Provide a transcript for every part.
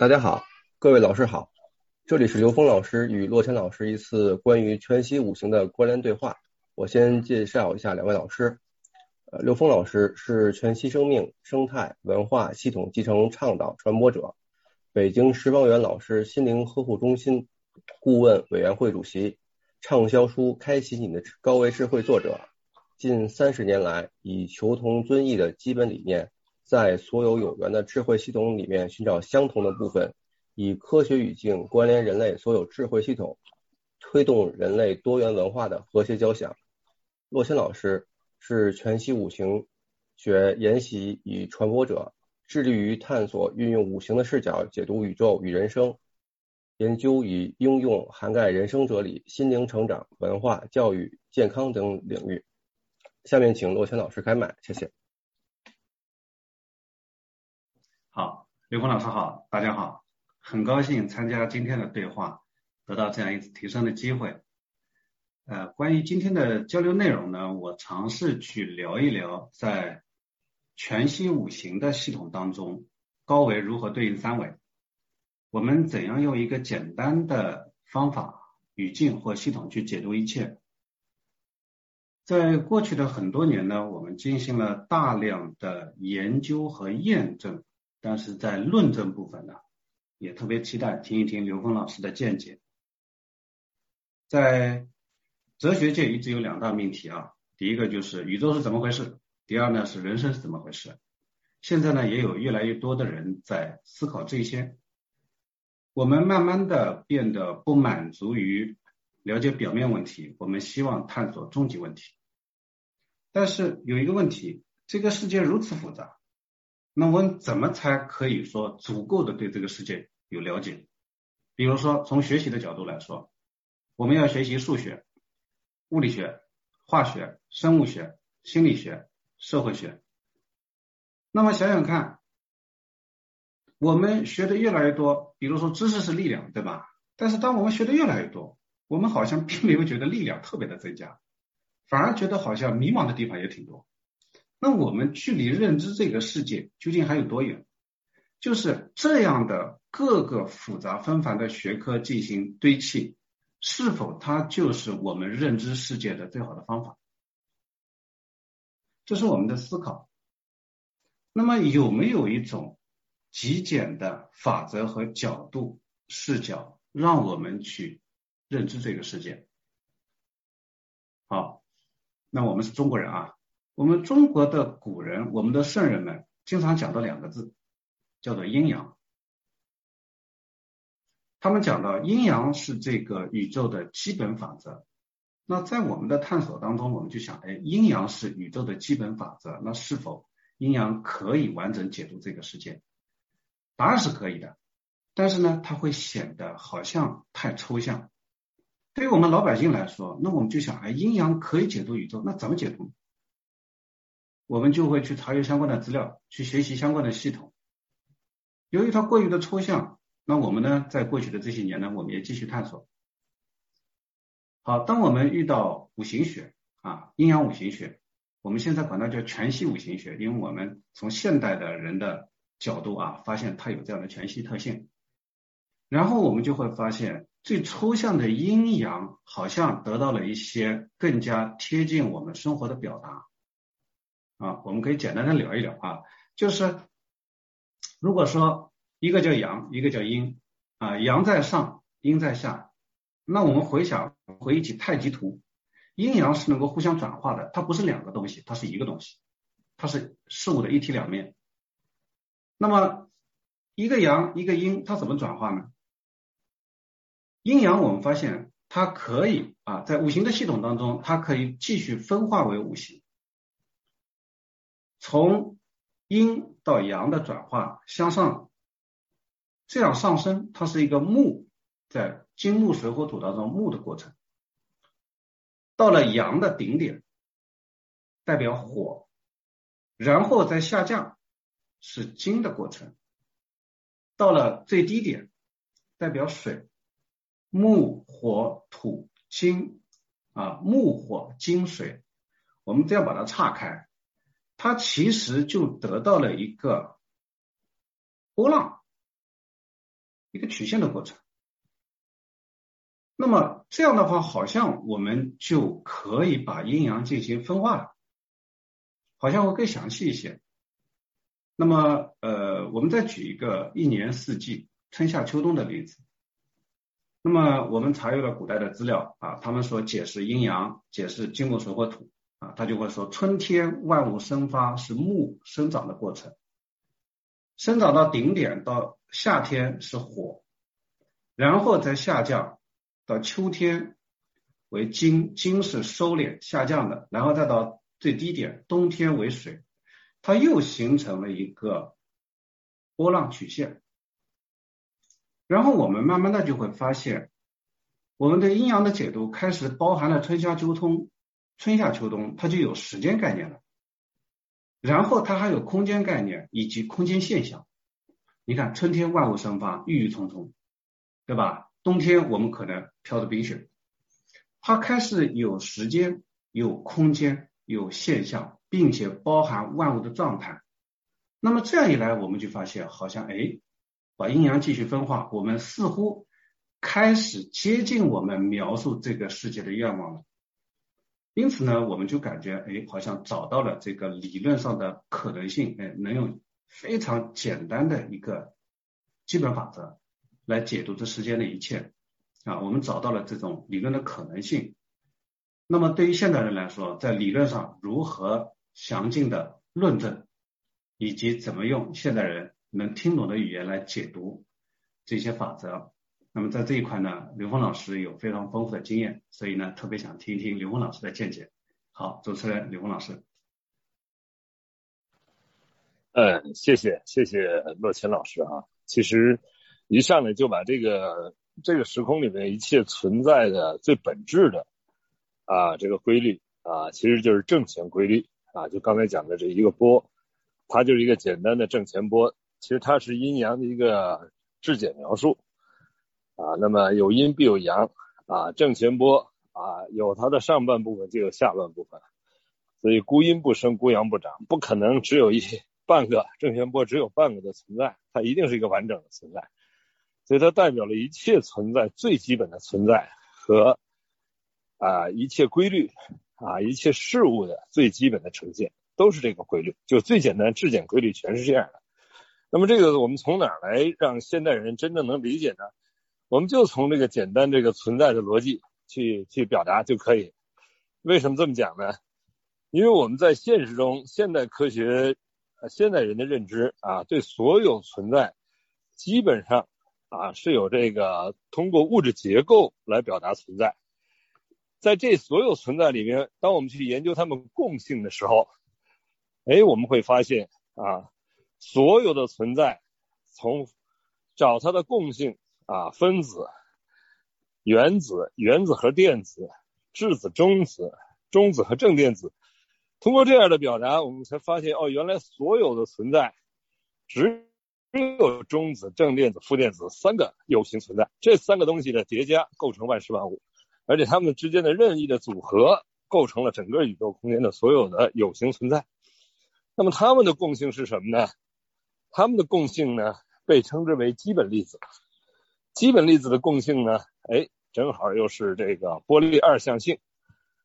大家好，各位老师好，这里是刘峰老师与洛谦老师一次关于全息五行的关联对话。我先介绍一下两位老师，呃，刘峰老师是全息生命生态文化系统集成倡导传播者，北京石方园老师心灵呵护中心顾问委员会主席，畅销书《开启你的高维智慧》作者，近三十年来以求同尊异的基本理念。在所有有缘的智慧系统里面寻找相同的部分，以科学语境关联人类所有智慧系统，推动人类多元文化的和谐交响。洛谦老师是全息五行学研习与传播者，致力于探索运用五行的视角解读宇宙与人生，研究与应用涵盖人生哲理、心灵成长、文化、教育、健康等领域。下面请洛谦老师开麦，谢谢。好，刘峰老师好，大家好，很高兴参加今天的对话，得到这样一次提升的机会。呃，关于今天的交流内容呢，我尝试去聊一聊在全息五行的系统当中，高维如何对应三维，我们怎样用一个简单的方法、语境或系统去解读一切。在过去的很多年呢，我们进行了大量的研究和验证。但是在论证部分呢，也特别期待听一听刘峰老师的见解。在哲学界一直有两大命题啊，第一个就是宇宙是怎么回事，第二呢是人生是怎么回事。现在呢也有越来越多的人在思考这些。我们慢慢的变得不满足于了解表面问题，我们希望探索终极问题。但是有一个问题，这个世界如此复杂。那我们怎么才可以说足够的对这个世界有了解？比如说从学习的角度来说，我们要学习数学、物理学、化学、生物学、心理学、社会学。那么想想看，我们学的越来越多，比如说知识是力量，对吧？但是当我们学的越来越多，我们好像并没有觉得力量特别的增加，反而觉得好像迷茫的地方也挺多。那我们距离认知这个世界究竟还有多远？就是这样的各个复杂纷繁的学科进行堆砌，是否它就是我们认知世界的最好的方法？这是我们的思考。那么有没有一种极简的法则和角度视角，让我们去认知这个世界？好，那我们是中国人啊。我们中国的古人，我们的圣人们经常讲到两个字，叫做阴阳。他们讲到阴阳是这个宇宙的基本法则。那在我们的探索当中，我们就想，哎，阴阳是宇宙的基本法则，那是否阴阳可以完整解读这个世界？答案是可以的，但是呢，它会显得好像太抽象。对于我们老百姓来说，那我们就想，哎，阴阳可以解读宇宙，那怎么解读？我们就会去查阅相关的资料，去学习相关的系统。由于它过于的抽象，那我们呢，在过去的这些年呢，我们也继续探索。好，当我们遇到五行学啊，阴阳五行学，我们现在管它叫全息五行学，因为我们从现代的人的角度啊，发现它有这样的全息特性。然后我们就会发现，最抽象的阴阳好像得到了一些更加贴近我们生活的表达。啊，我们可以简单的聊一聊啊，就是如果说一个叫阳，一个叫阴啊，阳在上，阴在下，那我们回想回忆起太极图，阴阳是能够互相转化的，它不是两个东西，它是一个东西，它是事物的一体两面。那么一个阳一个阴，它怎么转化呢？阴阳我们发现它可以啊，在五行的系统当中，它可以继续分化为五行。从阴到阳的转化向上，这样上升，它是一个木在金木水火土当中木的过程。到了阳的顶点，代表火，然后再下降是金的过程。到了最低点，代表水，木火土金啊，木火金水，我们这样把它岔开。它其实就得到了一个波浪，一个曲线的过程。那么这样的话，好像我们就可以把阴阳进行分化了，好像会更详细一些。那么，呃，我们再举一个一年四季春夏秋冬的例子。那么我们查阅了古代的资料啊，他们说解释阴阳，解释金木水火土啊，他就会说春天万物生发是木生长的过程，生长到顶点到夏天是火，然后再下降到秋天为金，金是收敛下降的，然后再到最低点冬天为水，它又形成了一个波浪曲线。然后我们慢慢的就会发现，我们对阴阳的解读开始包含了春夏秋冬，春夏秋冬它就有时间概念了，然后它还有空间概念以及空间现象。你看春天万物生发，郁郁葱葱，对吧？冬天我们可能飘着冰雪，它开始有时间、有空间、有现象，并且包含万物的状态。那么这样一来，我们就发现好像哎。把阴阳继续分化，我们似乎开始接近我们描述这个世界的愿望了。因此呢，我们就感觉，哎，好像找到了这个理论上的可能性，哎，能用非常简单的一个基本法则来解读这世间的一切啊。我们找到了这种理论的可能性。那么对于现代人来说，在理论上如何详尽的论证，以及怎么用现代人。能听懂的语言来解读这些法则，那么在这一块呢，刘峰老师有非常丰富的经验，所以呢，特别想听一听刘峰老师的见解。好，主持人刘峰老师。嗯，谢谢谢谢乐谦老师啊。其实一上来就把这个这个时空里面一切存在的最本质的啊这个规律啊，其实就是正弦规律啊，就刚才讲的这一个波，它就是一个简单的正弦波。其实它是阴阳的一个质简描述啊，那么有阴必有阳啊，正弦波啊，有它的上半部分就有下半部分，所以孤阴不生，孤阳不长，不可能只有一半个正弦波只有半个的存在，它一定是一个完整的存在，所以它代表了一切存在最基本的存在和啊一切规律啊一切事物的最基本的呈现都是这个规律，就最简单质简规律全是这样的。那么这个我们从哪儿来让现代人真正能理解呢？我们就从这个简单这个存在的逻辑去去表达就可以。为什么这么讲呢？因为我们在现实中，现代科学、现代人的认知啊，对所有存在基本上啊是有这个通过物质结构来表达存在。在这所有存在里面，当我们去研究它们共性的时候，哎，我们会发现啊。所有的存在，从找它的共性啊，分子、原子、原子和电子、质子、中子、中子和正电子，通过这样的表达，我们才发现哦，原来所有的存在只有中子、正电子、负电子三个有形存在，这三个东西的叠加构成万事万物，而且它们之间的任意的组合构成了整个宇宙空间的所有的有形存在。那么它们的共性是什么呢？它们的共性呢，被称之为基本粒子。基本粒子的共性呢，哎，正好又是这个波粒二象性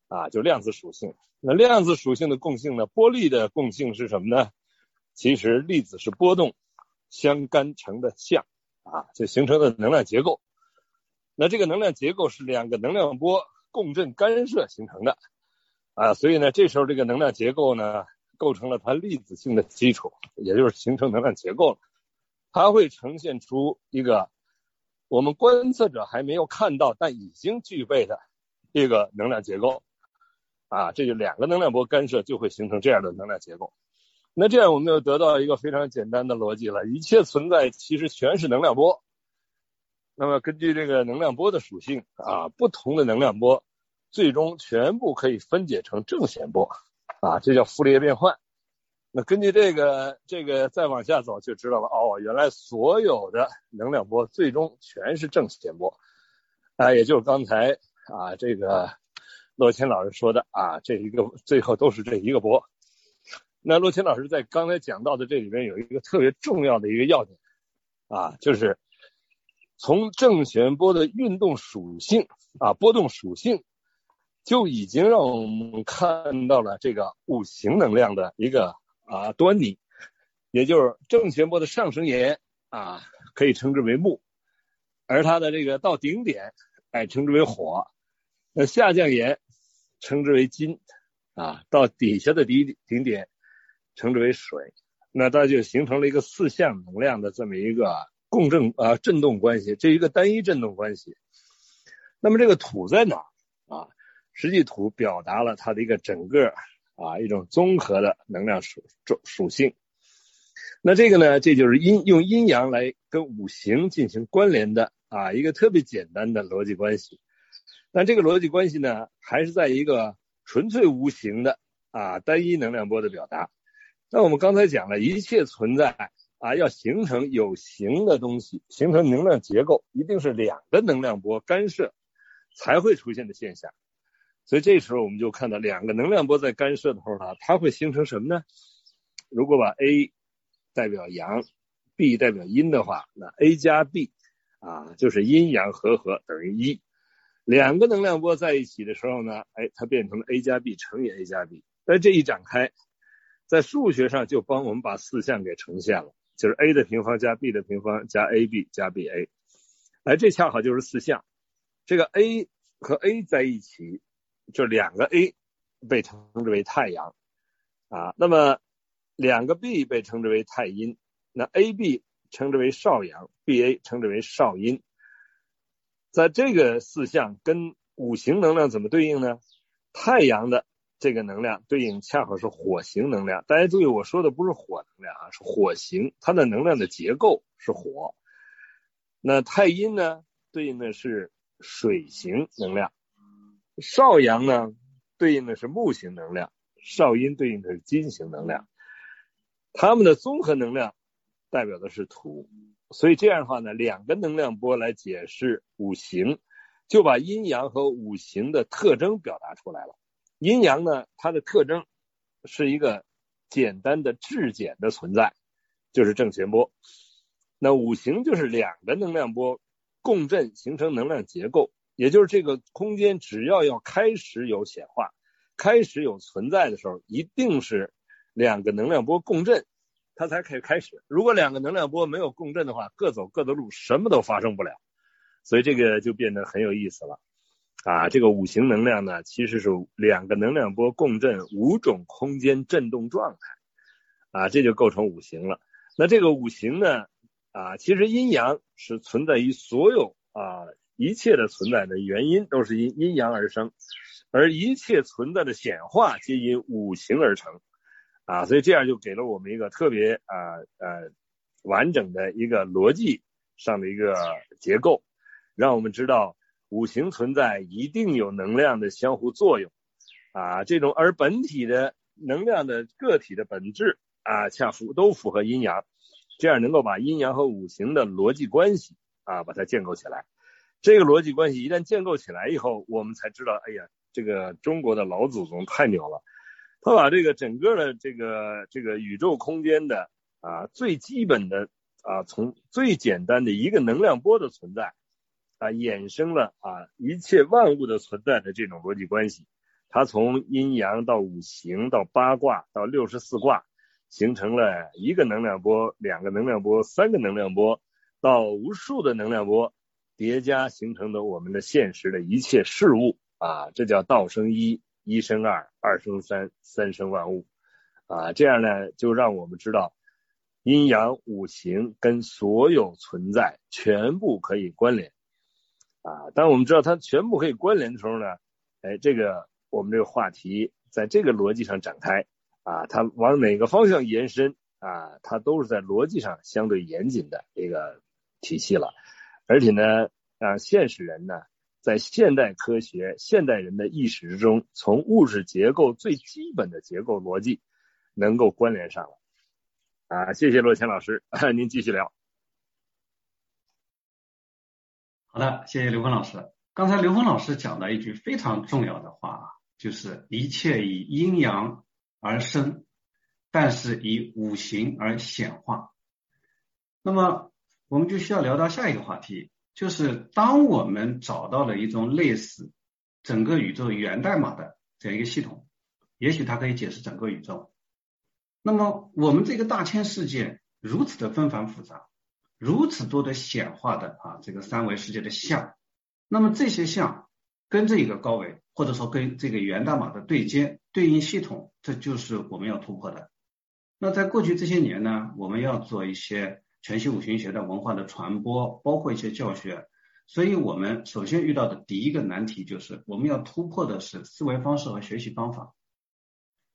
啊，就量子属性。那量子属性的共性呢，波粒的共性是什么呢？其实粒子是波动相干成的相啊，就形成的能量结构。那这个能量结构是两个能量波共振干涉形成的啊，所以呢，这时候这个能量结构呢。构成了它粒子性的基础，也就是形成能量结构了。它会呈现出一个我们观测者还没有看到但已经具备的一个能量结构啊，这就两个能量波干涉就会形成这样的能量结构。那这样我们就得到一个非常简单的逻辑了：一切存在其实全是能量波。那么根据这个能量波的属性啊，不同的能量波最终全部可以分解成正弦波。啊，这叫傅里叶变换。那根据这个，这个再往下走就知道了。哦，原来所有的能量波最终全是正弦波。啊，也就是刚才啊，这个洛谦老师说的啊，这一个最后都是这一个波。那洛谦老师在刚才讲到的这里面有一个特别重要的一个要点啊，就是从正弦波的运动属性啊波动属性，就已经让我们看到了这个五行能量的一个啊端倪，也就是正弦波的上升沿啊可以称之为木，而它的这个到顶点哎称之为火，那下降沿称之为金啊，到底下的底顶点称之为水。那它就形成了一个四象能量的这么一个共振啊振动关系，这一个单一振动关系。那么这个土在哪啊？实际土表达了它的一个整个啊一种综合的能量属属属性。那这个呢，这就是阴用阴阳来跟五行进行关联的啊一个特别简单的逻辑关系。但这个逻辑关系呢，还是在一个纯粹无形的啊单一能量波的表达。那我们刚才讲了一切存在啊，要形成有形的东西，形成能量结构，一定是两个能量波干涉才会出现的现象。所以这时候我们就看到两个能量波在干涉的时候呢，它会形成什么呢？如果把 A 代表阳，B 代表阴的话，那 A 加 B 啊就是阴阳和合等于一。两个能量波在一起的时候呢，哎，它变成了 A 加 B 乘以 A 加 B。那这一展开。在数学上就帮我们把四项给呈现了，就是 a 的平方加 b 的平方加 ab 加 ba，哎，这恰好就是四项。这个 a 和 a 在一起，就两个 a 被称之为太阳啊，那么两个 b 被称之为太阴，那 ab 称之为少阳，ba 称之为少阴。在这个四项跟五行能量怎么对应呢？太阳的。这个能量对应恰好是火型能量，大家注意我说的不是火能量啊，是火型，它的能量的结构是火。那太阴呢，对应的是水型能量；少阳呢，对应的是木型能量；少阴对应的是金型能量。它们的综合能量代表的是土，所以这样的话呢，两个能量波来解释五行，就把阴阳和五行的特征表达出来了。阴阳呢，它的特征是一个简单的质简的存在，就是正弦波。那五行就是两个能量波共振形成能量结构，也就是这个空间只要要开始有显化，开始有存在的时候，一定是两个能量波共振，它才可以开始。如果两个能量波没有共振的话，各走各的路，什么都发生不了。所以这个就变得很有意思了。啊，这个五行能量呢，其实是两个能量波共振五种空间振动状态，啊，这就构成五行了。那这个五行呢，啊，其实阴阳是存在于所有啊一切的存在的原因都是因阴阳而生，而一切存在的显化皆因五行而成，啊，所以这样就给了我们一个特别啊呃完整的一个逻辑上的一个结构，让我们知道。五行存在一定有能量的相互作用啊，这种而本体的能量的个体的本质啊，恰符都符合阴阳，这样能够把阴阳和五行的逻辑关系啊，把它建构起来。这个逻辑关系一旦建构起来以后，我们才知道，哎呀，这个中国的老祖宗太牛了，他把这个整个的这个这个宇宙空间的啊最基本的啊，从最简单的一个能量波的存在。啊，衍生了啊一切万物的存在的这种逻辑关系，它从阴阳到五行到八卦到六十四卦，形成了一个能量波、两个能量波、三个能量波，到无数的能量波叠加形成的我们的现实的一切事物啊，这叫道生一，一生二，二生三，三生万物啊，这样呢就让我们知道阴阳五行跟所有存在全部可以关联。啊，当我们知道它全部可以关联的时候呢，哎，这个我们这个话题在这个逻辑上展开啊，它往哪个方向延伸啊，它都是在逻辑上相对严谨的一个体系了。而且呢，让现实人呢，在现代科学、现代人的意识之中，从物质结构最基本的结构逻辑能够关联上了。啊，谢谢罗乾老师，您继续聊。好的，谢谢刘峰老师。刚才刘峰老师讲了一句非常重要的话，就是一切以阴阳而生，但是以五行而显化。那么我们就需要聊到下一个话题，就是当我们找到了一种类似整个宇宙源代码的这样一个系统，也许它可以解释整个宇宙。那么我们这个大千世界如此的纷繁复杂，如此多的显化的啊这个三维世界的像，那么这些像跟这个高维或者说跟这个源代码的对接对应系统，这就是我们要突破的。那在过去这些年呢，我们要做一些全息五行学的文化的传播，包括一些教学。所以我们首先遇到的第一个难题就是，我们要突破的是思维方式和学习方法。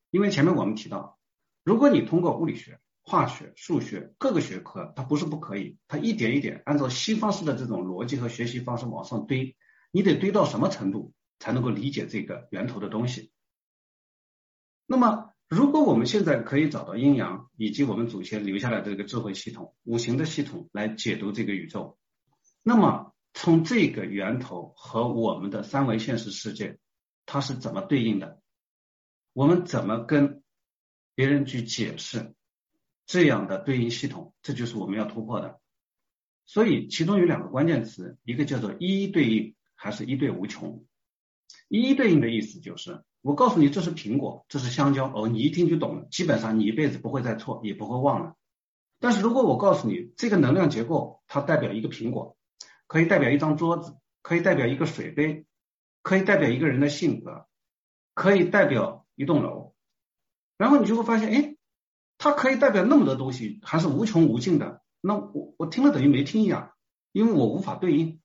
因为前面我们提到，如果你通过物理学、化学、数学各个学科，它不是不可以，它一点一点按照西方式的这种逻辑和学习方式往上堆，你得堆到什么程度才能够理解这个源头的东西？那么。如果我们现在可以找到阴阳以及我们祖先留下来的这个智慧系统、五行的系统来解读这个宇宙，那么从这个源头和我们的三维现实世界，它是怎么对应的？我们怎么跟别人去解释这样的对应系统？这就是我们要突破的。所以其中有两个关键词，一个叫做一一对应，还是一对无穷。一一对应的意思就是。我告诉你，这是苹果，这是香蕉，哦，你一听就懂了，基本上你一辈子不会再错，也不会忘了。但是如果我告诉你，这个能量结构它代表一个苹果，可以代表一张桌子，可以代表一个水杯，可以代表一个人的性格，可以代表一栋楼，然后你就会发现，哎，它可以代表那么多东西，还是无穷无尽的。那我我听了等于没听一样，因为我无法对应。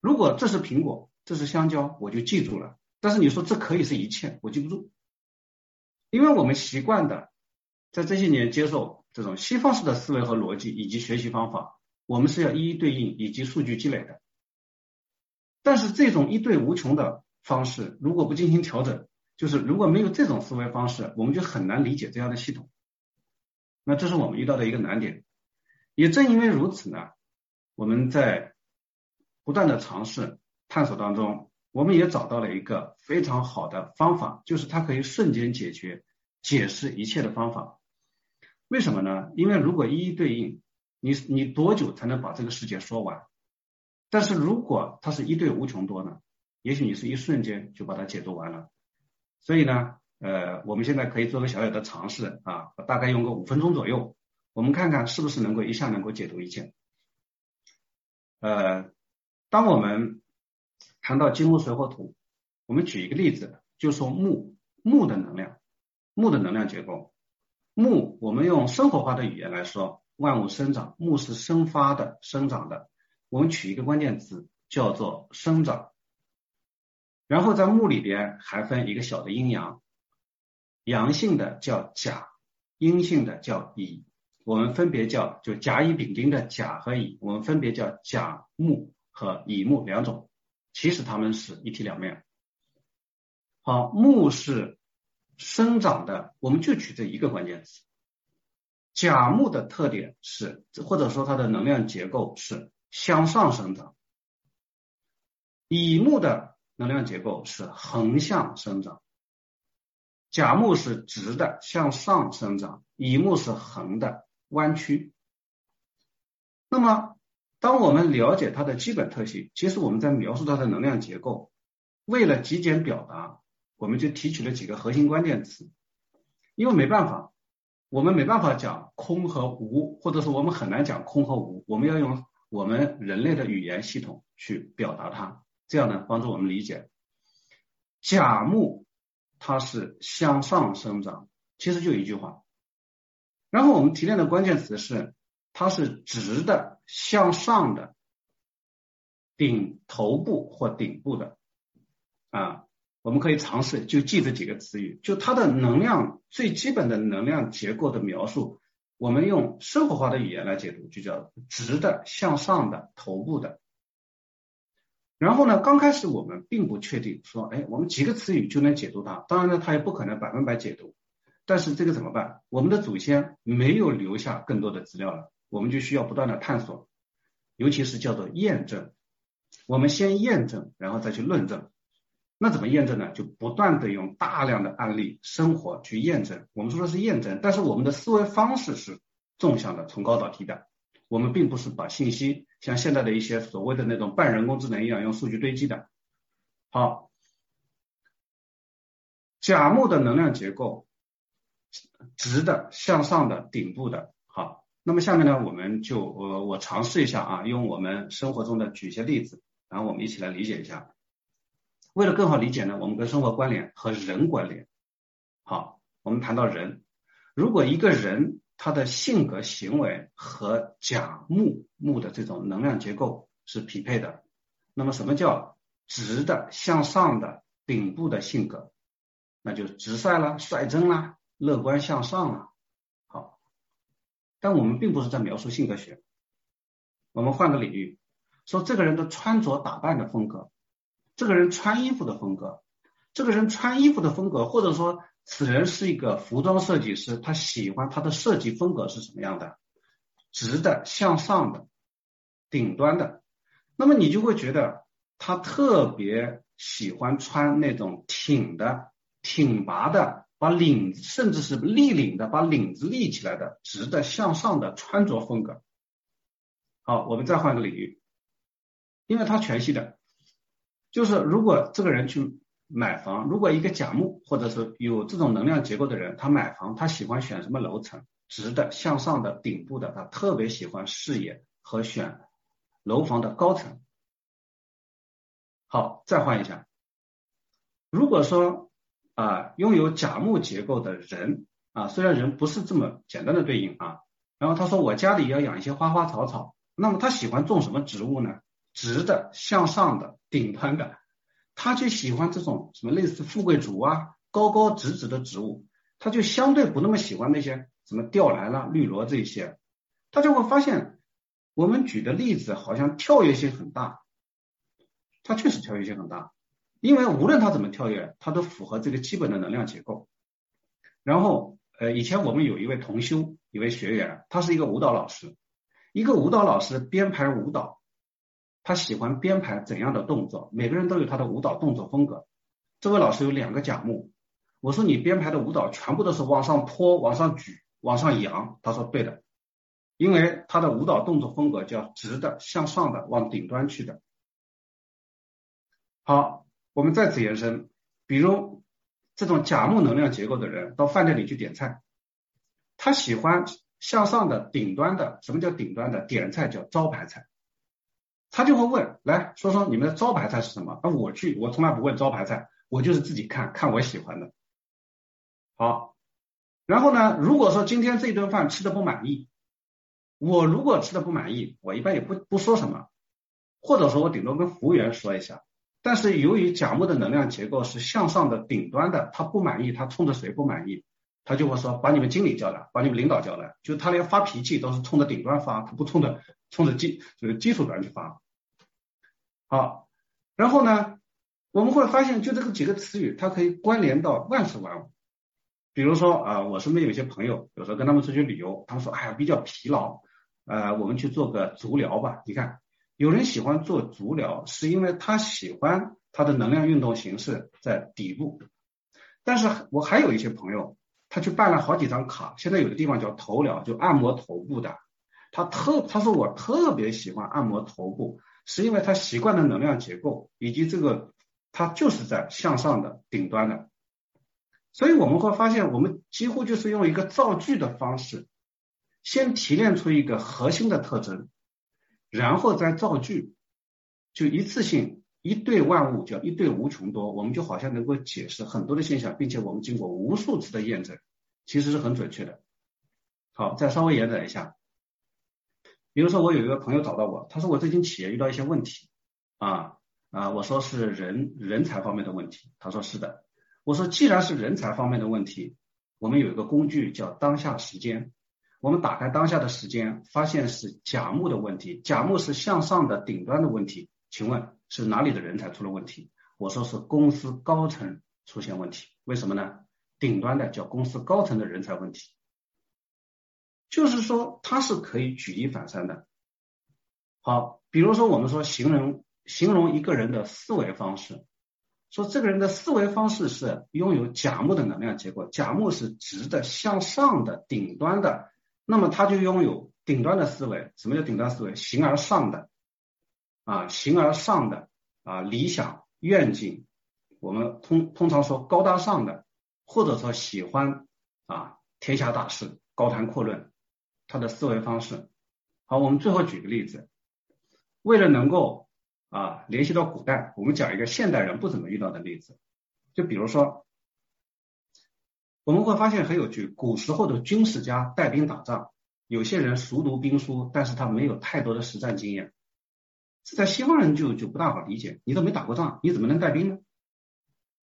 如果这是苹果，这是香蕉，我就记住了。但是你说这可以是一切，我记不住，因为我们习惯的在这些年接受这种西方式的思维和逻辑以及学习方法，我们是要一一对应以及数据积累的。但是这种一对无穷的方式，如果不进行调整，就是如果没有这种思维方式，我们就很难理解这样的系统。那这是我们遇到的一个难点。也正因为如此呢，我们在不断的尝试探索当中。我们也找到了一个非常好的方法，就是它可以瞬间解决、解释一切的方法。为什么呢？因为如果一一对应，你你多久才能把这个世界说完？但是如果它是一对无穷多呢？也许你是一瞬间就把它解读完了。所以呢，呃，我们现在可以做个小小的尝试啊，大概用个五分钟左右，我们看看是不是能够一下能够解读一切。呃，当我们谈到金木水火土，我们举一个例子，就说木木的能量，木的能量结构。木，我们用生活化的语言来说，万物生长，木是生发的、生长的。我们取一个关键词，叫做生长。然后在木里边还分一个小的阴阳，阳性的叫甲，阴性的叫乙。我们分别叫就甲乙丙丁的甲和乙，我们分别叫甲木和乙木两种。其实它们是一体两面。好，木是生长的，我们就取这一个关键词。甲木的特点是，或者说它的能量结构是向上生长。乙木的能量结构是横向生长。甲木是直的向上生长，乙木是横的弯曲。那么。当我们了解它的基本特性，其实我们在描述它的能量结构。为了极简表达，我们就提取了几个核心关键词。因为没办法，我们没办法讲空和无，或者是我们很难讲空和无。我们要用我们人类的语言系统去表达它，这样呢帮助我们理解。甲木它是向上生长，其实就一句话。然后我们提炼的关键词是。它是直的向上的顶头部或顶部的啊，我们可以尝试就记这几个词语，就它的能量最基本的能量结构的描述，我们用生活化的语言来解读，就叫直的向上的头部的。然后呢，刚开始我们并不确定说，哎，我们几个词语就能解读它，当然呢，它也不可能百分百解读，但是这个怎么办？我们的祖先没有留下更多的资料了。我们就需要不断的探索，尤其是叫做验证。我们先验证，然后再去论证。那怎么验证呢？就不断的用大量的案例、生活去验证。我们说的是验证，但是我们的思维方式是纵向的，从高到低的。我们并不是把信息像现在的一些所谓的那种半人工智能一样用数据堆积的。好，甲木的能量结构，直的、向上的、顶部的。好，那么下面呢，我们就呃我尝试一下啊，用我们生活中的举一些例子，然后我们一起来理解一下。为了更好理解呢，我们跟生活关联和人关联。好，我们谈到人，如果一个人他的性格行为和甲木木的这种能量结构是匹配的，那么什么叫直的向上的顶部的性格？那就直率啦、率真啦、乐观向上啦。但我们并不是在描述性格学，我们换个领域，说这个人的穿着打扮的风格。这个人穿衣服的风格，这个人穿衣服的风格，或者说此人是一个服装设计师，他喜欢他的设计风格是什么样的？直的、向上的、顶端的，那么你就会觉得他特别喜欢穿那种挺的、挺拔的，把领甚至是立领的，把领子立起来的直的向上的穿着风格。好，我们再换个领域，因为他全息的。就是如果这个人去买房，如果一个甲木或者是有这种能量结构的人，他买房，他喜欢选什么楼层？直的、向上的、顶部的，他特别喜欢视野和选楼房的高层。好，再换一下，如果说啊拥有甲木结构的人啊，虽然人不是这么简单的对应啊，然后他说我家里要养一些花花草草，那么他喜欢种什么植物呢？直的、向上的、顶端的，他就喜欢这种什么类似富贵竹啊、高高直直的植物，他就相对不那么喜欢那些什么吊兰啦、绿萝这些。他就会发现，我们举的例子好像跳跃性很大，它确实跳跃性很大，因为无论他怎么跳跃，它都符合这个基本的能量结构。然后，呃，以前我们有一位同修，一位学员，他是一个舞蹈老师，一个舞蹈老师编排舞蹈。他喜欢编排怎样的动作？每个人都有他的舞蹈动作风格。这位老师有两个甲木，我说你编排的舞蹈全部都是往上托、往上举、往上扬。他说对的，因为他的舞蹈动作风格叫直的、向上的、往顶端去的。好，我们再次延伸，比如这种甲木能量结构的人到饭店里去点菜，他喜欢向上的、顶端的。什么叫顶端的？点菜叫招牌菜。他就会问，来说说你们的招牌菜是什么？那，我去，我从来不问招牌菜，我就是自己看看我喜欢的。好，然后呢，如果说今天这顿饭吃的不满意，我如果吃的不满意，我一般也不不说什么，或者说我顶多跟服务员说一下。但是由于甲木的能量结构是向上的顶端的，他不满意，他冲着谁不满意？他就会说把你们经理叫来，把你们领导叫来，就他连发脾气都是冲着顶端发，他不冲着冲着基这个基础端去发。好，然后呢，我们会发现，就这个几个词语，它可以关联到万事万物。比如说啊，我身边有些朋友，有时候跟他们出去旅游，他们说，哎呀，比较疲劳，呃，我们去做个足疗吧。你看，有人喜欢做足疗，是因为他喜欢他的能量运动形式在底部。但是我还有一些朋友，他去办了好几张卡，现在有的地方叫头疗，就按摩头部的，他特他说我特别喜欢按摩头部。是因为他习惯的能量结构，以及这个他就是在向上的顶端的，所以我们会发现，我们几乎就是用一个造句的方式，先提炼出一个核心的特征，然后再造句，就一次性一对万物叫一对无穷多，我们就好像能够解释很多的现象，并且我们经过无数次的验证，其实是很准确的。好，再稍微延展一下。比如说，我有一个朋友找到我，他说我最近企业遇到一些问题啊啊，我说是人人才方面的问题，他说是的，我说既然是人才方面的问题，我们有一个工具叫当下时间，我们打开当下的时间，发现是甲木的问题，甲木是向上的顶端的问题，请问是哪里的人才出了问题？我说是公司高层出现问题，为什么呢？顶端的叫公司高层的人才问题。就是说，它是可以举一反三的。好，比如说我们说形容形容一个人的思维方式，说这个人的思维方式是拥有甲木的能量结构，甲木是直的向上的顶端的，那么他就拥有顶端的思维。什么叫顶端思维？形而上的，啊形而上的啊理想愿景，我们通通常说高大上的，或者说喜欢啊天下大事高谈阔论，他的思维方式。好，我们最后举个例子，为了能够啊联系到古代，我们讲一个现代人不怎么遇到的例子，就比如说，我们会发现很有趣，古时候的军事家带兵打仗，有些人熟读兵书，但是他没有太多的实战经验，在西方人就就不大好理解，你都没打过仗，你怎么能带兵呢？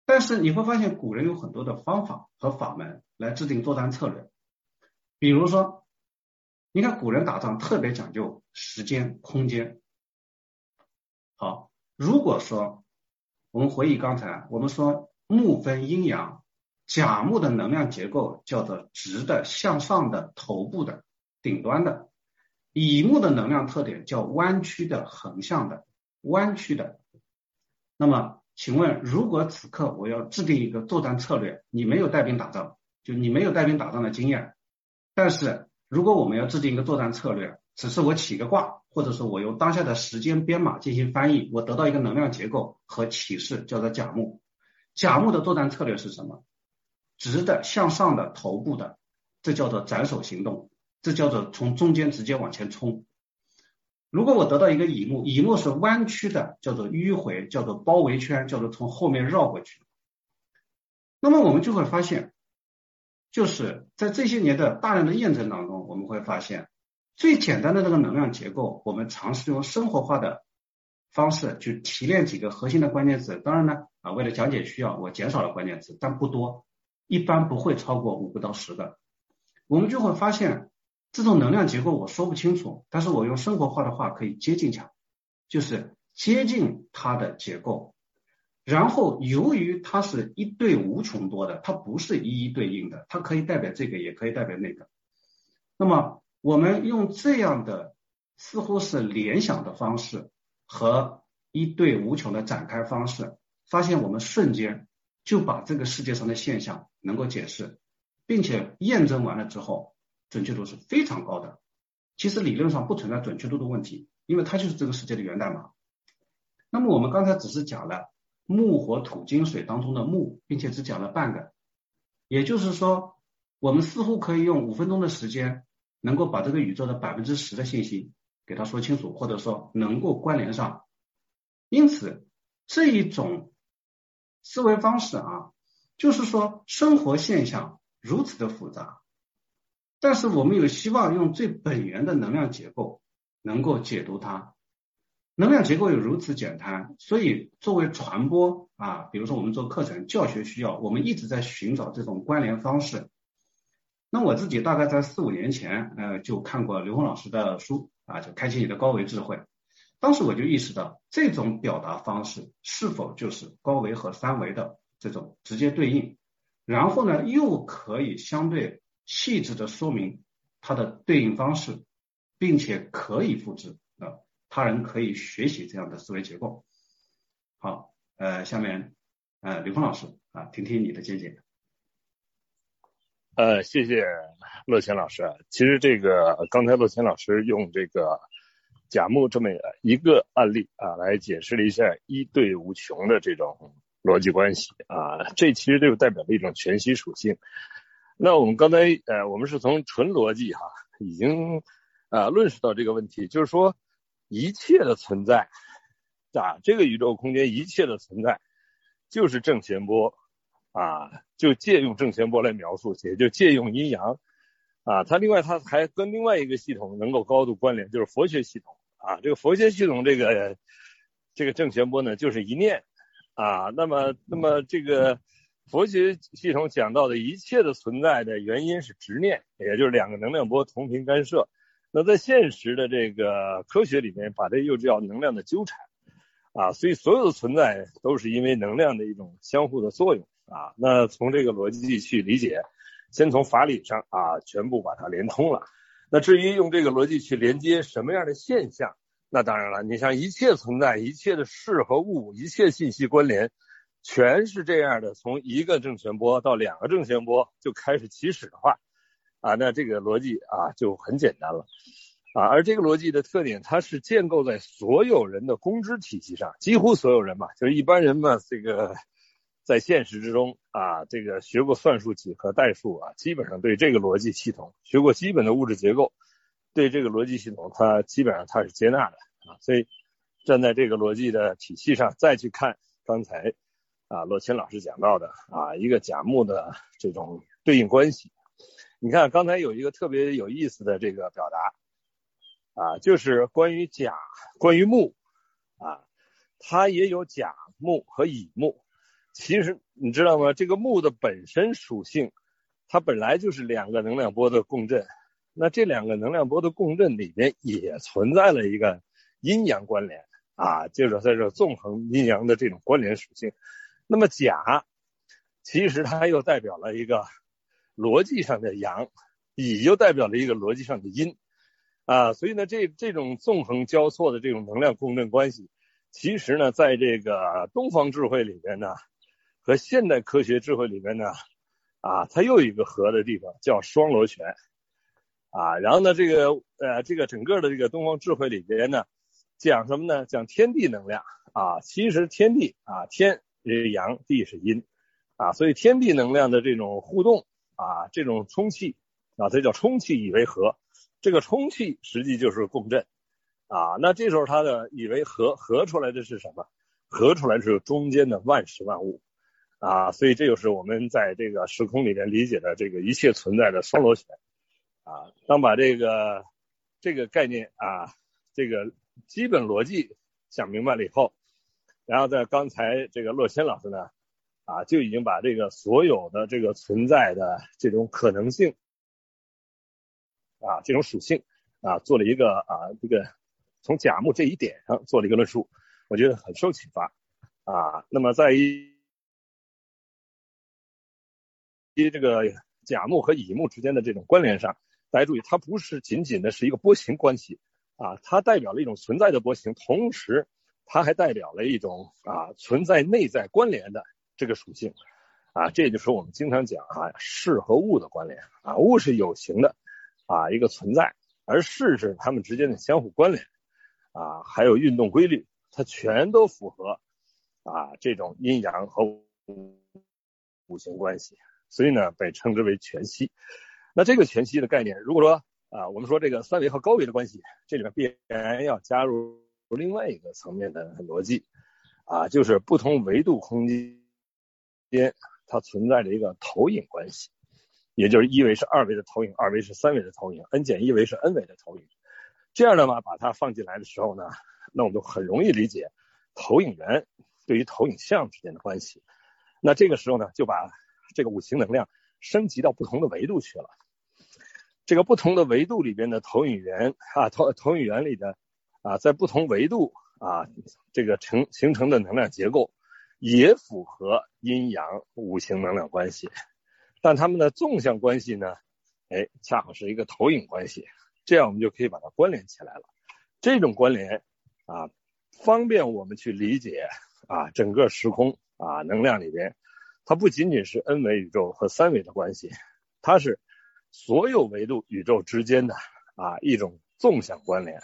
但是你会发现古人有很多的方法和法门来制定作战策略，比如说。你看古人打仗特别讲究时间、空间。好，如果说我们回忆刚才，我们说木分阴阳，甲木的能量结构叫做直的、向上的、头部的、顶端的；乙木的能量特点叫弯曲的、横向的、弯曲的。那么，请问，如果此刻我要制定一个作战策略，你没有带兵打仗，就你没有带兵打仗的经验，但是。如果我们要制定一个作战策略，只是我起个卦，或者说我用当下的时间编码进行翻译，我得到一个能量结构和启示，叫做甲木。甲木的作战策略是什么？直的向上的头部的，这叫做斩首行动，这叫做从中间直接往前冲。如果我得到一个乙木，乙木是弯曲的，叫做迂回，叫做包围圈，叫做从后面绕过去。那么我们就会发现。就是在这些年的大量的验证当中，我们会发现最简单的这个能量结构，我们尝试用生活化的方式去提炼几个核心的关键词。当然呢，啊，为了讲解需要，我减少了关键词，但不多，一般不会超过五个到十个。我们就会发现这种能量结构我说不清楚，但是我用生活化的话可以接近它，就是接近它的结构。然后，由于它是一对无穷多的，它不是一一对应的，它可以代表这个，也可以代表那个。那么，我们用这样的似乎是联想的方式和一对无穷的展开方式，发现我们瞬间就把这个世界上的现象能够解释，并且验证完了之后，准确度是非常高的。其实理论上不存在准确度的问题，因为它就是这个世界的源代码。那么我们刚才只是讲了。木火土金水当中的木，并且只讲了半个，也就是说，我们似乎可以用五分钟的时间，能够把这个宇宙的百分之十的信息给他说清楚，或者说能够关联上。因此，这一种思维方式啊，就是说生活现象如此的复杂，但是我们有希望用最本源的能量结构能够解读它。能量结构又如此简单，所以作为传播啊，比如说我们做课程教学需要，我们一直在寻找这种关联方式。那我自己大概在四五年前，呃，就看过刘峰老师的书啊，就开启你的高维智慧。当时我就意识到，这种表达方式是否就是高维和三维的这种直接对应，然后呢，又可以相对细致的说明它的对应方式，并且可以复制啊。他人可以学习这样的思维结构。好，呃，下面呃，刘峰老师啊，听听你的见解。呃，谢谢乐谦老师。其实这个刚才乐谦老师用这个甲木这么一个案例啊，来解释了一下一对无穷的这种逻辑关系啊，这其实就代表了一种全息属性。那我们刚才呃，我们是从纯逻辑哈，已经啊论述到这个问题，就是说。一切的存在啊，这个宇宙空间一切的存在就是正弦波啊，就借用正弦波来描述，也就借用阴阳啊。它另外它还跟另外一个系统能够高度关联，就是佛学系统啊。这个佛学系统这个这个正弦波呢，就是一念啊。那么那么这个佛学系统讲到的一切的存在的原因是执念，也就是两个能量波同频干涉。那在现实的这个科学里面，把这又叫能量的纠缠啊，所以所有的存在都是因为能量的一种相互的作用啊。那从这个逻辑去理解，先从法理上啊，全部把它连通了。那至于用这个逻辑去连接什么样的现象，那当然了，你像一切存在、一切的事和物、一切信息关联，全是这样的，从一个正弦波到两个正弦波就开始起始的话。啊，那这个逻辑啊就很简单了，啊，而这个逻辑的特点，它是建构在所有人的公知体系上，几乎所有人嘛，就是一般人嘛，这个在现实之中啊，这个学过算术、几何、代数啊，基本上对这个逻辑系统学过基本的物质结构，对这个逻辑系统，它基本上它是接纳的啊，所以站在这个逻辑的体系上再去看刚才啊洛钦老师讲到的啊一个甲木的这种对应关系，你看刚才有一个特别有意思的这个表达。啊，就是关于甲，关于木，啊，它也有甲木和乙木。其实你知道吗？这个木的本身属性，它本来就是两个能量波的共振。那这两个能量波的共振里边也存在了一个阴阳关联啊，就是在这纵横阴阳的这种关联属性。那么甲，其实它又代表了一个逻辑上的阳，乙又代表了一个逻辑上的阴。啊，所以呢，这这种纵横交错的这种能量共振关系，其实呢，在这个东方智慧里边呢，和现代科学智慧里边呢，啊，它又一个合的地方，叫双螺旋。啊，然后呢，这个呃，这个整个的这个东方智慧里边呢，讲什么呢？讲天地能量啊，其实天地啊，天是阳，地是阴啊，所以天地能量的这种互动啊，这种充气啊，这叫充气以为和。这个充气实际就是共振啊，那这时候它的以为和合出来的是什么？合出来是中间的万事万物啊，所以这就是我们在这个时空里面理解的这个一切存在的双螺旋啊。当把这个这个概念啊，这个基本逻辑想明白了以后，然后在刚才这个洛谦老师呢啊，就已经把这个所有的这个存在的这种可能性。啊，这种属性啊，做了一个啊，这个从甲木这一点上做了一个论述，我觉得很受启发啊。那么在于一这个甲木和乙木之间的这种关联上，大家注意，它不是仅仅的是一个波形关系啊，它代表了一种存在的波形，同时它还代表了一种啊存在内在关联的这个属性啊，这也就是我们经常讲啊事和物的关联啊，物是有形的。啊，一个存在，而事是它们之间的相互关联啊，还有运动规律，它全都符合啊这种阴阳和五行关系，所以呢被称之为全息。那这个全息的概念，如果说啊我们说这个三维和高维的关系，这里面必然要加入另外一个层面的逻辑啊，就是不同维度空间它存在着一个投影关系。也就是一维是二维的投影，二维是三维的投影，n 减一维是 n 维的投影。这样的话，把它放进来的时候呢，那我们就很容易理解投影源对于投影像之间的关系。那这个时候呢，就把这个五行能量升级到不同的维度去了。这个不同的维度里边的投影源啊，投投影源里的啊，在不同维度啊，这个成形成的能量结构也符合阴阳五行能量关系。但它们的纵向关系呢？哎，恰好是一个投影关系，这样我们就可以把它关联起来了。这种关联啊，方便我们去理解啊，整个时空啊，能量里边，它不仅仅是 n 维宇宙和三维的关系，它是所有维度宇宙之间的啊一种纵向关联。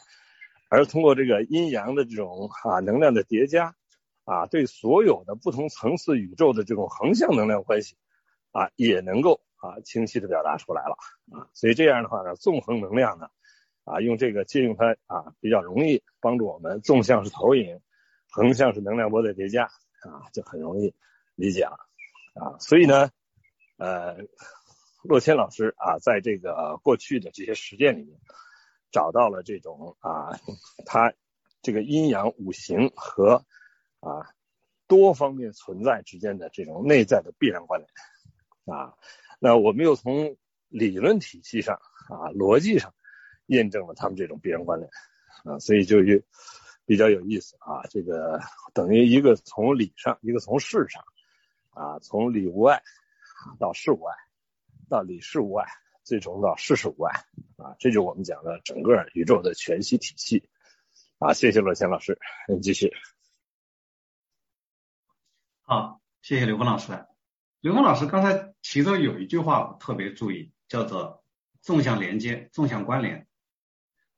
而通过这个阴阳的这种啊能量的叠加啊，对所有的不同层次宇宙的这种横向能量关系。啊，也能够啊清晰的表达出来了啊，所以这样的话呢，纵横能量呢，啊用这个借用它啊比较容易帮助我们，纵向是投影，横向是能量波的叠加啊，就很容易理解了啊，所以呢，呃，洛谦老师啊，在这个过去的这些实践里面，找到了这种啊，他这个阴阳五行和啊多方面存在之间的这种内在的必然关联。啊，那我们又从理论体系上啊逻辑上验证了他们这种必然关联啊，所以就比较有意思啊。这个等于一个从理上，一个从事上啊，从理无碍到事无碍，到理事无碍，最终到事事无碍啊。这就我们讲的整个宇宙的全息体系啊。谢谢罗谦老师，继续。好，谢谢刘峰老师。刘峰老师刚才其中有一句话我特别注意，叫做纵向连接、纵向关联。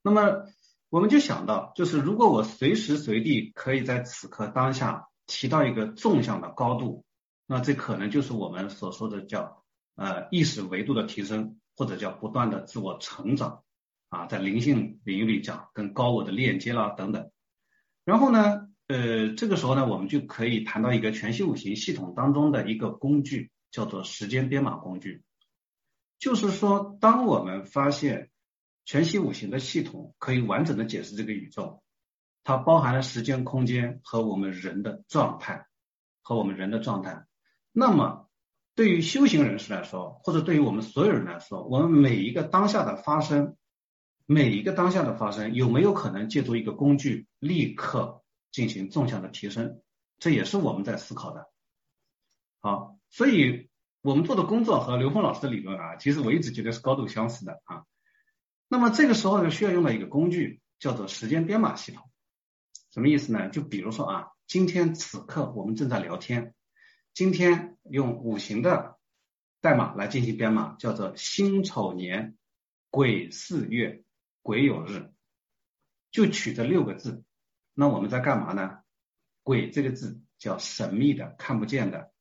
那么我们就想到，就是如果我随时随地可以在此刻当下提到一个纵向的高度，那这可能就是我们所说的叫呃意识维度的提升，或者叫不断的自我成长啊，在灵性领域里讲跟高我的链接啦等等。然后呢，呃，这个时候呢，我们就可以谈到一个全息五行系统当中的一个工具，叫做时间编码工具。就是说，当我们发现全息五行的系统可以完整的解释这个宇宙，它包含了时间、空间和我们人的状态，和我们人的状态。那么，对于修行人士来说，或者对于我们所有人来说，我们每一个当下的发生，每一个当下的发生，有没有可能借助一个工具，立刻进行纵向的提升？这也是我们在思考的。好，所以我们做的工作和刘峰老师的理论啊，其实我一直觉得是高度相似的啊。那么这个时候呢，需要用到一个工具，叫做时间编码系统。什么意思呢？就比如说啊，今天此刻我们正在聊天，今天用五行的代码来进行编码，叫做辛丑年癸巳月癸酉日，就取这六个字。那我们在干嘛呢？癸这个字叫神秘的、看不见的；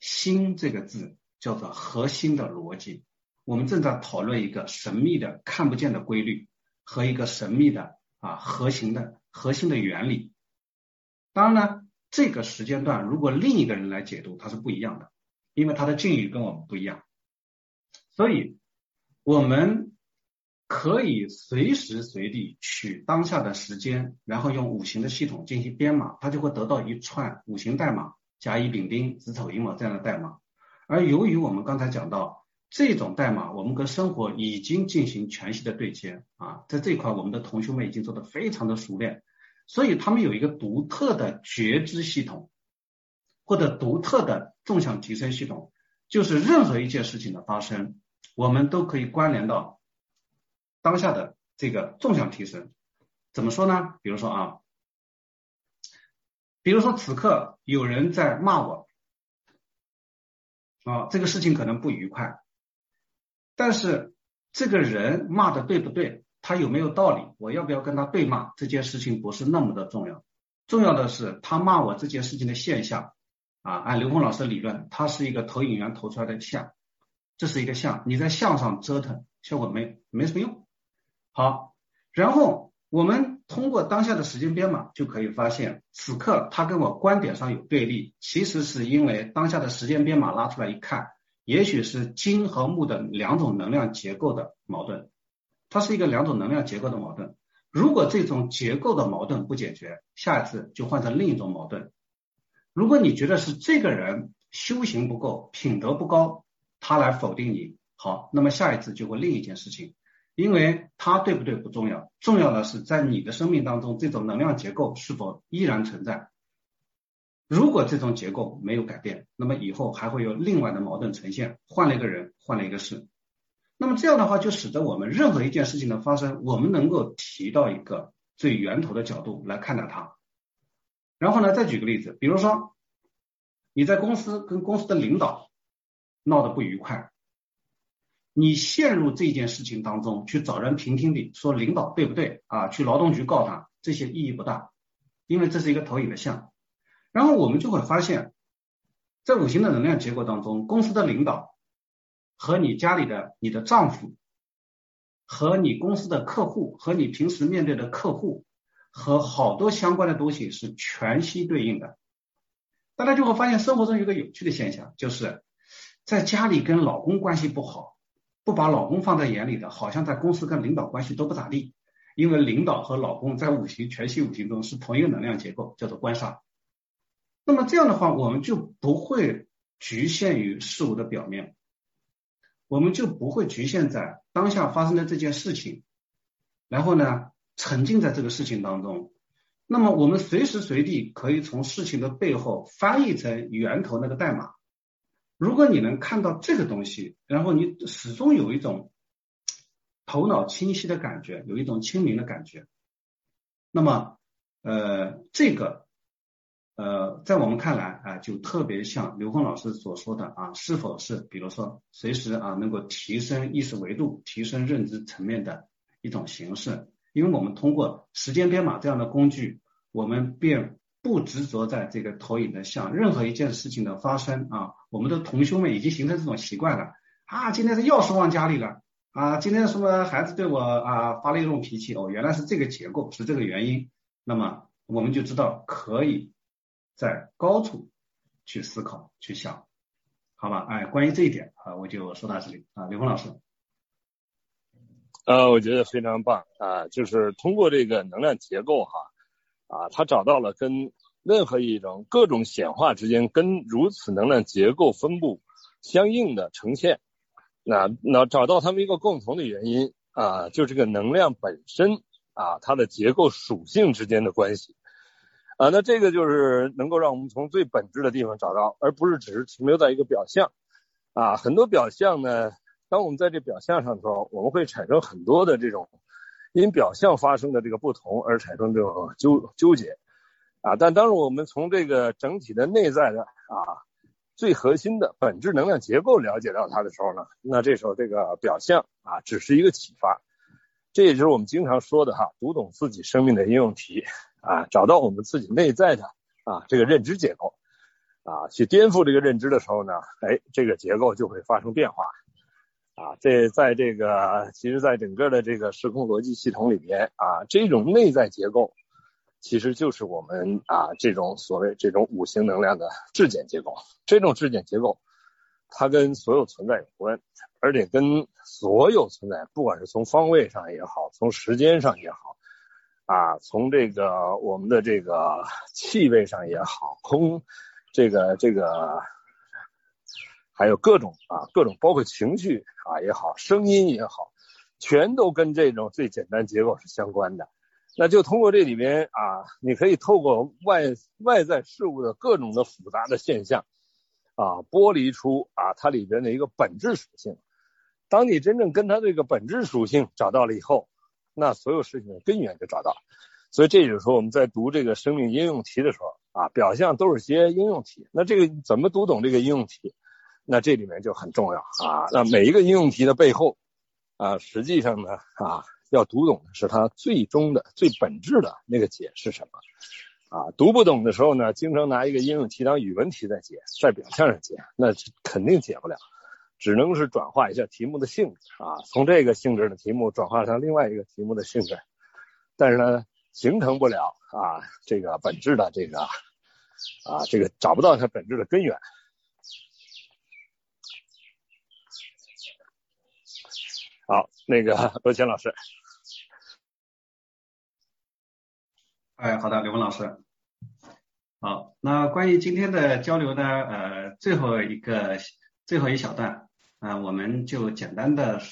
辛这个字叫做核心的逻辑。我们正在讨论一个神秘的、看不见的规律和一个神秘的啊核心的核心的原理。当然呢，这个时间段如果另一个人来解读，它是不一样的，因为他的境遇跟我们不一样。所以我们可以随时随地取当下的时间，然后用五行的系统进行编码，它就会得到一串五行代码：甲乙丙丁子丑寅卯这样的代码。而由于我们刚才讲到。这种代码，我们跟生活已经进行全息的对接啊，在这一块我们的同学们已经做得非常的熟练，所以他们有一个独特的觉知系统，或者独特的纵向提升系统，就是任何一件事情的发生，我们都可以关联到当下的这个纵向提升。怎么说呢？比如说啊，比如说此刻有人在骂我啊，这个事情可能不愉快。但是这个人骂的对不对？他有没有道理？我要不要跟他对骂？这件事情不是那么的重要，重要的是他骂我这件事情的现象啊。按刘峰老师理论，他是一个投影源投出来的像，这是一个像，你在像上折腾，效果没没什么用。好，然后我们通过当下的时间编码就可以发现，此刻他跟我观点上有对立，其实是因为当下的时间编码拉出来一看。也许是金和木的两种能量结构的矛盾，它是一个两种能量结构的矛盾。如果这种结构的矛盾不解决，下一次就换成另一种矛盾。如果你觉得是这个人修行不够，品德不高，他来否定你，好，那么下一次就会另一件事情，因为他对不对不重要，重要的是在你的生命当中，这种能量结构是否依然存在。如果这种结构没有改变，那么以后还会有另外的矛盾呈现，换了一个人，换了一个事。那么这样的话，就使得我们任何一件事情的发生，我们能够提到一个最源头的角度来看待它。然后呢，再举个例子，比如说你在公司跟公司的领导闹得不愉快，你陷入这件事情当中去找人评评理，说领导对不对啊？去劳动局告他，这些意义不大，因为这是一个投影的像。然后我们就会发现，在五行的能量结构当中，公司的领导和你家里的你的丈夫，和你公司的客户，和你平时面对的客户，和好多相关的东西是全息对应的。大家就会发现生活中有个有趣的现象，就是在家里跟老公关系不好，不把老公放在眼里的，好像在公司跟领导关系都不咋地，因为领导和老公在五行全息五行中是同一个能量结构，叫做官杀。那么这样的话，我们就不会局限于事物的表面，我们就不会局限在当下发生的这件事情，然后呢，沉浸在这个事情当中。那么我们随时随地可以从事情的背后翻译成源头那个代码。如果你能看到这个东西，然后你始终有一种头脑清晰的感觉，有一种清明的感觉，那么呃这个。呃，在我们看来啊，就特别像刘峰老师所说的啊，是否是比如说随时啊能够提升意识维度、提升认知层面的一种形式，因为我们通过时间编码这样的工具，我们便不执着在这个投影的像，任何一件事情的发生啊，我们的同修们已经形成这种习惯了。啊，今天是钥匙忘家里了啊，今天什么孩子对我啊发了一种脾气，哦，原来是这个结构，是这个原因，那么我们就知道可以在高处去思考去想，好吧？哎，关于这一点啊，我就说到这里啊，刘峰老师。呃，我觉得非常棒啊，就是通过这个能量结构哈啊，他找到了跟任何一种各种显化之间跟如此能量结构分布相应的呈现，那那找到他们一个共同的原因啊，就这个能量本身啊，它的结构属性之间的关系啊，那这个就是能够让我们从最本质的地方找到，而不是只是停留在一个表象啊，很多表象呢。当我们在这表象上的时候，我们会产生很多的这种因表象发生的这个不同而产生这种纠纠结啊。但当我们从这个整体的内在的啊最核心的本质能量结构了解到它的时候呢，那这时候这个表象啊只是一个启发。这也就是我们经常说的哈，读懂自己生命的应用题啊，找到我们自己内在的啊这个认知结构啊，去颠覆这个认知的时候呢，哎，这个结构就会发生变化。啊，这在这个，其实，在整个的这个时空逻辑系统里边啊，这种内在结构，其实就是我们啊这种所谓这种五行能量的质检结构。这种质检结构，它跟所有存在有关，而且跟所有存在，不管是从方位上也好，从时间上也好，啊，从这个我们的这个气味上也好，空这个这个。还有各种啊，各种包括情绪啊也好，声音也好，全都跟这种最简单结构是相关的。那就通过这里边啊，你可以透过外外在事物的各种的复杂的现象啊，剥离出啊它里边的一个本质属性。当你真正跟它这个本质属性找到了以后，那所有事情的根源就找到了。所以这就是说我们在读这个生命应用题的时候啊，表象都是些应用题。那这个怎么读懂这个应用题？那这里面就很重要啊！那每一个应用题的背后啊，实际上呢啊，要读懂的是它最终的最本质的那个解是什么啊？读不懂的时候呢，经常拿一个应用题当语文题在解，在表象上解，那肯定解不了，只能是转化一下题目的性质啊，从这个性质的题目转化成另外一个题目的性质，但是呢，形成不了啊这个本质的这个啊这个找不到它本质的根源。好，那个罗谦老师。哎，好的，刘文老师。好，那关于今天的交流呢，呃，最后一个最后一小段啊，我们就简单的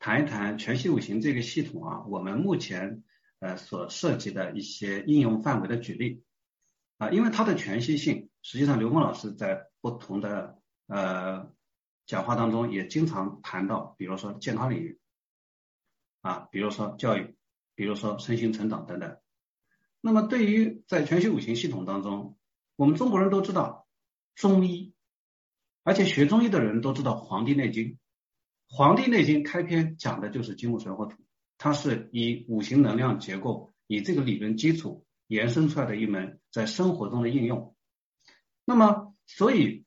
谈一谈全息五行这个系统啊，我们目前呃所涉及的一些应用范围的举例啊，因为它的全息性，实际上刘峰老师在不同的呃。讲话当中也经常谈到，比如说健康领域啊，比如说教育，比如说身心成长等等。那么对于在全息五行系统当中，我们中国人都知道中医，而且学中医的人都知道《黄帝内经》。《黄帝内经》开篇讲的就是金木水火土，它是以五行能量结构，以这个理论基础延伸出来的一门在生活中的应用。那么，所以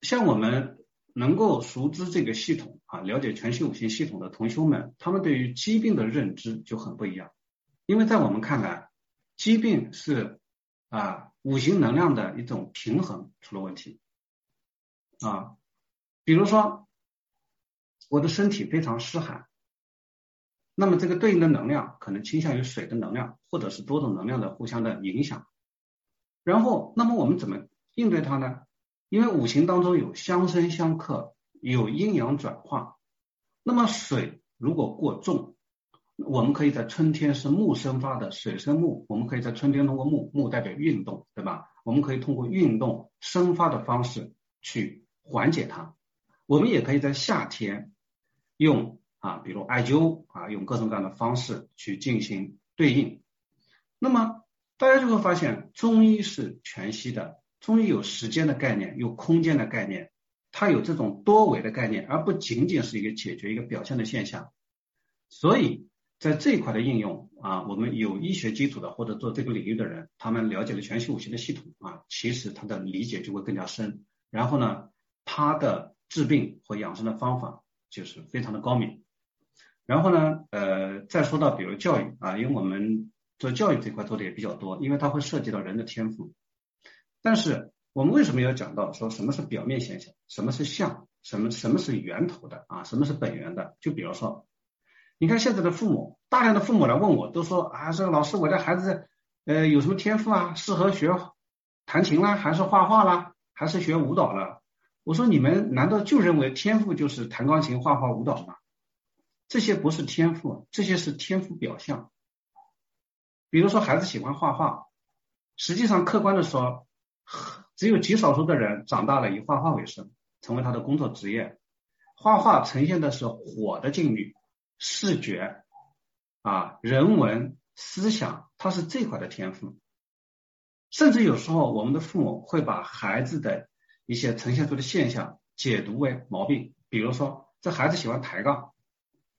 像我们。能够熟知这个系统啊，了解全息五行系统的同修们，他们对于疾病的认知就很不一样。因为在我们看来，疾病是啊五行能量的一种平衡出了问题啊。比如说，我的身体非常湿寒，那么这个对应的能量可能倾向于水的能量，或者是多种能量的互相的影响。然后，那么我们怎么应对它呢？因为五行当中有相生相克，有阴阳转化。那么水如果过重，我们可以在春天是木生发的，水生木，我们可以在春天通过木，木代表运动，对吧？我们可以通过运动生发的方式去缓解它。我们也可以在夏天用啊，比如艾灸啊，用各种各样的方式去进行对应。那么大家就会发现，中医是全息的。中医有时间的概念，有空间的概念，它有这种多维的概念，而不仅仅是一个解决一个表现的现象。所以在这一块的应用啊，我们有医学基础的或者做这个领域的人，他们了解了全息五行的系统啊，其实他的理解就会更加深。然后呢，他的治病和养生的方法就是非常的高明。然后呢，呃，再说到比如教育啊，因为我们做教育这块做的也比较多，因为它会涉及到人的天赋。但是我们为什么要讲到说什么是表面现象，什么是相，什么什么是源头的啊，什么是本源的？就比如说。你看现在的父母，大量的父母来问我，都说啊，这老师，我家孩子呃有什么天赋啊？适合学弹琴啦，还是画画啦，还是学舞蹈了？我说你们难道就认为天赋就是弹钢琴、画画、舞蹈吗？这些不是天赋，这些是天赋表象。比如说孩子喜欢画画，实际上客观的说，只有极少数的人长大了以画画为生，成为他的工作职业。画画呈现的是火的境遇。视觉啊，人文思想，它是这块的天赋。甚至有时候，我们的父母会把孩子的一些呈现出的现象解读为毛病。比如说，这孩子喜欢抬杠，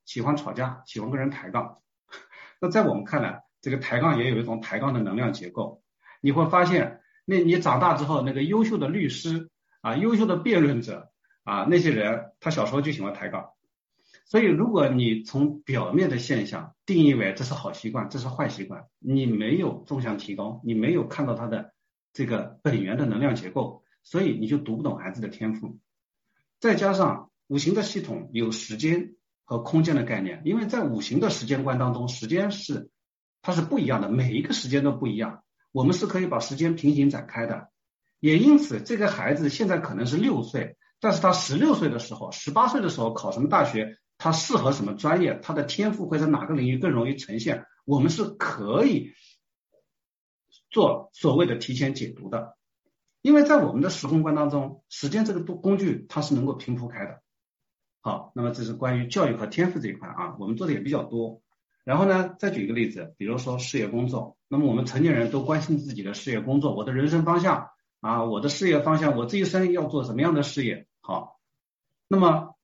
喜欢吵架，喜欢跟人抬杠。那在我们看来，这个抬杠也有一种抬杠的能量结构。你会发现，那你长大之后，那个优秀的律师啊，优秀的辩论者啊，那些人，他小时候就喜欢抬杠。所以，如果你从表面的现象定义为这是好习惯，这是坏习惯，你没有纵向提高，你没有看到他的这个本源的能量结构，所以你就读不懂孩子的天赋。再加上五行的系统有时间和空间的概念，因为在五行的时间观当中，时间是它是不一样的，每一个时间都不一样。我们是可以把时间平行展开的，也因此，这个孩子现在可能是六岁，但是他十六岁的时候、十八岁的时候考什么大学？他适合什么专业？他的天赋会在哪个领域更容易呈现？我们是可以做所谓的提前解读的，因为在我们的时空观当中，时间这个工工具它是能够平铺开的。好，那么这是关于教育和天赋这一块啊，我们做的也比较多。然后呢，再举一个例子，比如说事业工作，那么我们成年人都关心自己的事业工作，我的人生方向啊，我的事业方向，我这一生要做什么样的事业？好，那么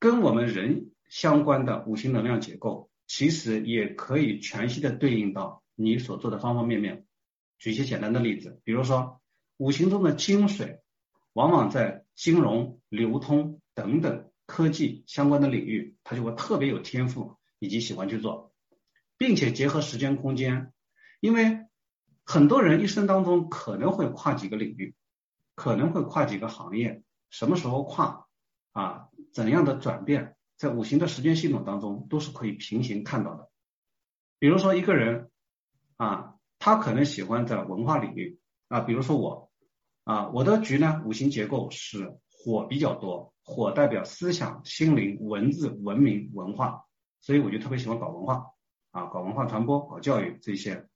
跟我们人。相关的五行能量结构，其实也可以全息的对应到你所做的方方面面。举一些简单的例子，比如说五行中的金水，往往在金融、流通等等科技相关的领域，它就会特别有天赋以及喜欢去做，并且结合时间空间，因为很多人一生当中可能会跨几个领域，可能会跨几个行业，什么时候跨啊？怎样的转变？在五行的时间系统当中，都是可以平行看到的。比如说一个人啊，他可能喜欢在文化领域啊，比如说我啊，我的局呢，五行结构是火比较多，火代表思想、心灵、文字、文明、文化，所以我就特别喜欢搞文化啊，搞文化传播、搞教育这些。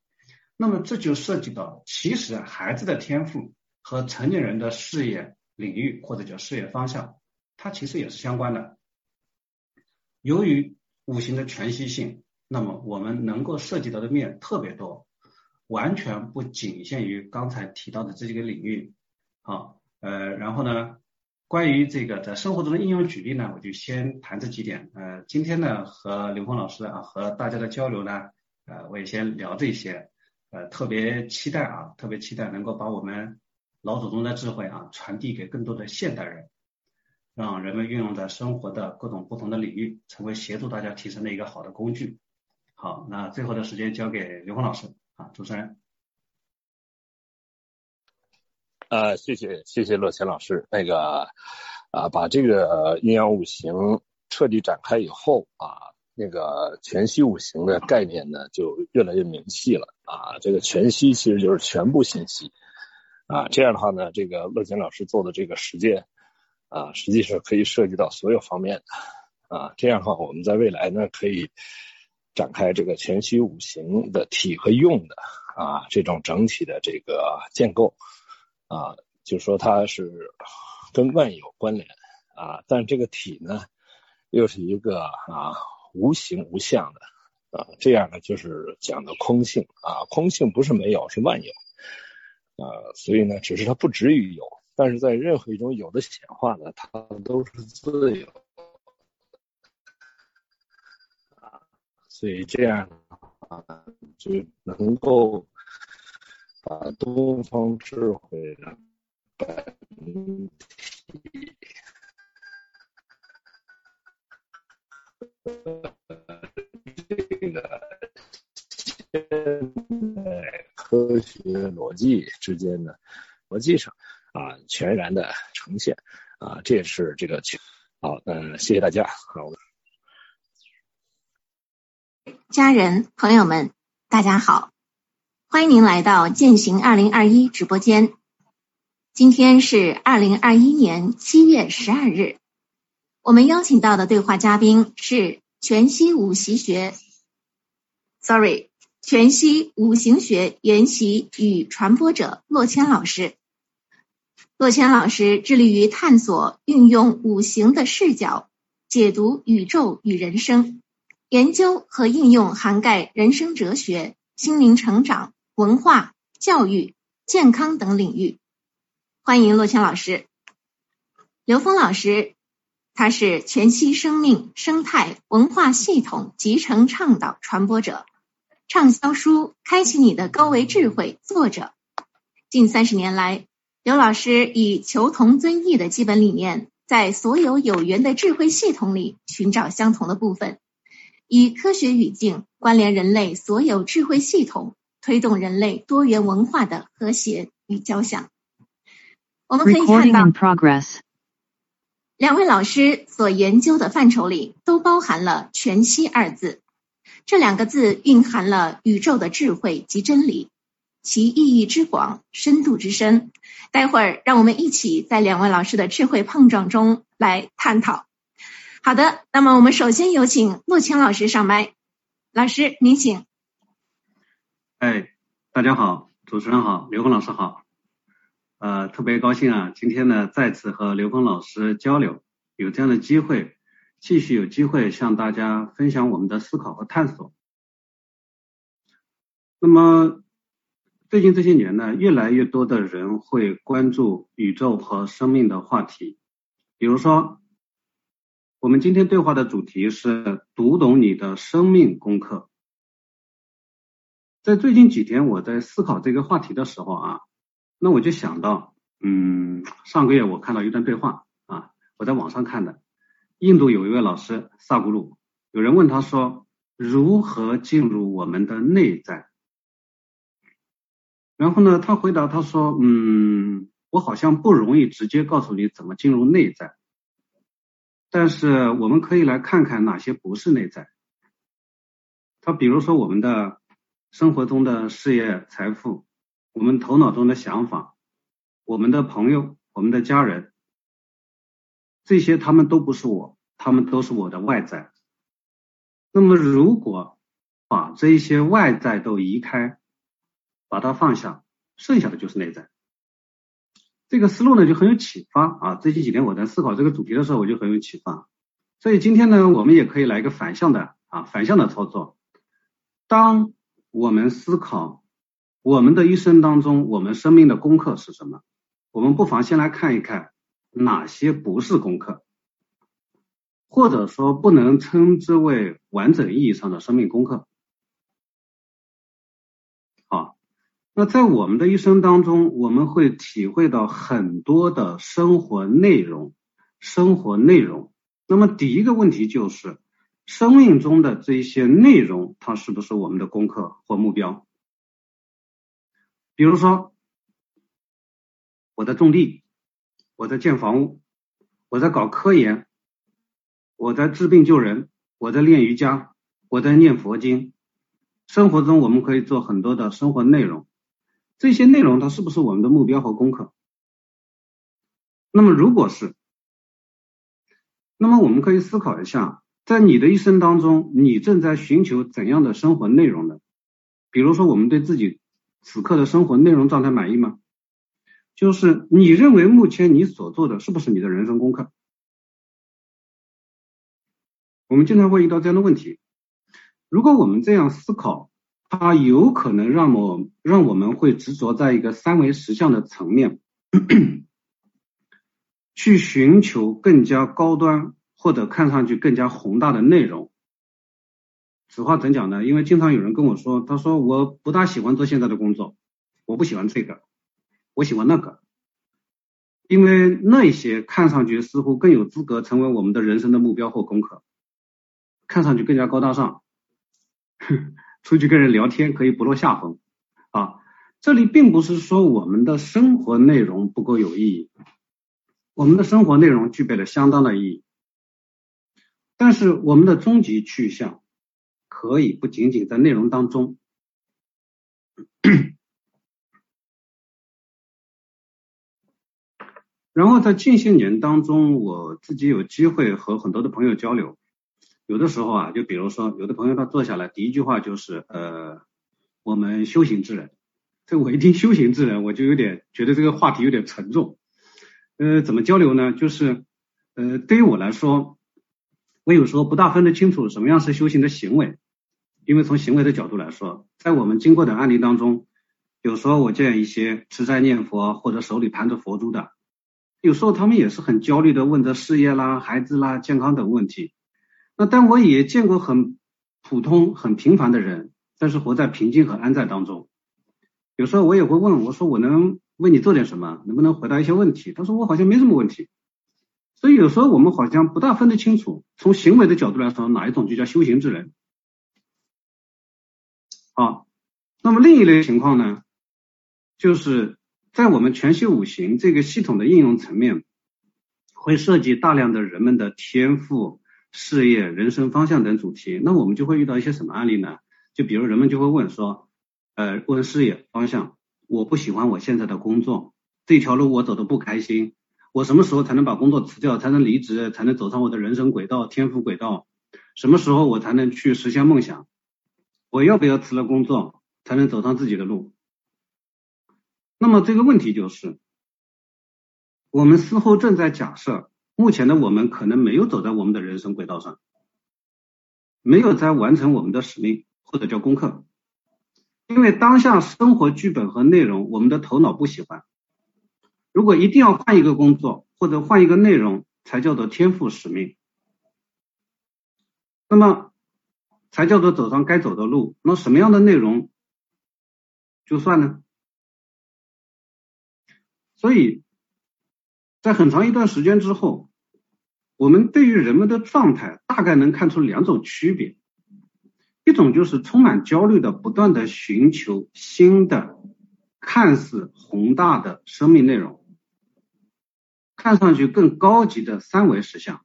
那么这就涉及到，其实孩子的天赋和成年人的事业领域或者叫事业方向，它其实也是相关的。由于五行的全息性，那么我们能够涉及到的面特别多，完全不仅限于刚才提到的这几个领域。好，呃，然后呢，关于这个在生活中的应用举例呢，我就先谈这几点。呃，今天呢和刘峰老师啊和大家的交流呢，呃，我也先聊这些。呃，特别期待啊，特别期待能够把我们老祖宗的智慧啊传递给更多的现代人。让人们运用在生活的各种不同的领域，成为协助大家提升的一个好的工具。好，那最后的时间交给刘峰老师啊，主持人。呃，谢谢谢谢乐谦老师，那个啊，把这个阴阳五行彻底展开以后啊，那个全息五行的概念呢就越来越明细了啊。这个全息其实就是全部信息啊，这样的话呢，这个乐谦老师做的这个实践。啊，实际上可以涉及到所有方面的啊，这样的话，我们在未来呢，可以展开这个全息五行的体和用的啊，这种整体的这个建构啊，就说它是跟万有关联啊，但这个体呢，又是一个啊无形无相的啊，这样呢就是讲的空性啊，空性不是没有，是万有啊，所以呢，只是它不止于有。但是在任何一种有的显化呢，它都是自由啊，所以这样啊，就能够把东方智慧的本体。这个现代科学逻辑之间的逻辑上啊，全然的呈现啊，这也是这个好，嗯，谢谢大家，好。家人朋友们，大家好，欢迎您来到践行二零二一直播间。今天是二零二一年七月十二日。我们邀请到的对话嘉宾是全息五习学，sorry，全息五行学研习与传播者洛谦老师。洛谦老师致力于探索运用五行的视角解读宇宙与人生，研究和应用涵盖人生哲学、心灵成长、文化、教育、健康等领域。欢迎洛谦老师，刘峰老师。他是全息生命生态文化系统集成倡导传播者，畅销书《开启你的高维智慧》作者。近三十年来，刘老师以求同尊异的基本理念，在所有有缘的智慧系统里寻找相同的部分，以科学语境关联人类所有智慧系统，推动人类多元文化的和谐与交响。我们可以看到。两位老师所研究的范畴里都包含了“全息”二字，这两个字蕴含了宇宙的智慧及真理，其意义之广、深度之深。待会儿让我们一起在两位老师的智慧碰撞中来探讨。好的，那么我们首先有请陆谦老师上麦，老师您请。哎，大家好，主持人好，刘峰老师好。呃，特别高兴啊！今天呢，再次和刘峰老师交流，有这样的机会，继续有机会向大家分享我们的思考和探索。那么，最近这些年呢，越来越多的人会关注宇宙和生命的话题。比如说，我们今天对话的主题是读懂你的生命功课。在最近几天，我在思考这个话题的时候啊。那我就想到，嗯，上个月我看到一段对话啊，我在网上看的，印度有一位老师萨古鲁，有人问他说，如何进入我们的内在？然后呢，他回答他说，嗯，我好像不容易直接告诉你怎么进入内在，但是我们可以来看看哪些不是内在。他比如说我们的生活中的事业财富。我们头脑中的想法，我们的朋友，我们的家人，这些他们都不是我，他们都是我的外在。那么，如果把这一些外在都移开，把它放下，剩下的就是内在。这个思路呢就很有启发啊！最近几天我在思考这个主题的时候，我就很有启发。所以今天呢，我们也可以来一个反向的啊，反向的操作。当我们思考。我们的一生当中，我们生命的功课是什么？我们不妨先来看一看哪些不是功课，或者说不能称之为完整意义上的生命功课。好，那在我们的一生当中，我们会体会到很多的生活内容，生活内容。那么第一个问题就是，生命中的这一些内容，它是不是我们的功课或目标？比如说，我在种地，我在建房屋，我在搞科研，我在治病救人，我在练瑜伽，我在念佛经。生活中我们可以做很多的生活内容，这些内容它是不是我们的目标和功课？那么如果是，那么我们可以思考一下，在你的一生当中，你正在寻求怎样的生活内容呢？比如说，我们对自己。此刻的生活内容状态满意吗？就是你认为目前你所做的是不是你的人生功课？我们经常会遇到这样的问题。如果我们这样思考，它有可能让我让我们会执着在一个三维实相的层面，去寻求更加高端或者看上去更加宏大的内容。此话怎讲呢？因为经常有人跟我说，他说我不大喜欢做现在的工作，我不喜欢这个，我喜欢那个，因为那些看上去似乎更有资格成为我们的人生的目标或功课，看上去更加高大上，出去跟人聊天可以不落下风啊。这里并不是说我们的生活内容不够有意义，我们的生活内容具备了相当的意义，但是我们的终极去向可以不仅仅在内容当中。然后在近些年当中，我自己有机会和很多的朋友交流，有的时候啊，就比如说有的朋友他坐下来，第一句话就是呃，我们修行之人。这我一听修行之人，我就有点觉得这个话题有点沉重。呃，怎么交流呢？就是呃，对于我来说，我有时候不大分得清楚什么样是修行的行为，因为从行为的角度来说，在我们经过的案例当中，有时候我见一些持斋念佛或者手里盘着佛珠的，有时候他们也是很焦虑的问着事业啦、孩子啦、健康等问题。那但我也见过很普通、很平凡的人，但是活在平静和安在当中。有时候我也会问我说我能为你做点什么？能不能回答一些问题？他说我好像没什么问题。所以有时候我们好像不大分得清楚，从行为的角度来说，哪一种就叫修行之人。好，那么另一类情况呢，就是在我们全息五行这个系统的应用层面，会涉及大量的人们的天赋、事业、人生方向等主题。那我们就会遇到一些什么案例呢？就比如人们就会问说。呃，问事业方向，我不喜欢我现在的工作，这条路我走的不开心，我什么时候才能把工作辞掉，才能离职，才能走上我的人生轨道、天赋轨道？什么时候我才能去实现梦想？我要不要辞了工作，才能走上自己的路？那么这个问题就是，我们似乎正在假设，目前的我们可能没有走在我们的人生轨道上，没有在完成我们的使命或者叫功课。因为当下生活剧本和内容，我们的头脑不喜欢。如果一定要换一个工作或者换一个内容，才叫做天赋使命，那么才叫做走上该走的路。那什么样的内容就算呢？所以在很长一段时间之后，我们对于人们的状态大概能看出两种区别。一种就是充满焦虑的，不断的寻求新的、看似宏大的生命内容，看上去更高级的三维实相；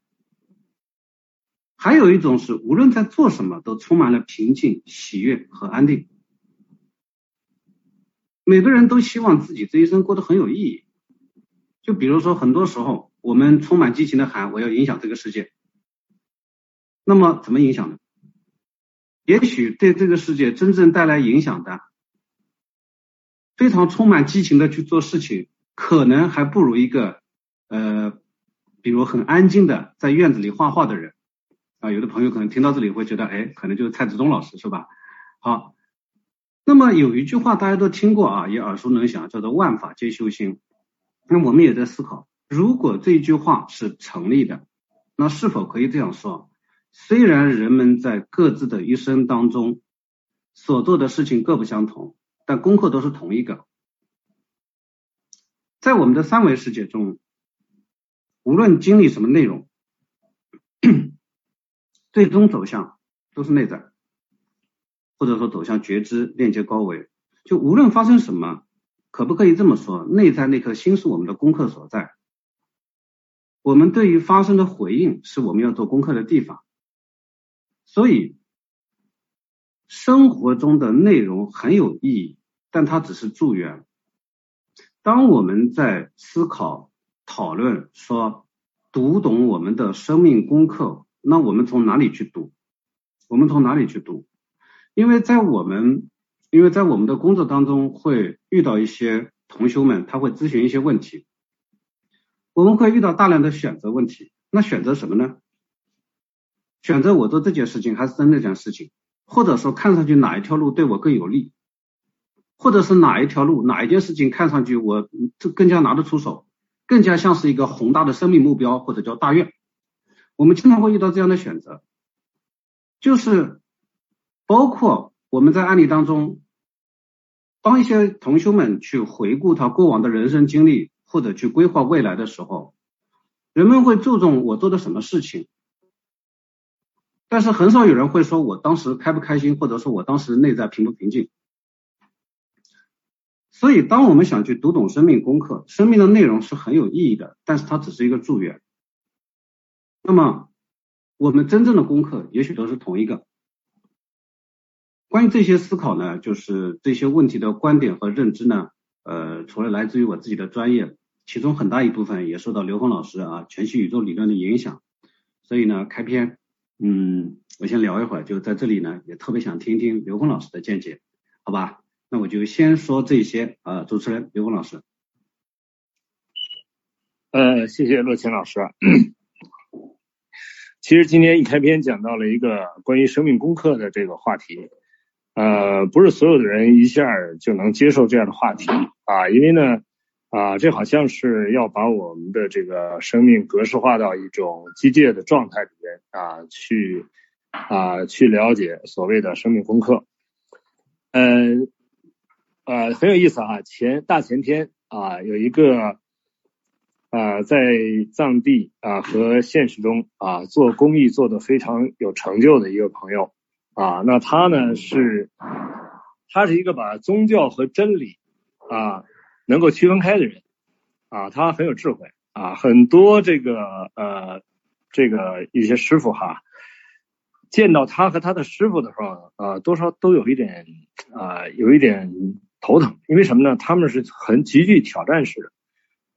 还有一种是无论在做什么都充满了平静、喜悦和安定。每个人都希望自己这一生过得很有意义。就比如说，很多时候我们充满激情的喊：“我要影响这个世界。”那么怎么影响呢？也许对这个世界真正带来影响的，非常充满激情的去做事情，可能还不如一个呃，比如很安静的在院子里画画的人啊。有的朋友可能听到这里会觉得，哎，可能就是蔡志忠老师是吧？好，那么有一句话大家都听过啊，也耳熟能详，叫做“万法皆修心”。那我们也在思考，如果这句话是成立的，那是否可以这样说？虽然人们在各自的一生当中所做的事情各不相同，但功课都是同一个。在我们的三维世界中，无论经历什么内容，最终走向都是内在，或者说走向觉知、链接高维。就无论发生什么，可不可以这么说？内在那颗心是我们的功课所在。我们对于发生的回应，是我们要做功课的地方。所以，生活中的内容很有意义，但它只是助缘。当我们在思考、讨论说读懂我们的生命功课，那我们从哪里去读？我们从哪里去读？因为在我们，因为在我们的工作当中会遇到一些同修们，他会咨询一些问题，我们会遇到大量的选择问题。那选择什么呢？选择我做这件事情还是做那件事情，或者说看上去哪一条路对我更有利，或者是哪一条路哪一件事情看上去我这更加拿得出手，更加像是一个宏大的生命目标或者叫大愿。我们经常会遇到这样的选择，就是包括我们在案例当中，帮一些同修们去回顾他过往的人生经历，或者去规划未来的时候，人们会注重我做的什么事情，但是很少有人会说我当时开不开心，或者说我当时内在平不平静。所以，当我们想去读懂生命功课，生命的内容是很有意义的，但是它只是一个祝愿。那么，我们真正的功课也许都是同一个。关于这些思考呢，就是这些问题的观点和认知呢，呃，除了来自于我自己的专业，其中很大一部分也受到刘峰老师啊全息宇宙理论的影响。所以呢，开篇，嗯，我先聊一会儿，就在这里呢，也特别想听听刘峰老师的见解，好吧？那我就先说这些啊，主持人刘峰老师。呃，谢谢乐清老师。其实今天一开篇讲到了一个关于生命功课的这个话题，呃，不是所有的人一下就能接受这样的话题啊，因为呢啊，这好像是要把我们的这个生命格式化到一种机械的状态里面啊，去啊去了解所谓的生命功课。嗯。呃很有意思啊！前大前天啊，有一个啊，在藏地啊和现实中啊做公益做的非常有成就的一个朋友啊，那他呢是，他是一个把宗教和真理啊能够区分开的人啊，他很有智慧啊，很多这个呃这个一些师傅哈。见到他和他的师傅的时候啊，多少都有一点啊，有一点头疼，因为什么呢？他们是很极具挑战式的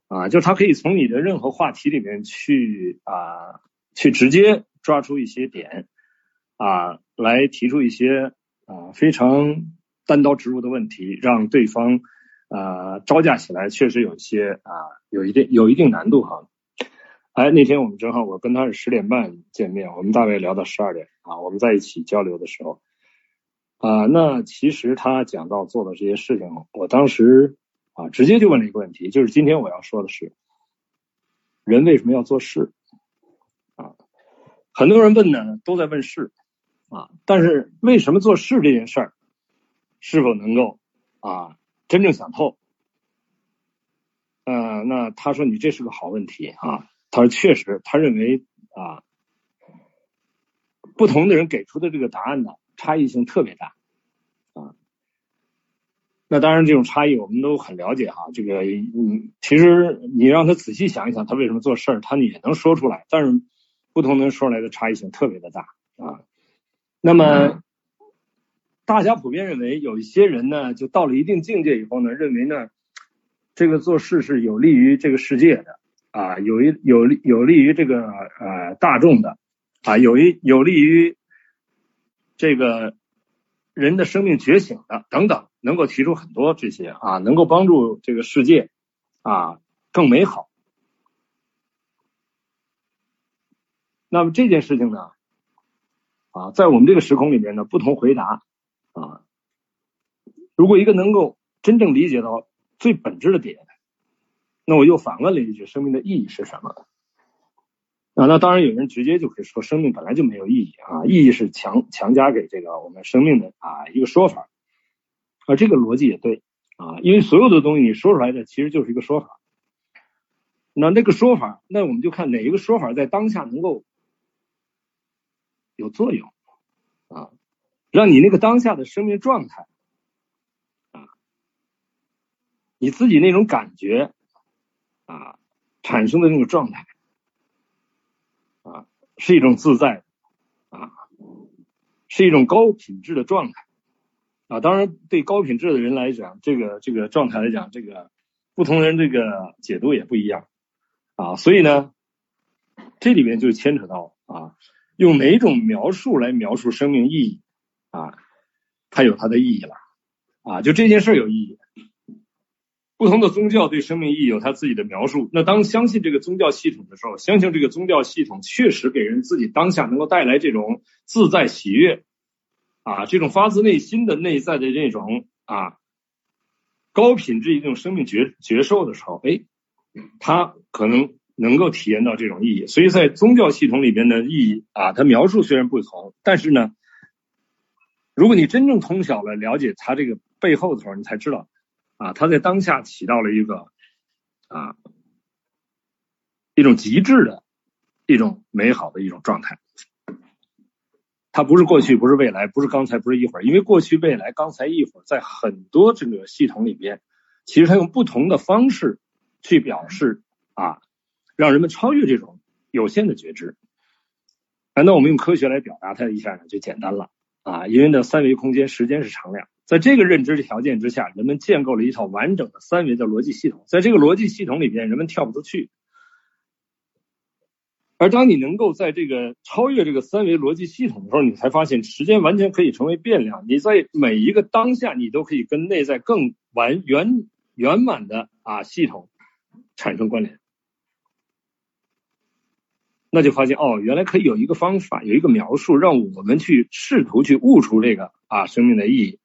啊，就是他可以从你的任何话题里面去啊，去直接抓出一些点啊，来提出一些啊非常单刀直入的问题，让对方啊招架起来，确实有些啊有一定有一定难度哈。哎，那天我们正好，我跟他是十点半见面，我们大概聊到十二点啊。我们在一起交流的时候啊，那其实他讲到做的这些事情，我当时啊直接就问了一个问题，就是今天我要说的是，人为什么要做事啊？很多人问呢，都在问事啊，但是为什么做事这件事儿，是否能够啊真正想透？呃，那他说你这是个好问题啊。他说：“确实，他认为啊，不同的人给出的这个答案呢，差异性特别大啊。那当然，这种差异我们都很了解哈。这个，嗯，其实你让他仔细想一想，他为什么做事儿，他也能说出来。但是，不同的人说出来的差异性特别的大啊。那么，大家普遍认为，有一些人呢，就到了一定境界以后呢，认为呢，这个做事是有利于这个世界的。”啊，有一有利有利于这个呃大众的啊，有一有利于这个人的生命觉醒的等等，能够提出很多这些啊，能够帮助这个世界啊更美好。那么这件事情呢啊，在我们这个时空里面呢，不同回答啊，如果一个能够真正理解到最本质的点。那我又反问了一句：生命的意义是什么？啊，那当然有人直接就可以说，生命本来就没有意义啊，意义是强强加给这个我们生命的啊一个说法，啊，这个逻辑也对啊，因为所有的东西你说出来的其实就是一个说法，那那个说法，那我们就看哪一个说法在当下能够有作用啊，让你那个当下的生命状态啊，你自己那种感觉。啊，产生的那种状态，是一种自在啊，是一种高品质的状态啊。当然，对高品质的人来讲，这个这个状态来讲，这个不同人这个解读也不一样啊。所以呢，这里面就牵扯到啊，用哪种描述来描述生命意义啊，它有它的意义了啊。就这件事有意义。不同的宗教对生命意义有他自己的描述。那当相信这个宗教系统的时候，相信这个宗教系统确实给人自己当下能够带来这种自在喜悦啊，这种发自内心的内在的这种啊高品质一种生命觉觉受的时候，哎，他可能能够体验到这种意义。所以在宗教系统里边的意义啊，它描述虽然不同，但是呢，如果你真正通晓了了解它这个背后的时候，你才知道啊，它在当下起到了一个啊一种极致的一种美好的一种状态。它不是过去，不是未来，不是刚才，不是一会儿，因为过去、未来、刚才、一会儿，在很多这个系统里边，其实它用不同的方式去表示啊，让人们超越这种有限的觉知。那我们用科学来表达它一下呢，就简单了啊，因为呢，三维空间时间是常量，在这个认知的条件之下，人们建构了一套完整的三维的逻辑系统，在这个逻辑系统里边，人们跳不出去。而当你能够在这个超越这个三维逻辑系统的时候，你才发现时间完全可以成为变量。你在每一个当下，你都可以跟内在更完圆圆满的啊系统产生关联。那就发现哦，原来可以有一个方法，有一个描述，让我们去试图去悟出这个啊生命的意义，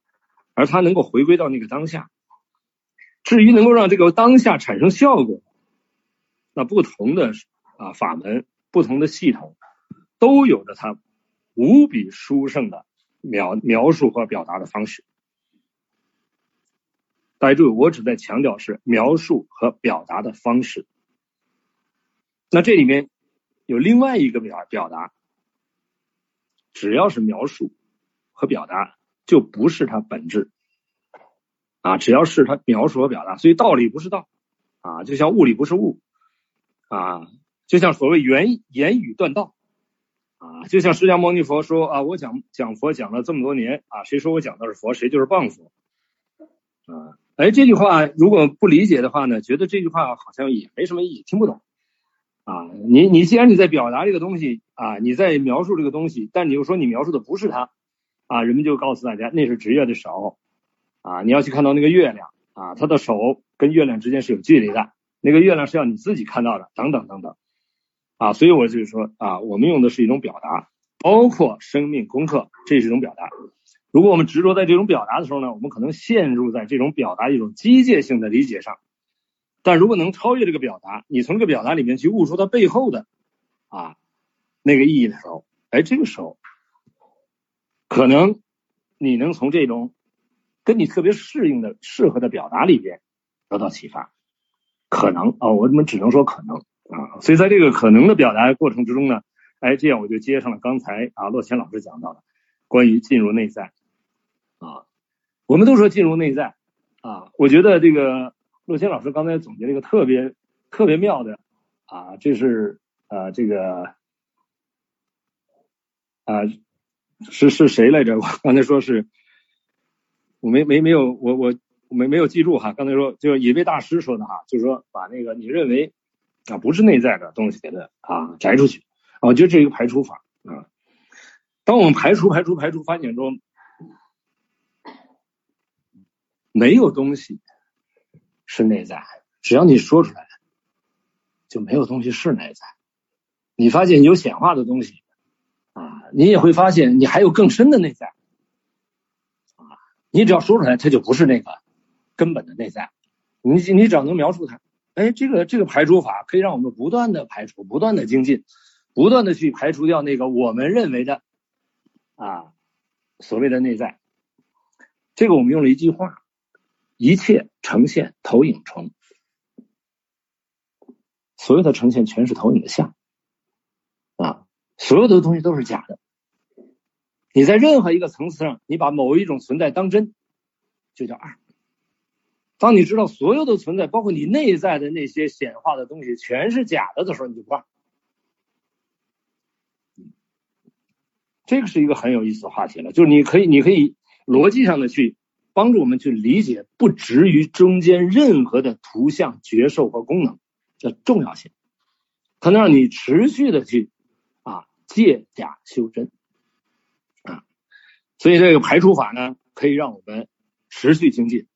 而它能够回归到那个当下。至于能够让这个当下产生效果，那不同的啊法门。不同的系统都有着它无比殊胜的描描述和表达的方式。大家注意，我只在强调是描述和表达的方式。那这里面有另外一个表表达，只要是描述和表达，就不是它本质啊。只要是它描述和表达，所以道理不是道啊，就像物理不是物啊。就像所谓言言语断道啊，就像释迦牟尼佛说啊，我讲讲佛讲了这么多年啊，谁说我讲的是佛，谁就是谤佛啊。哎，这句话如果不理解的话呢，觉得这句话好像也没什么意义，听不懂啊。你你既然你在表达这个东西啊，你在描述这个东西，但你又说你描述的不是它啊，人们就告诉大家那是职业的手啊，你要去看到那个月亮啊，他的手跟月亮之间是有距离的，那个月亮是要你自己看到的，等等等等。啊，所以我就是说啊，我们用的是一种表达，包括生命功课，这是一种表达。如果我们执着在这种表达的时候呢，我们可能陷入在这种表达一种机械性的理解上。但如果能超越这个表达，你从这个表达里面去悟出它背后的啊那个意义的时候，哎，这个时候可能你能从这种跟你特别适应的、适合的表达里边得到启发。可能啊，我们只能说可能。啊，所以在这个可能的表达过程之中呢，哎，这样我就接上了刚才啊洛谦老师讲到的关于进入内在啊，我们都说进入内在啊，我觉得这个洛谦老师刚才总结了一个特别特别妙的啊，这是呃这个啊 是是谁来着？我刚才说是，我没没没有我我没没有记住哈，刚才说就是一位大师说的哈，就是说把那个你认为。啊，不是内在的东西给它啊摘出去，我觉得这一个排除法啊。当我们排除、排除、排除，发现中没有东西是内在，只要你说出来，就没有东西是内在。你发现有显化的东西啊，你也会发现你还有更深的内在啊。你只要说出来，它就不是那个根本的内在。你你只要能描述它。哎，这个这个排除法可以让我们不断的排除，不断的精进，不断的去排除掉那个我们认为的啊所谓的内在。这个我们用了一句话：一切呈现投影成，所有的呈现全是投影的像，所有的东西都是假的。你在任何一个层次上，你把某一种存在当真，就叫二。当你知道所有的存在，包括你内在的那些显化的东西，全是假的的时候，你就挂。这个是一个很有意思的话题了，就是你可以，你可以逻辑上的去帮助我们去理解不执于中间任何的图像、觉受和功能的重要性，它能让你持续的去借假修真啊，所以这个排除法呢，可以让我们持续精进。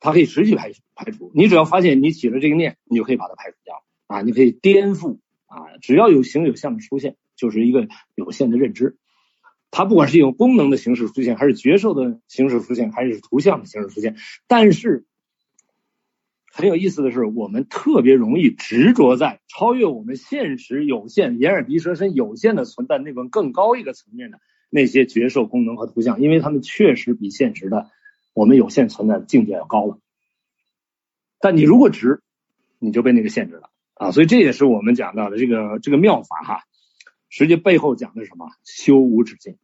它可以持续排排除，你只要发现你起了这个念，你就可以把它排除掉啊！你可以颠覆啊！只要有形有相的出现，就是一个有限的认知。它不管是用功能的形式出现，还是觉受的形式出现，还是图像的形式出现，但是很有意思的是，我们特别容易执着在超越我们现实有限、眼耳鼻舌身有限的存在那种更高一个层面的那些觉受功能和图像，因为他们确实比现实的我们有限存在的境界要高了。但你如果执，你就被那个限制了啊！所以这也是我们讲到的这个这个妙法哈，实际背后讲的什么？修无止境，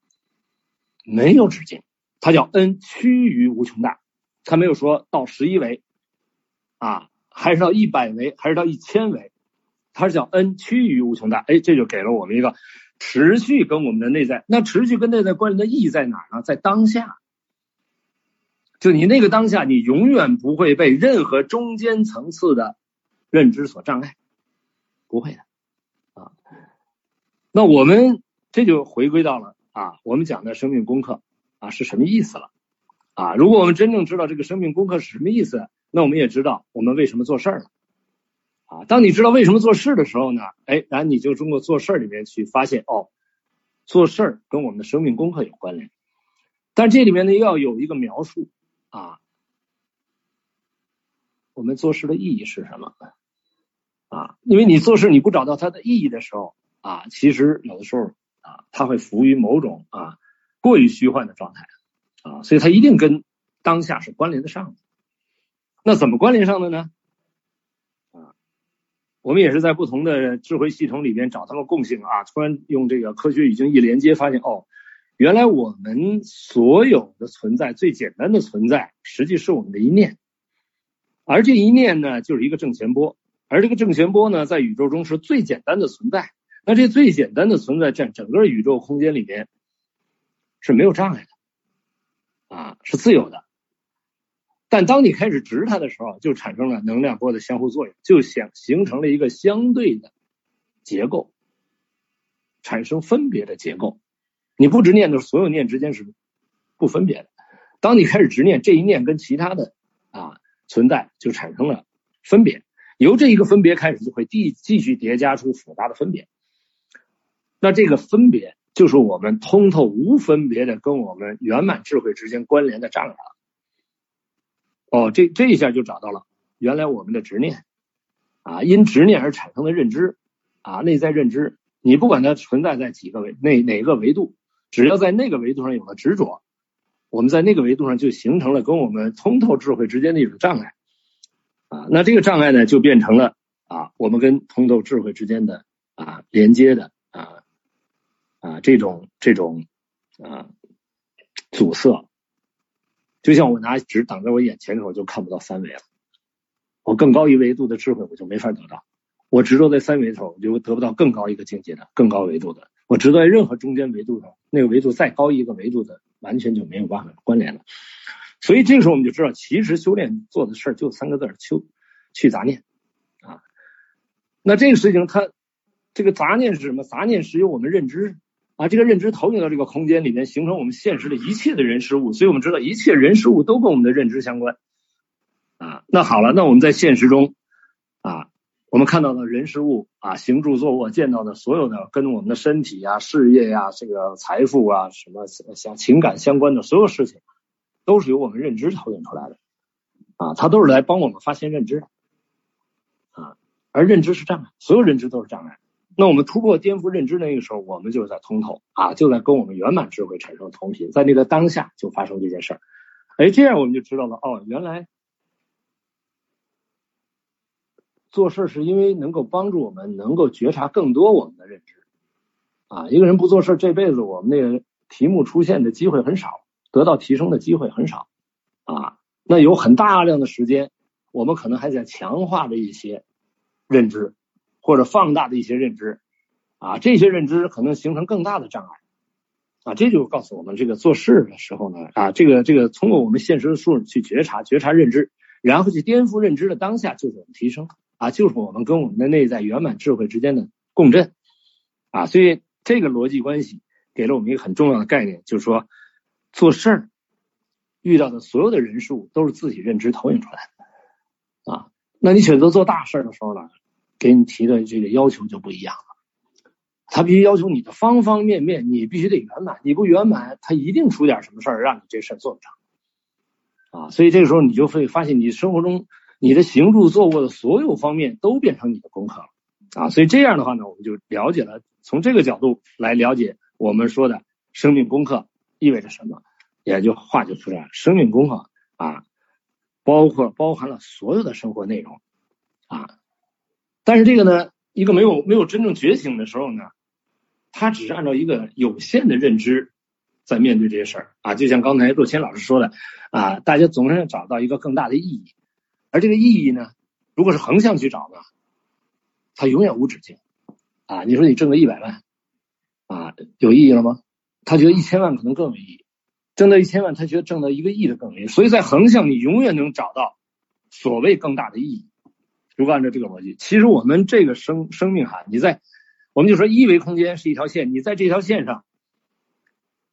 没有止境，它叫恩趋于无穷大，它没有说到十一维啊，还是到一百维，还是到一千维，它是叫 n 趋于无穷大。哎，这就给了我们一个持续跟我们的内在，那持续跟内在关联的意义在哪呢？在当下。就你那个当下，你永远不会被任何中间层次的认知所障碍，不会的啊。那我们这就回归到了啊，我们讲的生命功课啊是什么意思了啊？如果我们真正知道这个生命功课是什么意思，那我们也知道我们为什么做事儿了啊。当你知道为什么做事的时候呢，哎，然后你就通过做事儿里面去发现哦，做事儿跟我们的生命功课有关联，但这里面呢要有一个描述。啊，我们做事的意义是什么？啊，因为你做事你不找到它的意义的时候啊，其实有的时候啊，它会服于某种啊过于虚幻的状态啊，所以它一定跟当下是关联的上的。那怎么关联上的呢？啊，我们也是在不同的智慧系统里边找到了共性啊，突然用这个科学语境一连接，发现哦。原来我们所有的存在，最简单的存在，实际是我们的一念，而这一念呢，就是一个正弦波，而这个正弦波呢，在宇宙中是最简单的存在。那这最简单的存在，在整个宇宙空间里面是没有障碍的，啊，是自由的。但当你开始执它的时候，就产生了能量波的相互作用，就想形成了一个相对的结构，产生分别的结构。你不执念的时候所有念之间是不分别的。当你开始执念，这一念跟其他的啊存在就产生了分别，由这一个分别开始，就会继继续叠加出复杂的分别。那这个分别就是我们通透无分别的跟我们圆满智慧之间关联的障碍。哦，这这一下就找到了原来我们的执念啊，因执念而产生的认知啊，内在认知，你不管它存在在几个维哪哪个维度。只要在那个维度上有了执着，我们在那个维度上就形成了跟我们通透智慧之间的一种障碍啊。那这个障碍呢，就变成了啊，我们跟通透智慧之间的啊连接的啊啊这种这种啊阻塞。就像我拿纸挡在我眼前的时候，就看不到三维了。我更高一维度的智慧，我就没法得到。我执着在三维的时候，我就得不到更高一个境界的更高维度的。我执着在任何中间维度上，那个维度再高一个维度的，完全就没有办法关联了。所以这个时候我们就知道，其实修炼做的事儿就三个字：修去杂念啊。那这个事情，它这个杂念是什么？杂念是由我们认知啊，这个认知投影到这个空间里面，形成我们现实的一切的人事物。所以我们知道，一切人事物都跟我们的认知相关啊。那好了，那我们在现实中啊。我们看到的人事物啊，行住坐卧，见到的所有的跟我们的身体啊、事业呀、这个财富啊、什么像情感相关的所有事情，都是由我们认知投影出来的啊，它都是来帮我们发现认知的啊，而认知是障碍，所有认知都是障碍。那我们突破颠覆认知那个时候，我们就是在通透啊，就在跟我们圆满智慧产生同频，在那个当下就发生这件事儿。哎，这样我们就知道了哦，原来。做事是因为能够帮助我们能够觉察更多我们的认知啊，一个人不做事，这辈子我们那个题目出现的机会很少，得到提升的机会很少啊。那有很大量的时间，我们可能还在强化的一些认知或者放大的一些认知啊，这些认知可能形成更大的障碍啊。这就告诉我们，这个做事的时候呢啊，这个这个通过我们现实的数去觉察觉察认知，然后去颠覆认知的当下，就是我们提升。啊，就是我们跟我们的内在圆满智慧之间的共振啊，所以这个逻辑关系给了我们一个很重要的概念，就是说做事儿遇到的所有的人事物都是自己认知投影出来的啊。那你选择做大事的时候呢，给你提的这个要求就不一样了，他必须要求你的方方面面，你必须得圆满，你不圆满，他一定出点什么事儿，让你这事儿做不成啊。所以这个时候你就会发现，你生活中。你的行住坐卧的所有方面都变成你的功课了啊，所以这样的话呢，我们就了解了，从这个角度来了解我们说的生命功课意味着什么，也就话就出来了。生命功课啊，包括包含了所有的生活内容啊。但是这个呢，一个没有没有真正觉醒的时候呢，他只是按照一个有限的认知在面对这些事儿啊。就像刚才若谦老师说的啊，大家总是要找到一个更大的意义，而这个意义呢，如果是横向去找呢，它永远无止境啊。你说你挣个一百万啊，有意义了吗？他觉得一千万可能更有意义，挣到一千万，他觉得挣到一个亿的更有意义。所以在横向，你永远能找到所谓更大的意义。如果按照这个逻辑，其实我们这个生生命哈，你在我们就说一维空间是一条线，你在这条线上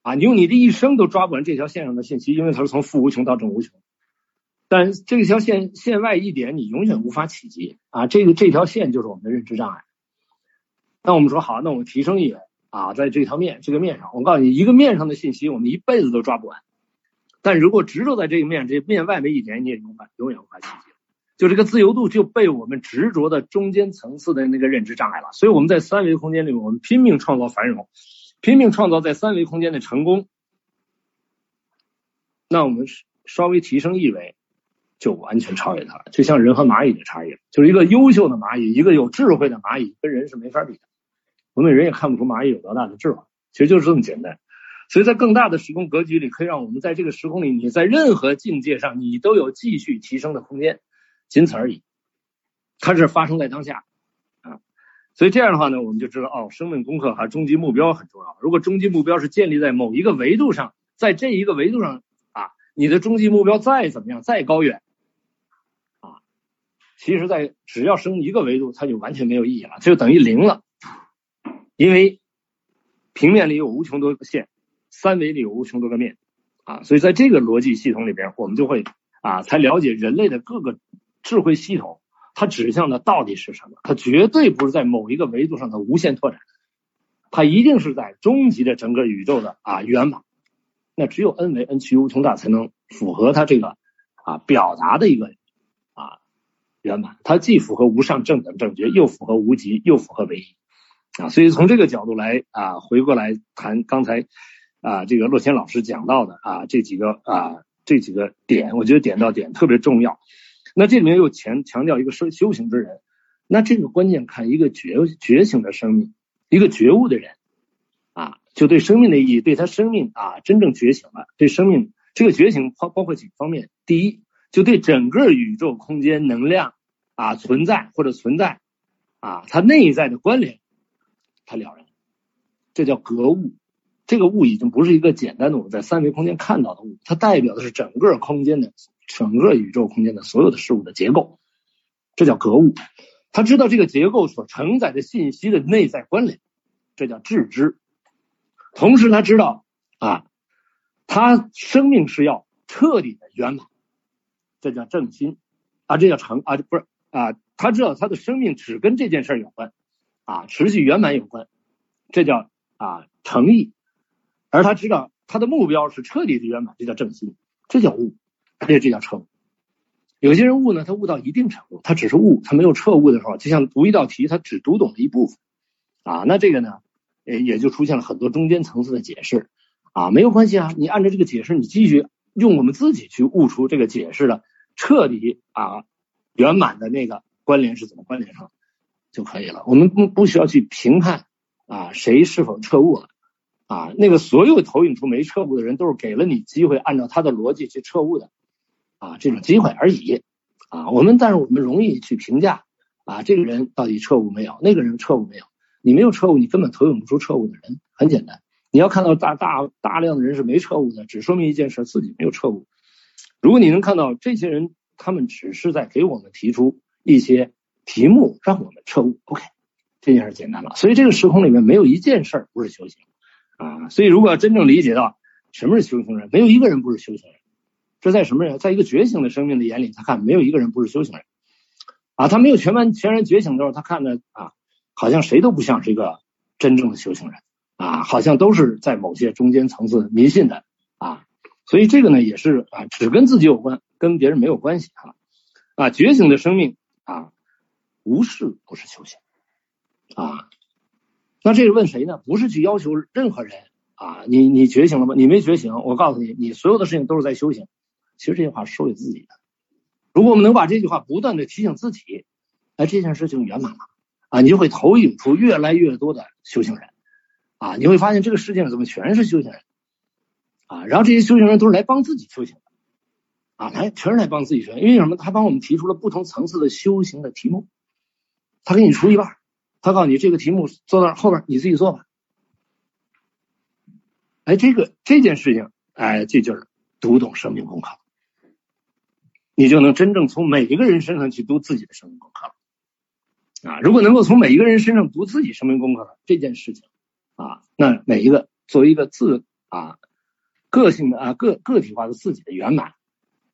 啊，你用你的一生都抓不完这条线上的信息，因为它是从负无穷到正无穷。但这条线线外一点，你永远无法企及啊。这个这条线就是我们的认知障碍。那我们说好，那我们提升一维啊，在这条面这个面上，我告诉你，一个面上的信息，我们一辈子都抓不完。但如果执着在这个面，这面外面一点，你也永远永远无法企及。就这个自由度就被我们执着的中间层次的那个认知障碍了，所以我们在三维空间里，我们拼命创造繁荣，拼命创造在三维空间的成功。那我们稍微提升一维，就完全超越它了。就像人和蚂蚁的差异，就是一个优秀的蚂蚁，一个有智慧的蚂蚁，跟人是没法比的。我们人也看不出蚂蚁有多大的智慧，其实就是这么简单。所以在更大的时空格局里，可以让我们在这个时空里，你在任何境界上，你都有继续提升的空间。仅此而已，它是发生在当下啊，所以这样的话呢，我们就知道哦，生命功课和终极目标很重要。如果终极目标是建立在某一个维度上，在这一个维度上啊，你的终极目标再怎么样，再高远啊，其实，在只要升一个维度，它就完全没有意义了，就等于零了。因为平面里有无穷多个线，三维里有无穷多个面啊，所以在这个逻辑系统里边，我们就会啊，才了解人类的各个。智慧系统，它指向的到底是什么？它绝对不是在某一个维度上的无限拓展，它一定是在终极的整个宇宙的啊圆满。那只有 n 为 n 趋无穷大，才能符合它这个啊表达的一个啊圆满。它既符合无上正等正觉，又符合无极，又符合唯一啊。所以从这个角度来啊回过来谈刚才啊这个洛谦老师讲到的啊这几个啊这几个点，我觉得点到点特别重要。那这里面又强强调一个修修行之人，那这个关键看一个觉觉醒的生命，一个觉悟的人啊，就对生命的意义，对他生命啊真正觉醒了，对生命这个觉醒包包括几个方面，第一，就对整个宇宙空间能量啊存在或者存在啊它内在的关联，他了然，这叫格物，这个物已经不是一个简单的我们在三维空间看到的物，它代表的是整个空间的。整个宇宙空间的所有的事物的结构，这叫格物。他知道这个结构所承载的信息的内在关联，这叫致知。同时他知道啊，他生命是要彻底的圆满，这叫正心啊，这叫成啊，不是啊，他知道他的生命只跟这件事有关啊，持续圆满有关，这叫啊诚意。而他知道他的目标是彻底的圆满，这叫正心，这叫悟。这这叫彻悟。有些人悟呢，他悟到一定程度，他只是悟，他没有彻悟的时候，就像读一道题，他只读懂了一部分啊。那这个呢，也也就出现了很多中间层次的解释啊。没有关系啊，你按照这个解释，你继续用我们自己去悟出这个解释的彻底啊圆满的那个关联是怎么关联上就可以了。我们不不需要去评判啊谁是否彻悟了啊。那个所有投影出没彻悟的人，都是给了你机会，按照他的逻辑去彻悟的。啊，这种机会而已啊，我们但是我们容易去评价啊，这个人到底彻悟没有？那个人彻悟没有？你没有彻悟，你根本投影不出彻悟的人。很简单，你要看到大大大量的人是没彻悟的，只说明一件事，自己没有彻悟。如果你能看到这些人，他们只是在给我们提出一些题目，让我们彻悟，OK，这件事简单了。所以这个时空里面没有一件事不是修行啊。所以如果真正理解到什么是修行人，没有一个人不是修行人。这在什么人？在一个觉醒的生命的眼里，他看没有一个人不是修行人啊。他没有全完全然觉醒的时候，他看着啊，好像谁都不像是一个真正的修行人啊，好像都是在某些中间层次迷信的啊。所以这个呢，也是啊，只跟自己有关，跟别人没有关系哈啊。觉醒的生命啊，无事不是修行啊。那这个问谁呢？不是去要求任何人啊，你你觉醒了吗？你没觉醒，我告诉你，你所有的事情都是在修行。其实这句话是说给自己的。如果我们能把这句话不断的提醒自己，哎，这件事情圆满了啊，你就会投影出越来越多的修行人啊，你会发现这个世界上怎么全是修行人啊？然后这些修行人都是来帮自己修行的啊，来全是来帮自己修，因为什么？他帮我们提出了不同层次的修行的题目，他给你出一半，他告诉你这个题目做到后边你自己做吧。哎，这个这件事情，哎，这就是读懂生命功课，你就能真正从每一个人身上去读自己的生命功课了啊！如果能够从每一个人身上读自己生命功课了，这件事情啊，那每一个作为一个自啊个性的啊个个体化的自己的圆满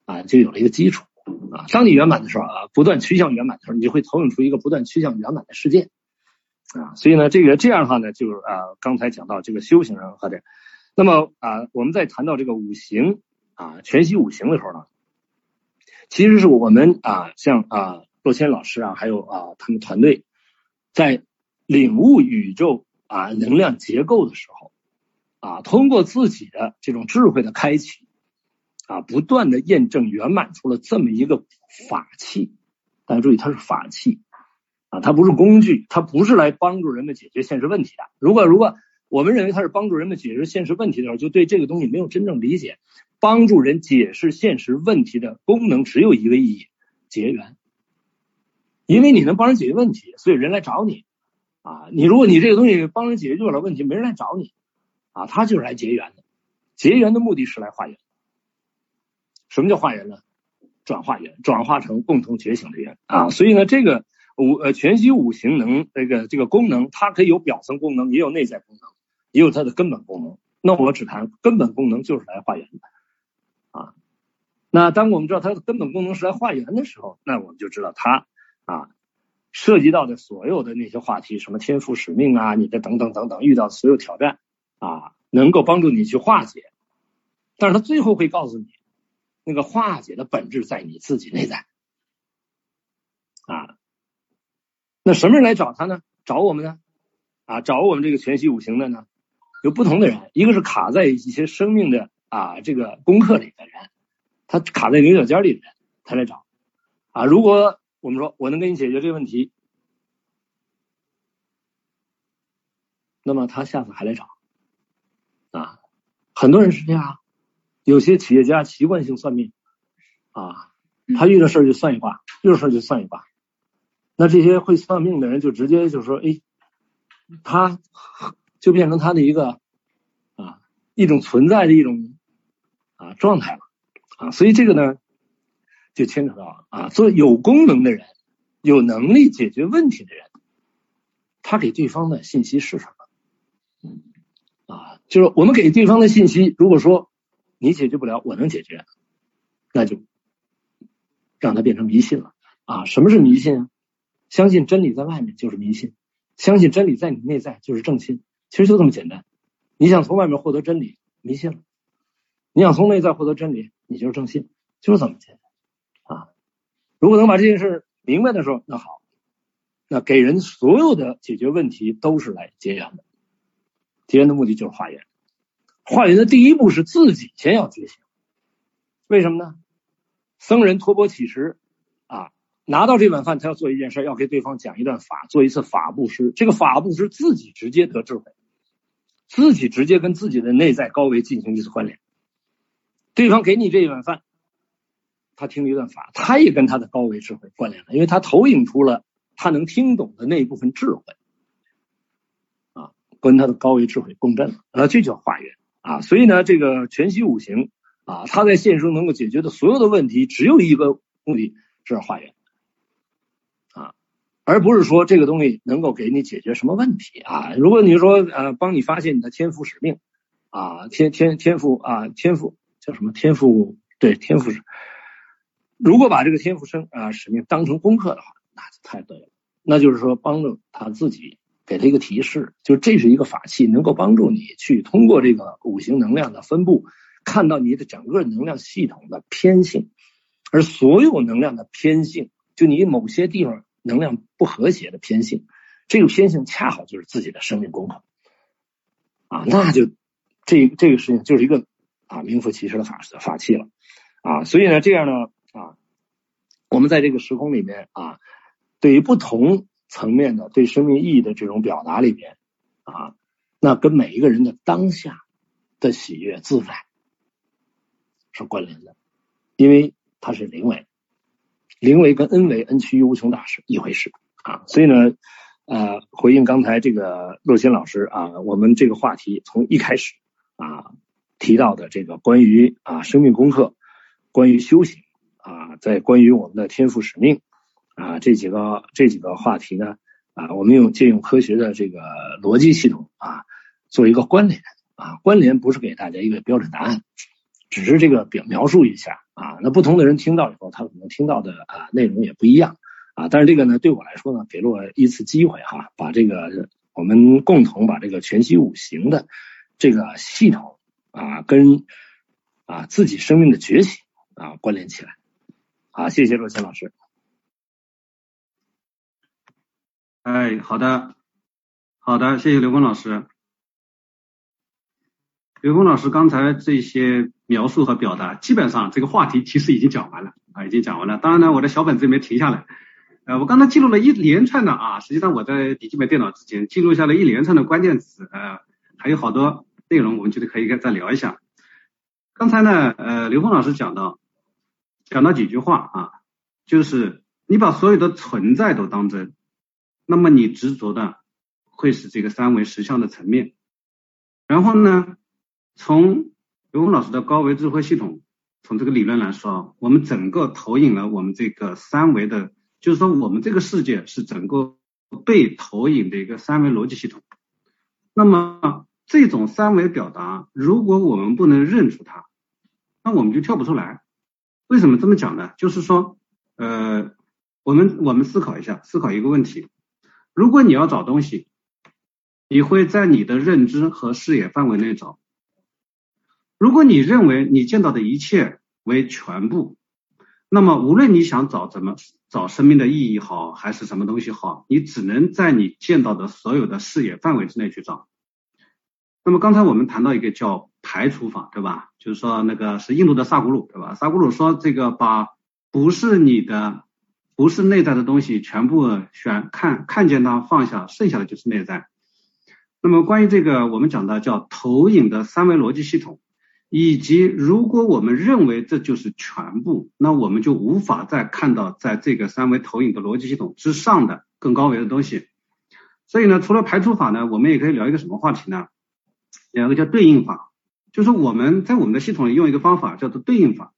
啊，就有了一个基础啊。当你圆满的时候啊，不断趋向圆满的时候，你就会投影出一个不断趋向圆满的世界啊。所以呢，这个这样的话呢，就是啊，刚才讲到这个修行人和这。那么啊，我们在谈到这个五行啊，全息五行的时候呢，其实是我们啊，像啊，洛谦老师啊，还有啊，他们团队在领悟宇宙啊能量结构的时候啊，通过自己的这种智慧的开启啊，不断的验证圆满出了这么一个法器。大家注意，它是法器啊，它不是工具，它不是来帮助人们解决现实问题的。如果如果我们认为它是帮助人们解决现实问题的时候，就对这个东西没有真正理解。帮助人解释现实问题的功能只有一个意义：结缘。因为你能帮人解决问题，所以人来找你啊。你如果你这个东西帮人解决不了问题，没人来找你啊。他就是来结缘的。结缘的目的是来化缘。什么叫化缘呢？转化缘，转化成共同觉醒的缘啊。所以呢，这个五呃全息五行能这个这个功能，它可以有表层功能，也有内在功能。也有它的根本功能，那我只谈根本功能，就是来化缘的。那当我们知道它的根本功能是来化缘的时候，那我们就知道它啊涉及到的所有的那些话题，什么天赋使命啊，你的等等等等，遇到所有挑战啊，能够帮助你去化解。但是它最后会告诉你，那个化解的本质在你自己内在啊。那什么人来找他呢？找我们呢？啊，找我们这个全息五行的呢？有不同的人，一个是卡在一些生命的啊这个功课里的人，他卡在牛角尖里的人，他来找啊。如果我们说我能给你解决这个问题，那么他下次还来找啊。很多人是这样，有些企业家习惯性算命啊，他遇到事儿就算一卦，遇到事儿就算一卦。那这些会算命的人就直接就说，哎，他。就变成他的一个啊一种存在的一种啊状态了所以这个呢就牵扯到啊，做有功能的人、有能力解决问题的人，他给对方的信息是什么？啊，就是我们给对方的信息，如果说你解决不了，我能解决，那就让他变成迷信了啊。什么是迷信啊？相信真理在外面就是迷信，相信真理在你内在就是正信。其实就这么简单，你想从外面获得真理，迷信了；你想从内在获得真理，你就是正信，就是这么简单啊！如果能把这件事明白的时候，那好，那给人所有的解决问题都是来结缘的，结缘的目的就是化缘。化缘的第一步是自己先要觉醒，为什么呢？僧人托钵乞食啊。拿到这碗饭，他要做一件事，要给对方讲一段法，做一次法布施。这个法布施自己直接得智慧，自己直接跟自己的内在高维进行一次关联。对方给你这一碗饭，他听了一段法，他也跟他的高维智慧关联了，因为他投影出了他能听懂的那一部分智慧啊，跟他的高维智慧共振了啊，这叫化缘啊。所以呢，这个全息五行啊，他在现实中能够解决的所有的问题，只有一个目的，是化缘啊。而不是说这个东西能够给你解决什么问题啊？如果你说呃，帮你发现你的天赋使命啊，天天天赋啊，天赋叫什么天赋？对，天赋是。如果把这个天赋生啊使命当成功课的话，那就太对了。那就是说帮助他自己给他一个提示，就这是一个法器，能够帮助你去通过这个五行能量的分布，看到你的整个能量系统的偏性，而所有能量的偏性，就你某些地方。能量不和谐的偏性，这个偏性恰好就是自己的生命功课啊，那就这这个事情就是一个啊名副其实的法法器了啊。所以呢，这样呢啊，我们在这个时空里面啊，对于不同层面的对生命意义的这种表达里边啊，那跟每一个人的当下的喜悦自在是关联的，因为它是灵为，灵为跟恩为恩趋于无穷大是一回事啊。所以呢。呃，回应刚才这个洛欣老师啊，我们这个话题从一开始啊提到的这个关于啊生命功课、关于修行啊，在关于我们的天赋使命啊这几个这几个话题呢啊，我们用借用科学的这个逻辑系统啊做一个关联啊，关联不是给大家一个标准答案，只是这个表描述一下啊，那不同的人听到以后，他可能听到的啊内容也不一样。啊，但是这个呢，对我来说呢，给了我一次机会哈，把这个我们共同把这个全息五行的这个系统啊，跟啊自己生命的觉醒啊关联起来。好，谢谢若谦老师。哎，好的，好的，谢谢刘峰老师。刘峰老师刚才这些描述和表达，基本上这个话题其实已经讲完了啊，已经讲完了。当然呢，我的小本子也没停下来。呃，我刚才记录了一连串的啊，实际上我在笔记本电脑之前记录下了一连串的关键词，呃，还有好多内容，我们觉得可以再聊一下。刚才呢，呃，刘峰老师讲到，讲到几句话啊，就是你把所有的存在都当真，那么你执着的会是这个三维实相的层面。然后呢，从刘峰老师的高维智慧系统，从这个理论来说，我们整个投影了我们这个三维的。就是说，我们这个世界是整个被投影的一个三维逻辑系统。那么，这种三维表达，如果我们不能认出它，那我们就跳不出来。为什么这么讲呢？就是说，呃，我们我们思考一下，思考一个问题：如果你要找东西，你会在你的认知和视野范围内找。如果你认为你见到的一切为全部，那么，无论你想找怎么找生命的意义好，还是什么东西好，你只能在你见到的所有的视野范围之内去找。那么刚才我们谈到一个叫排除法，对吧？就是说那个是印度的萨古鲁，对吧？萨古鲁说这个把不是你的、不是内在的东西全部选看看见它放下，剩下的就是内在。那么关于这个，我们讲的叫投影的三维逻辑系统。以及，如果我们认为这就是全部，那我们就无法再看到在这个三维投影的逻辑系统之上的更高维的东西。所以呢，除了排除法呢，我们也可以聊一个什么话题呢？两个叫对应法，就是我们在我们的系统里用一个方法叫做对应法，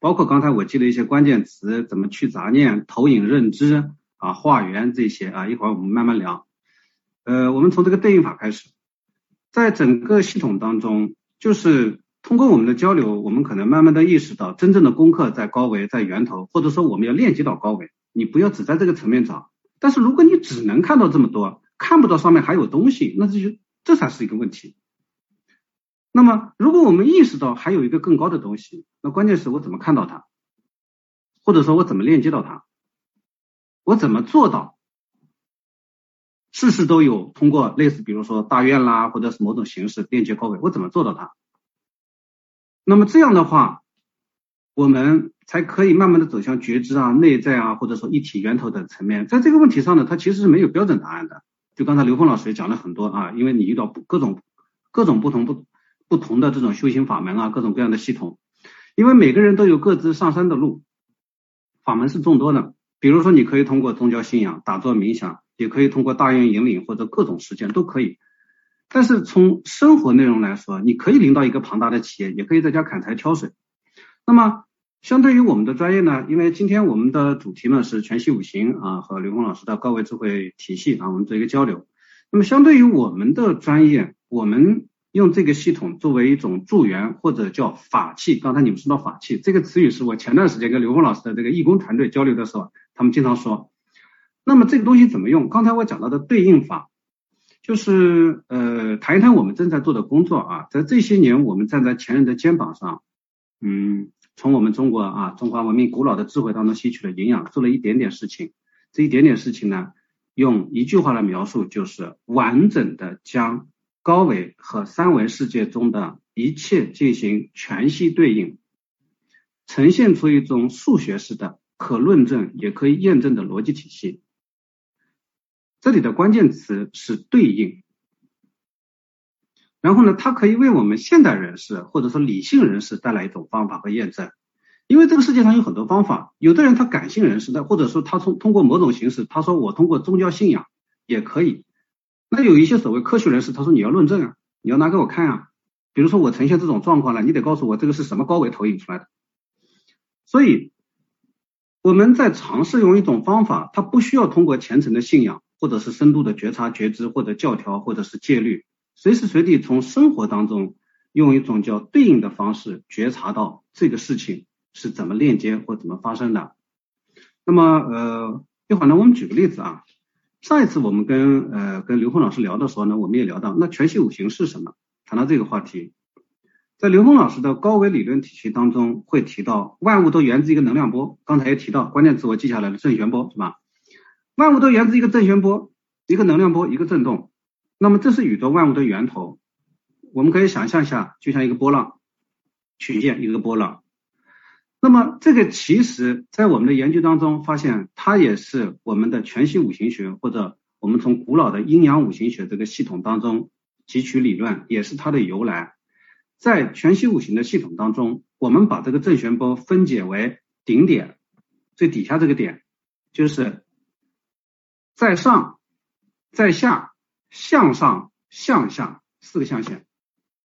包括刚才我记的一些关键词，怎么去杂念、投影、认知啊、化缘这些啊，一会儿我们慢慢聊。呃，我们从这个对应法开始，在整个系统当中，就是。通过我们的交流，我们可能慢慢的意识到，真正的功课在高维，在源头，或者说我们要链接到高维。你不要只在这个层面找，但是如果你只能看到这么多，看不到上面还有东西，那这就这才是一个问题。那么，如果我们意识到还有一个更高的东西，那关键是我怎么看到它，或者说我怎么链接到它，我怎么做到事事都有通过类似，比如说大愿啦，或者是某种形式链接高维，我怎么做到它？那么这样的话，我们才可以慢慢的走向觉知啊、内在啊，或者说一体源头的层面。在这个问题上呢，它其实是没有标准答案的。就刚才刘峰老师也讲了很多啊，因为你遇到各种各种不同不不同的这种修行法门啊，各种各样的系统，因为每个人都有各自上山的路，法门是众多的。比如说，你可以通过宗教信仰、打坐冥想，也可以通过大愿引领或者各种实践都可以。但是从生活内容来说，你可以领导一个庞大的企业，也可以在家砍柴挑水。那么，相对于我们的专业呢？因为今天我们的主题呢是全息五行啊，和刘峰老师的高维智慧体系啊，我们做一个交流。那么，相对于我们的专业，我们用这个系统作为一种助缘或者叫法器。刚才你们说到法器这个词语，是我前段时间跟刘峰老师的这个义工团队交流的时候，他们经常说。那么这个东西怎么用？刚才我讲到的对应法。就是呃谈一谈我们正在做的工作啊，在这些年我们站在前人的肩膀上，嗯，从我们中国啊中华文明古老的智慧当中吸取了营养，做了一点点事情。这一点点事情呢，用一句话来描述，就是完整的将高维和三维世界中的一切进行全息对应，呈现出一种数学式的可论证也可以验证的逻辑体系。这里的关键词是对应。然后呢，它可以为我们现代人士或者说理性人士带来一种方法和验证。因为这个世界上有很多方法，有的人他感性人士的，或者说他通通过某种形式，他说我通过宗教信仰也可以。那有一些所谓科学人士，他说你要论证啊，你要拿给我看啊。比如说我呈现这种状况了，你得告诉我这个是什么高维投影出来的。所以我们在尝试用一种方法，它不需要通过虔诚的信仰，或者是深度的觉察觉知，或者教条，或者是戒律，随时随地从生活当中用一种叫对应的方式觉察到这个事情。是怎么链接或怎么发生的？那么呃，一会儿呢，我们举个例子啊。上一次我们跟呃跟刘峰老师聊的时候呢，我们也聊到那全息五行是什么？谈到这个话题，在刘峰老师的高维理论体系当中会提到，万物都源自一个能量波。刚才也提到关键词，我记下来了，正弦波是吧？万物都源自一个正弦波，一个能量波，一个振动。那么这是宇宙万物的源头。我们可以想象一下，就像一个波浪曲线，一个波浪。那么这个其实，在我们的研究当中发现，它也是我们的全息五行学，或者我们从古老的阴阳五行学这个系统当中汲取理论，也是它的由来。在全息五行的系统当中，我们把这个正弦波分解为顶点，最底下这个点就是在上、在下、向上、向下四个象限，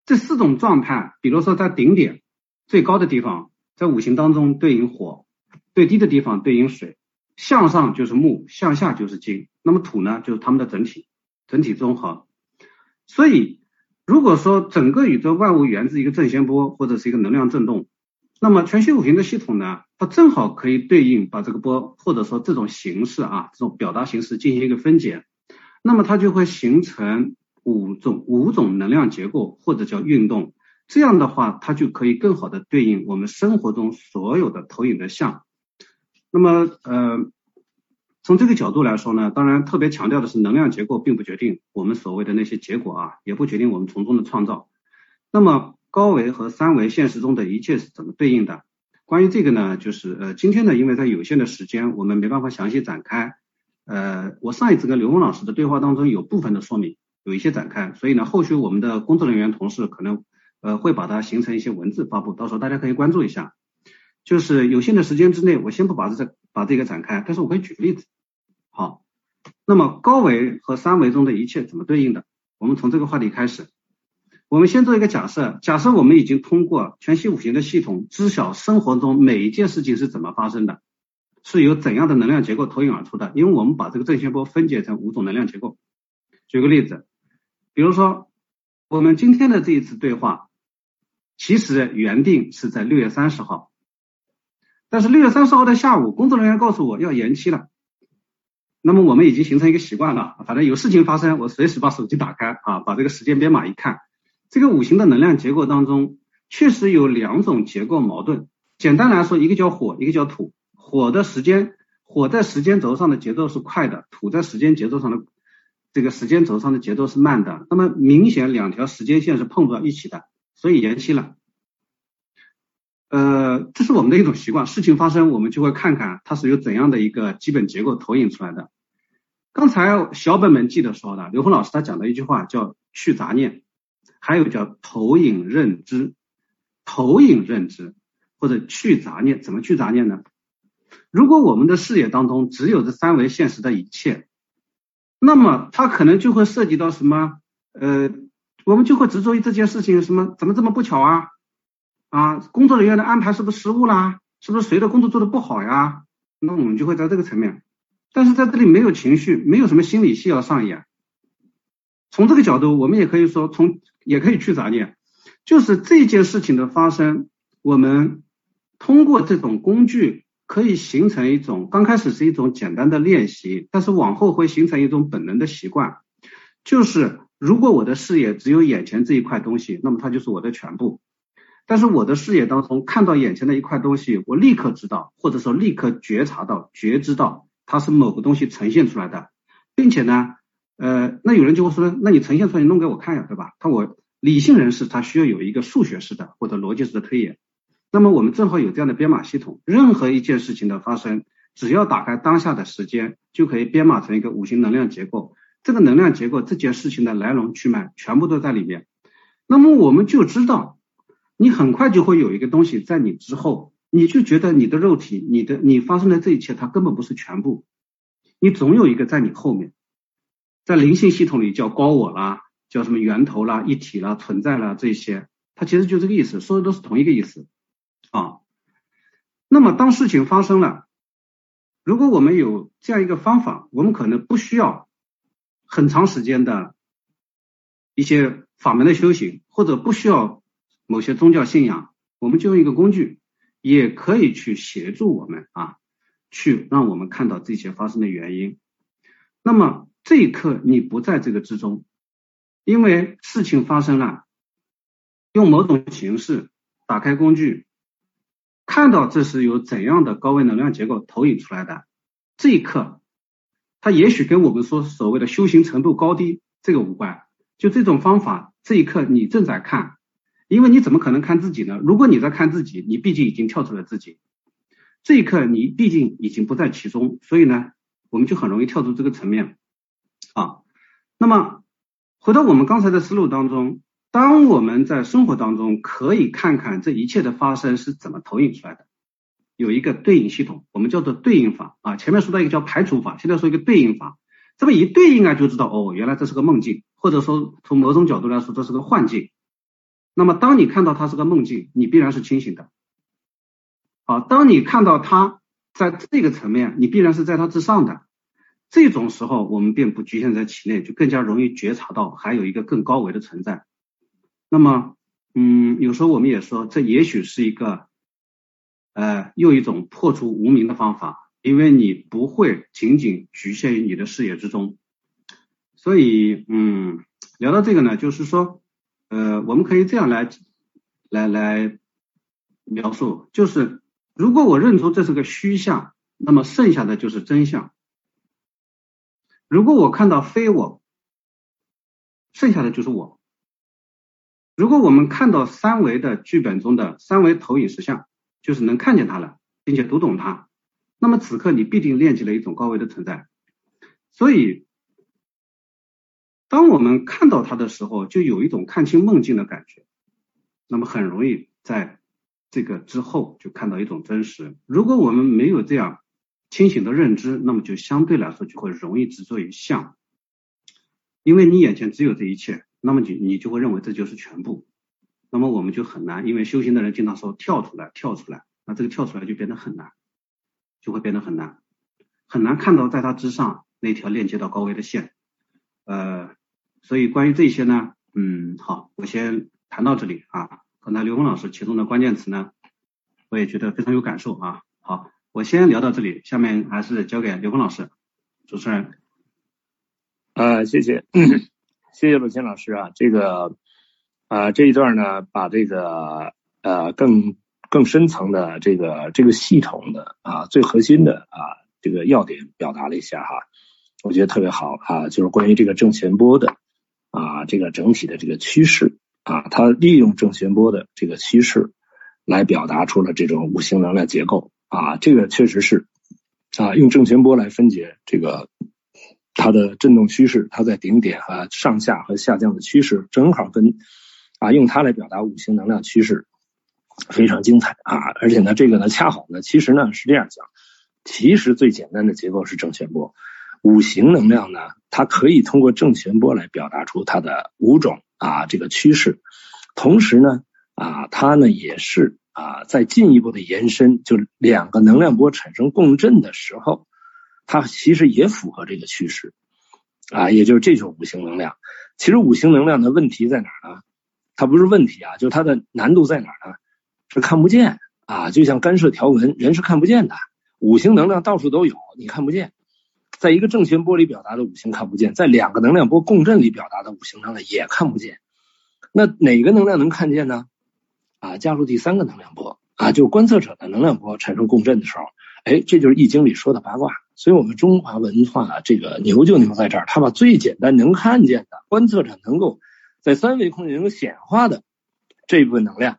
这四种状态，比如说在顶点最高的地方。在五行当中对应火，最低的地方对应水，向上就是木，向下就是金。那么土呢，就是它们的整体，整体综合。所以，如果说整个宇宙万物源自一个正弦波或者是一个能量振动，那么全息五行的系统呢，它正好可以对应把这个波或者说这种形式啊，这种表达形式进行一个分解，那么它就会形成五种五种能量结构或者叫运动。这样的话，它就可以更好的对应我们生活中所有的投影的像。那么，呃，从这个角度来说呢，当然特别强调的是，能量结构并不决定我们所谓的那些结果啊，也不决定我们从中的创造。那么，高维和三维现实中的一切是怎么对应的？关于这个呢，就是呃，今天呢，因为在有限的时间，我们没办法详细展开。呃，我上一次跟刘峰老师的对话当中有部分的说明，有一些展开，所以呢，后续我们的工作人员同事可能。呃，会把它形成一些文字发布，到时候大家可以关注一下。就是有限的时间之内，我先不把这把这个展开，但是我可以举个例子。好，那么高维和三维中的一切怎么对应的？我们从这个话题开始。我们先做一个假设，假设我们已经通过全息五行的系统，知晓生活中每一件事情是怎么发生的，是由怎样的能量结构投影而出的。因为我们把这个正弦波分解成五种能量结构。举个例子，比如说我们今天的这一次对话。其实原定是在六月三十号，但是六月三十号的下午，工作人员告诉我要延期了。那么我们已经形成一个习惯了，反正有事情发生，我随时把手机打开啊，把这个时间编码一看，这个五行的能量结构当中确实有两种结构矛盾。简单来说，一个叫火，一个叫土。火的时间，火在时间轴上的节奏是快的，土在时间节奏上的这个时间轴上的节奏是慢的。那么明显两条时间线是碰不到一起的。所以延期了，呃，这是我们的一种习惯。事情发生，我们就会看看它是由怎样的一个基本结构投影出来的。刚才小本本记得说的，刘峰老师他讲的一句话叫去杂念，还有叫投影认知，投影认知或者去杂念，怎么去杂念呢？如果我们的视野当中只有这三维现实的一切，那么它可能就会涉及到什么？呃。我们就会执着于这件事情，什么怎么这么不巧啊？啊，工作人员的安排是不是失误啦？是不是谁的工作做的不好呀？那我们就会在这个层面，但是在这里没有情绪，没有什么心理戏要上演。从这个角度，我们也可以说，从也可以去杂念，就是这件事情的发生，我们通过这种工具可以形成一种，刚开始是一种简单的练习，但是往后会形成一种本能的习惯，就是。如果我的视野只有眼前这一块东西，那么它就是我的全部。但是我的视野当中看到眼前的一块东西，我立刻知道，或者说立刻觉察到、觉知到它是某个东西呈现出来的，并且呢，呃，那有人就会说，那你呈现出来，你弄给我看呀，对吧？他我理性人士他需要有一个数学式的或者逻辑式的推演。那么我们正好有这样的编码系统，任何一件事情的发生，只要打开当下的时间，就可以编码成一个五行能量结构。这个能量结构，这件事情的来龙去脉全部都在里面。那么我们就知道，你很快就会有一个东西在你之后，你就觉得你的肉体，你的你发生的这一切，它根本不是全部，你总有一个在你后面。在灵性系统里叫高我啦，叫什么源头啦、一体啦、存在啦这些，它其实就这个意思，说的都是同一个意思啊。那么当事情发生了，如果我们有这样一个方法，我们可能不需要很长时间的一些法门的修行，或者不需要某些宗教信仰，我们就用一个工具，也可以去协助我们啊，去让我们看到这些发生的原因。那么。这一刻你不在这个之中，因为事情发生了，用某种形式打开工具，看到这是由怎样的高维能量结构投影出来的。这一刻，它也许跟我们说所谓的修行程度高低这个无关。就这种方法，这一刻你正在看，因为你怎么可能看自己呢？如果你在看自己，你毕竟已经跳出了自己。这一刻你毕竟已经不在其中，所以呢，我们就很容易跳出这个层面。啊，那么回到我们刚才的思路当中，当我们在生活当中可以看看这一切的发生是怎么投影出来的，有一个对应系统，我们叫做对应法啊。前面说到一个叫排除法，现在说一个对应法，这么一对应啊，就知道哦，原来这是个梦境，或者说从某种角度来说这是个幻境。那么当你看到它是个梦境，你必然是清醒的。好，当你看到它在这个层面，你必然是在它之上的。这种时候，我们便不局限在其内，就更加容易觉察到还有一个更高维的存在。那么，嗯，有时候我们也说，这也许是一个，呃，又一种破除无名的方法，因为你不会仅仅局限于你的视野之中。所以，嗯，聊到这个呢，就是说，呃，我们可以这样来，来来描述，就是如果我认出这是个虚像，那么剩下的就是真相。如果我看到非我，剩下的就是我。如果我们看到三维的剧本中的三维投影实像，就是能看见它了，并且读懂它，那么此刻你必定链接了一种高维的存在。所以，当我们看到它的时候，就有一种看清梦境的感觉。那么很容易在这个之后就看到一种真实。如果我们没有这样。清醒的认知，那么就相对来说就会容易执着于相，因为你眼前只有这一切，那么你你就会认为这就是全部，那么我们就很难，因为修行的人经常说跳出来，跳出来，那这个跳出来就变得很难，就会变得很难，很难看到在它之上那条链接到高维的线，呃，所以关于这些呢，嗯，好，我先谈到这里啊，刚才刘峰老师其中的关键词呢，我也觉得非常有感受啊，好。我先聊到这里，下面还是交给刘峰老师，主持人。啊，谢谢，谢谢陆谦老师啊，这个啊这一段呢，把这个呃更更深层的这个这个系统的啊最核心的啊这个要点表达了一下哈，我觉得特别好啊，就是关于这个正弦波的啊这个整体的这个趋势啊，它利用正弦波的这个趋势来表达出了这种五行能量结构。啊，这个确实是啊，用正弦波来分解这个它的振动趋势，它在顶点和上下和下降的趋势，正好跟啊用它来表达五行能量趋势，非常精彩啊！而且呢，这个呢，恰好呢，其实呢是这样讲，其实最简单的结构是正弦波，五行能量呢，它可以通过正弦波来表达出它的五种啊这个趋势，同时呢啊，它呢也是。啊，在进一步的延伸，就两个能量波产生共振的时候，它其实也符合这个趋势啊，也就是这种五行能量。其实五行能量的问题在哪儿呢？它不是问题啊，就它的难度在哪儿呢？是看不见啊，就像干涉条纹，人是看不见的。五行能量到处都有，你看不见。在一个正弦波里表达的五行看不见，在两个能量波共振里表达的五行能量也看不见。那哪个能量能看见呢？啊，加入第三个能量波啊，就观测者的能量波产生共振的时候，哎，这就是易经里说的八卦所以我们中华文化这个牛就牛在这儿，它把最简单能看见的、观测者能够在三维空间能够显化的这一部分能量，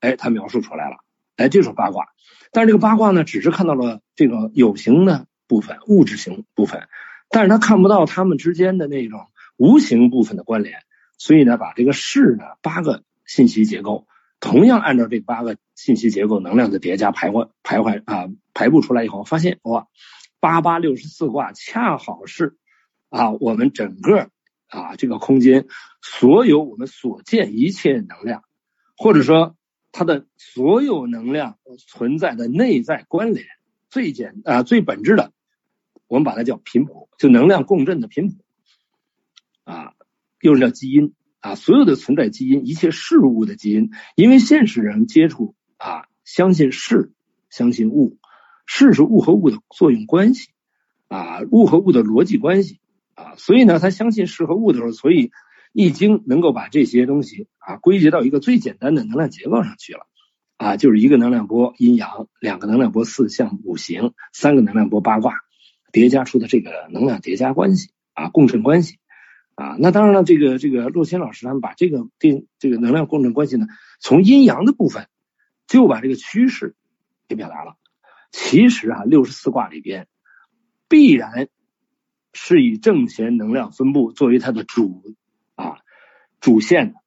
哎，它描述出来了，哎，就是八卦。但是这个八卦呢，只是看到了这个有形的部分、物质型部分，但是他看不到它们之间的那种无形部分的关联。所以呢，把这个势呢八个信息结构，同样按照这八个信息结构能量的叠加排换排换啊排布出来以后，发现哇，八八六十四卦恰好是啊我们整个啊这个空间所有我们所见一切能量，或者说它的所有能量存在的内在关联最简啊最本质的，我们把它叫频谱，就能量共振的频谱啊。又是叫基因啊，所有的存在基因，一切事物的基因，因为现实人接触啊，相信事，相信物，事是物和物的作用关系啊，物和物的逻辑关系啊，所以呢，他相信事和物的时候，所以易经能够把这些东西啊归结到一个最简单的能量结构上去了啊，就是一个能量波阴阳，两个能量波四象五行，三个能量波八卦叠加出的这个能量叠加关系啊，共振关系。啊，那当然了，这个这个洛谦老师他们把这个电这个能量共振关系呢，从阴阳的部分就把这个趋势给表达了。其实啊，六十四卦里边必然是以正弦能量分布作为它的主啊主线的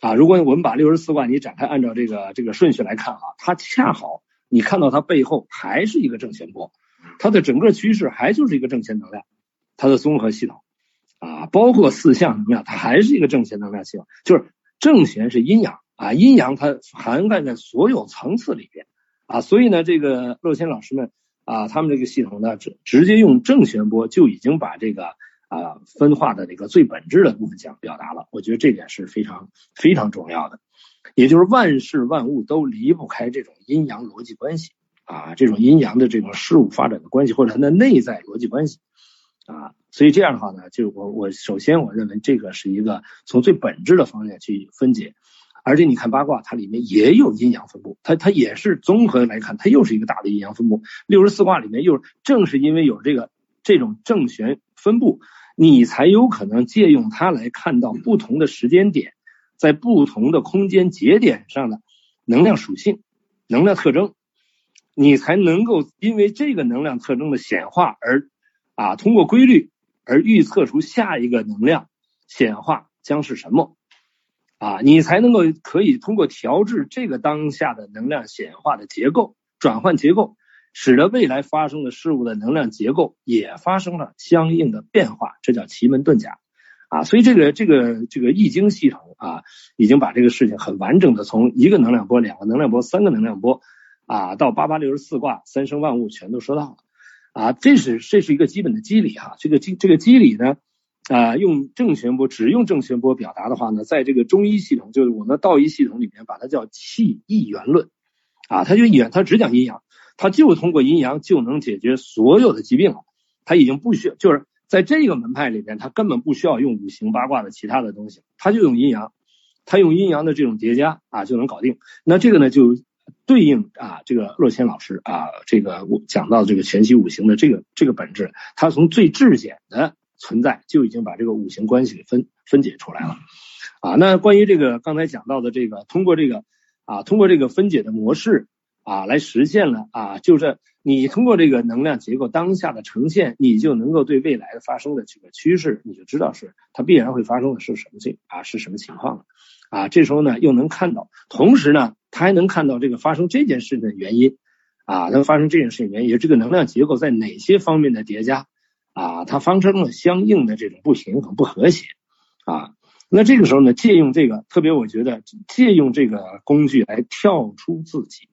啊。如果我们把六十四卦你展开按照这个这个顺序来看啊，它恰好你看到它背后还是一个正弦波，它的整个趋势还就是一个正弦能量，它的综合系统。啊，包括四象能量，它还是一个正弦能量系统，就是正弦是阴阳啊，阴阳它涵盖在所有层次里边啊，所以呢，这个乐谦老师们啊，他们这个系统呢，直直接用正弦波就已经把这个啊分化的这个最本质的部分讲表达了，我觉得这点是非常非常重要的，也就是万事万物都离不开这种阴阳逻辑关系啊，这种阴阳的这种事物发展的关系或者它的内在逻辑关系啊。所以这样的话呢，就我我首先我认为这个是一个从最本质的方面去分解，而且你看八卦它里面也有阴阳分布，它它也是综合来看，它又是一个大的阴阳分布。六十四卦里面又正是因为有这个这种正弦分布，你才有可能借用它来看到不同的时间点，在不同的空间节点上的能量属性、能量特征，你才能够因为这个能量特征的显化而啊通过规律。而预测出下一个能量显化将是什么啊？你才能够可以通过调制这个当下的能量显化的结构转换结构，使得未来发生的事物的能量结构也发生了相应的变化，这叫奇门遁甲啊！所以这个这个这个易经系统啊，已经把这个事情很完整的从一个能量波、两个能量波、三个能量波啊，到八八六十四卦三生万物全都说到了。啊，这是这是一个基本的机理哈，这个机这个机理呢，啊，用正弦波，只用正弦波表达的话呢，在这个中医系统，就是我们道医系统里面，把它叫气一元论，啊，它就一元，它只讲阴阳，它就通过阴阳就能解决所有的疾病了，它已经不需要，就是在这个门派里边，它根本不需要用五行八卦的其他的东西，它就用阴阳，它用阴阳的这种叠加啊就能搞定，那这个呢就。对应啊，这个洛谦老师啊，这个我讲到这个全息五行的这个这个本质，他从最质简的存在就已经把这个五行关系给分分解出来了啊。那关于这个刚才讲到的这个，通过这个啊，通过这个分解的模式啊，来实现了啊，就是你通过这个能量结构当下的呈现，你就能够对未来的发生的这个趋势，你就知道是它必然会发生的是什么情啊，是什么情况了啊。这时候呢，又能看到，同时呢。他还能看到这个发生这件事的原因啊，能发生这件事的原因，也这个能量结构在哪些方面的叠加啊，它发生了相应的这种不平衡、不和谐啊。那这个时候呢，借用这个，特别我觉得借用这个工具来跳出自己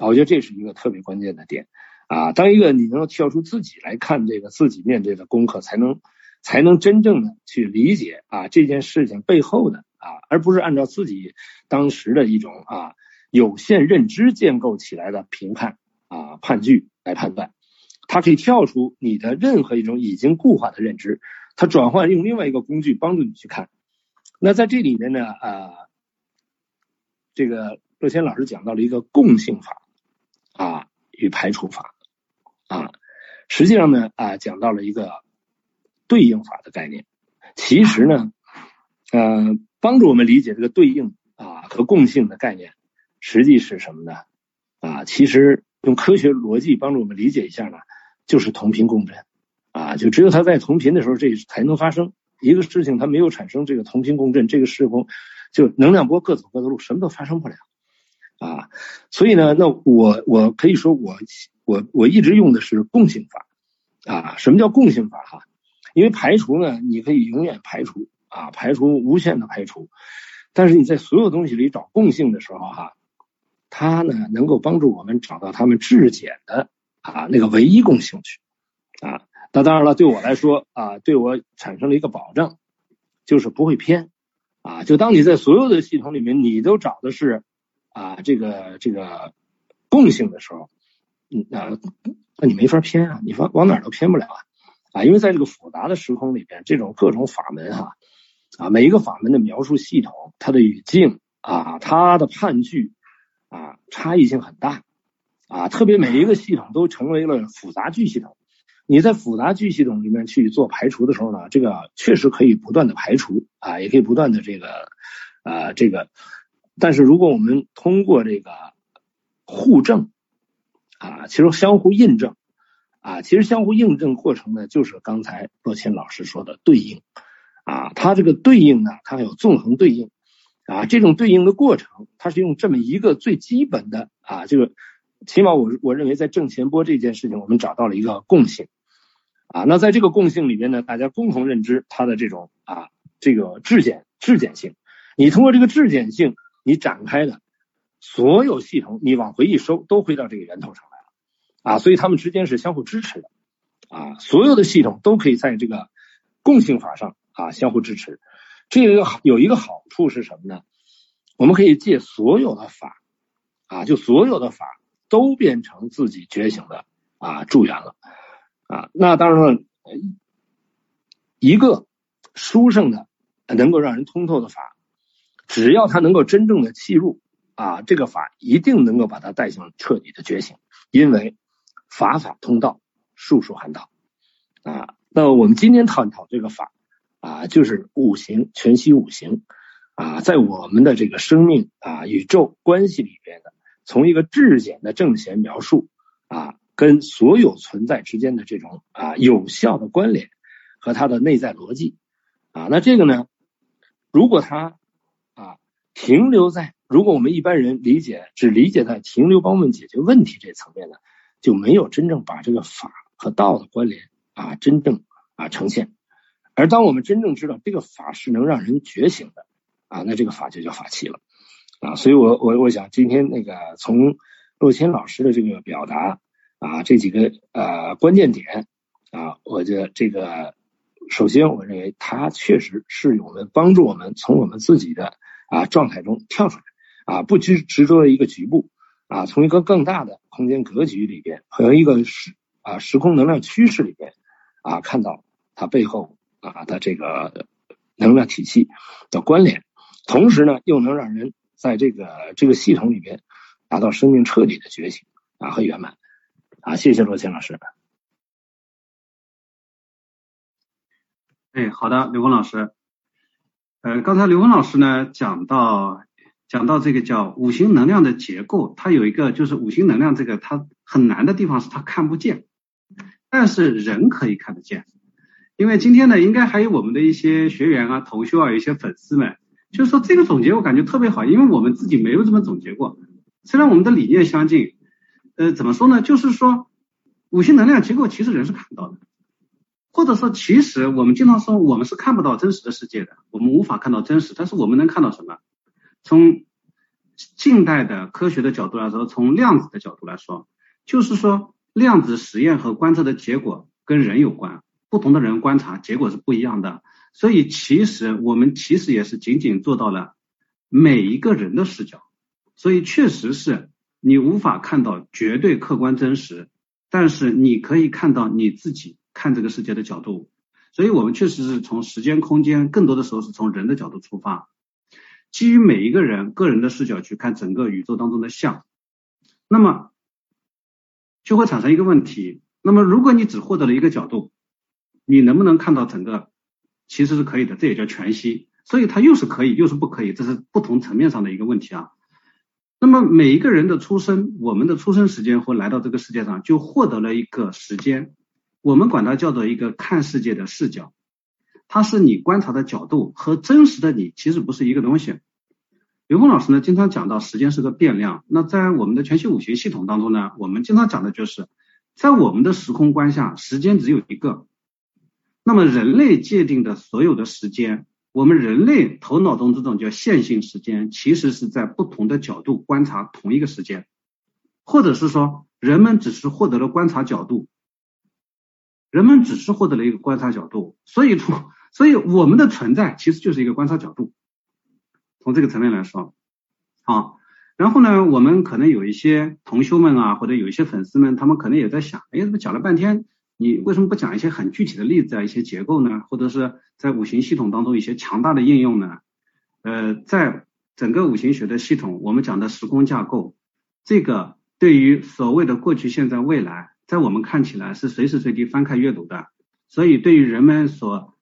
啊，我觉得这是一个特别关键的点啊。当一个你能够跳出自己来看这个自己面对的功课，才能才能真正的去理解啊这件事情背后的啊，而不是按照自己当时的一种啊。有限认知建构起来的评判啊判据来判断，它可以跳出你的任何一种已经固化的认知，它转换用另外一个工具帮助你去看。那在这里面呢，呃，这个乐谦老师讲到了一个共性法啊与排除法啊，实际上呢啊讲到了一个对应法的概念。其实呢，呃，帮助我们理解这个对应啊和共性的概念，实际是什么呢？啊，其实用科学逻辑帮助我们理解一下呢，就是同频共振啊，就只有它在同频的时候，这才能发生一个事情，它没有产生这个同频共振，这个时空就能量波各走各的路，什么都发生不了啊。所以呢，那我我可以说我我我一直用的是共性法啊。什么叫共性法哈？因为排除呢，你可以永远排除啊，排除无限的排除，但是你在所有东西里找共性的时候哈，它呢能够帮助我们找到它们质检的啊那个唯一共性去啊。那当然了，对我来说啊，对我产生了一个保证，就是不会偏啊。就当你在所有的系统里面，你都找的是啊这个这个共性的时候，嗯啊，那你没法偏啊，你往往哪儿都偏不了啊。啊，因为在这个复杂的时空里边，这种各种法门哈，啊，每一个法门的描述系统，它的语境啊，它的判句啊，差异性很大啊，特别每一个系统都成为了复杂句系统。你在复杂句系统里面去做排除的时候呢，这个确实可以不断的排除啊，也可以不断的这个啊这个，但是如果我们通过这个互证啊，其实相互印证。啊，其实相互印证过程呢，就是刚才洛谦老师说的对应啊，它这个对应呢，它有纵横对应啊，这种对应的过程，它是用这么一个最基本的啊，这个起码我我认为在正前波这件事情，我们找到了一个共性啊，那在这个共性里边呢，大家共同认知它的这种啊这个质检质检性，你通过这个质检性，你展开的所有系统，你往回一收，都回到这个源头上来了。啊，所以他们之间是相互支持的啊，所有的系统都可以在这个共性法上啊相互支持。这个有一个好处是什么呢？我们可以借所有的法啊，就所有的法都变成自己觉醒的啊助缘了啊。那当然了，一个殊胜的能够让人通透的法，只要它能够真正的契入啊，这个法一定能够把它带向彻底的觉醒，因为。法法通道，术术含道啊。那我们今天探讨这个法啊，就是五行全息五行啊，在我们的这个生命啊宇宙关系里边的，从一个质简的正弦描述啊，跟所有存在之间的这种啊有效的关联和它的内在逻辑啊。那这个呢，如果它啊停留在，如果我们一般人理解只理解在停留帮我们解决问题这层面呢？就没有真正把这个法和道的关联啊，真正啊呈现。而当我们真正知道这个法是能让人觉醒的啊，那这个法就叫法器了啊。所以我我我想今天那个从洛谦老师的这个表达啊，这几个呃关键点啊，我觉得这个首先我认为它确实是我们帮助我们从我们自己的啊状态中跳出来啊，不拘执着于一个局部。啊，从一个更大的空间格局里边和一个时啊时空能量趋势里边啊，看到它背后啊的这个能量体系的关联，同时呢，又能让人在这个这个系统里边达到生命彻底的觉醒啊和圆满啊。谢谢罗谦老师。哎，好的，刘峰老师。呃，刚才刘峰老师呢讲到。讲到这个叫五行能量的结构，它有一个就是五行能量这个它很难的地方是它看不见，但是人可以看得见。因为今天呢，应该还有我们的一些学员啊、同修啊、一些粉丝们，就是说这个总结我感觉特别好，因为我们自己没有这么总结过。虽然我们的理念相近，呃，怎么说呢？就是说五行能量结构其实人是看不到的，或者说其实我们经常说我们是看不到真实的世界的，我们无法看到真实，但是我们能看到什么？从近代的科学的角度来说，从量子的角度来说，就是说量子实验和观测的结果跟人有关，不同的人观察结果是不一样的。所以其实我们其实也是仅仅做到了每一个人的视角，所以确实是你无法看到绝对客观真实，但是你可以看到你自己看这个世界的角度。所以我们确实是从时间空间，更多的时候是从人的角度出发。基于每一个人个人的视角去看整个宇宙当中的像，那么就会产生一个问题：那么如果你只获得了一个角度，你能不能看到整个？其实是可以的，这也叫全息。所以它又是可以，又是不可以，这是不同层面上的一个问题啊。那么每一个人的出生，我们的出生时间和来到这个世界上，就获得了一个时间，我们管它叫做一个看世界的视角。它是你观察的角度和真实的你其实不是一个东西。刘峰老师呢，经常讲到时间是个变量。那在我们的全息五行系统当中呢，我们经常讲的就是，在我们的时空观下，时间只有一个。那么人类界定的所有的时间。我们人类头脑中这种叫线性时间，其实是在不同的角度观察同一个时间，或者是说，人们只是获得了观察角度，人们只是获得了一个观察角度，所以从所以我们的存在其实就是一个观察角度，从这个层面来说，好，然后呢，我们可能有一些同修们啊，或者有一些粉丝们，他们可能也在想，哎，怎么讲了半天？你为什么不讲一些很具体的例子啊？一些结构呢？或者是在五行系统当中一些强大的应用呢？呃，在整个五行学的系统，我们讲的时空架构，这个对于所谓的过去、现在、未来，在我们看起来是随时随地翻开阅读的。所以，对于人们所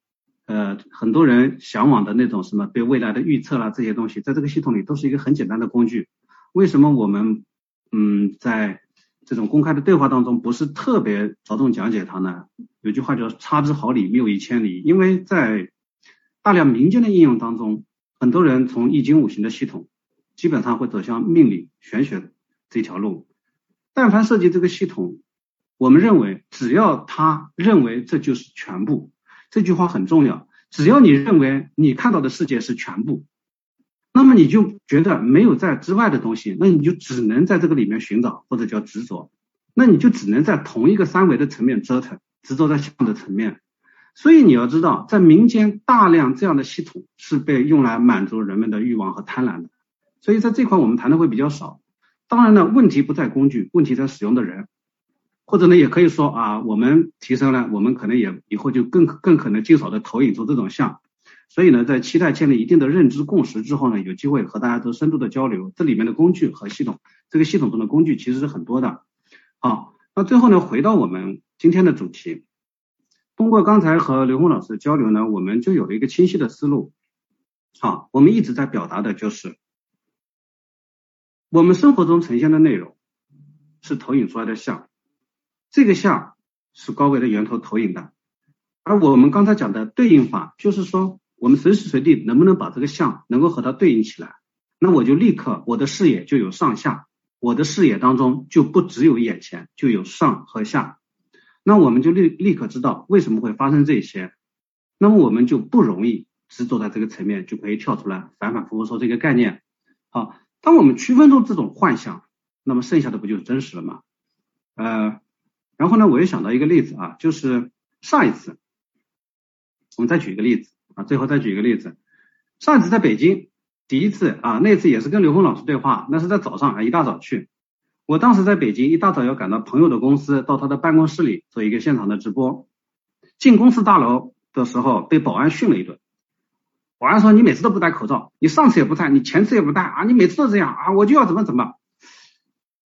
呃很多人向往的那种什么对未来的预测啦这些东西，在这个系统里都是一个很简单的工具。为什么我们嗯在？这种公开的对话当中，不是特别着重讲解它呢。有句话叫“差之毫厘，谬以千里”。因为在大量民间的应用当中，很多人从易经五行的系统，基本上会走向命理玄学这条路。但凡涉及这个系统，我们认为，只要他认为这就是全部，这句话很重要。只要你认为你看到的世界是全部。那么你就觉得没有在之外的东西，那你就只能在这个里面寻找，或者叫执着，那你就只能在同一个三维的层面折腾，执着在相的层面。所以你要知道，在民间大量这样的系统是被用来满足人们的欲望和贪婪的。所以在这块我们谈的会比较少。当然呢，问题不在工具，问题在使用的人，或者呢也可以说啊，我们提升了，我们可能也以后就更更可能尽少的投影出这种像。所以呢，在期待建立一定的认知共识之后呢，有机会和大家都深度的交流。这里面的工具和系统，这个系统中的工具其实是很多的。好，那最后呢，回到我们今天的主题，通过刚才和刘红老师的交流呢，我们就有了一个清晰的思路。好，我们一直在表达的就是，我们生活中呈现的内容是投影出来的像，这个像是高维的源头投影的，而我们刚才讲的对应法，就是说。我们随时随地能不能把这个像能够和它对应起来？那我就立刻我的视野就有上下，我的视野当中就不只有眼前，就有上和下。那我们就立立刻知道为什么会发生这些，那么我们就不容易执着在这个层面，就可以跳出来反反复复说这个概念。好，当我们区分出这种幻象，那么剩下的不就是真实了吗？呃，然后呢，我又想到一个例子啊，就是上一次，我们再举一个例子。啊，最后再举一个例子，上一次在北京，第一次啊，那次也是跟刘峰老师对话，那是在早上啊，一大早去，我当时在北京，一大早要赶到朋友的公司，到他的办公室里做一个现场的直播。进公司大楼的时候，被保安训了一顿，保安说你每次都不戴口罩，你上次也不戴，你前次也不戴啊，你每次都这样啊，我就要怎么怎么。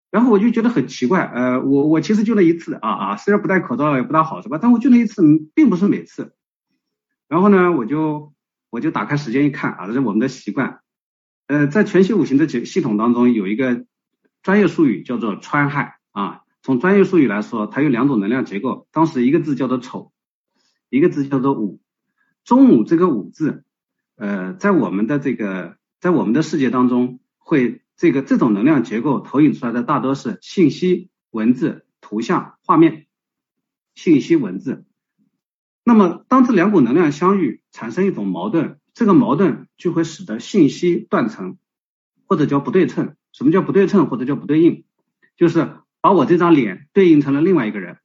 然后我就觉得很奇怪，呃，我我其实就那一次啊啊，虽然不戴口罩也不大好是吧，但我就那一次，并不是每次。然后呢，我就我就打开时间一看啊，这是我们的习惯。呃，在全息五行的系系统当中，有一个专业术语叫做川亥啊。从专业术语来说，它有两种能量结构。当时一个字叫做丑，一个字叫做午。中午这个午字，呃，在我们的这个在我们的世界当中，会这个这种能量结构投影出来的大多是信息、文字、图像、画面、信息、文字。那么，当这两股能量相遇，产生一种矛盾，这个矛盾就会使得信息断层，或者叫不对称。什么叫不对称，或者叫不对应？就是把我这张脸对应成了另外一个人，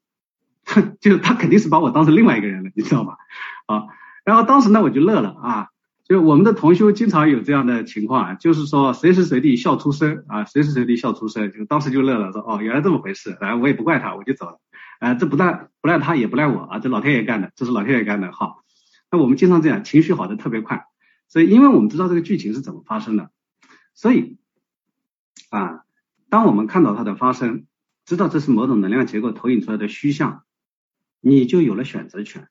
就是他肯定是把我当成另外一个人了，你知道吧？啊，然后当时呢，我就乐了啊，就我们的同修经常有这样的情况啊，就是说随时随地笑出声啊，随时随地笑出声，就当时就乐了，说哦，原来这么回事，然后我也不怪他，我就走了。啊，这不赖不赖他，也不赖我啊，这老天爷干的，这是老天爷干的。好，那我们经常这样，情绪好的特别快，所以因为我们知道这个剧情是怎么发生的，所以啊，当我们看到它的发生知道这是某种能量结构投影出来的虚像，你就有了选择权，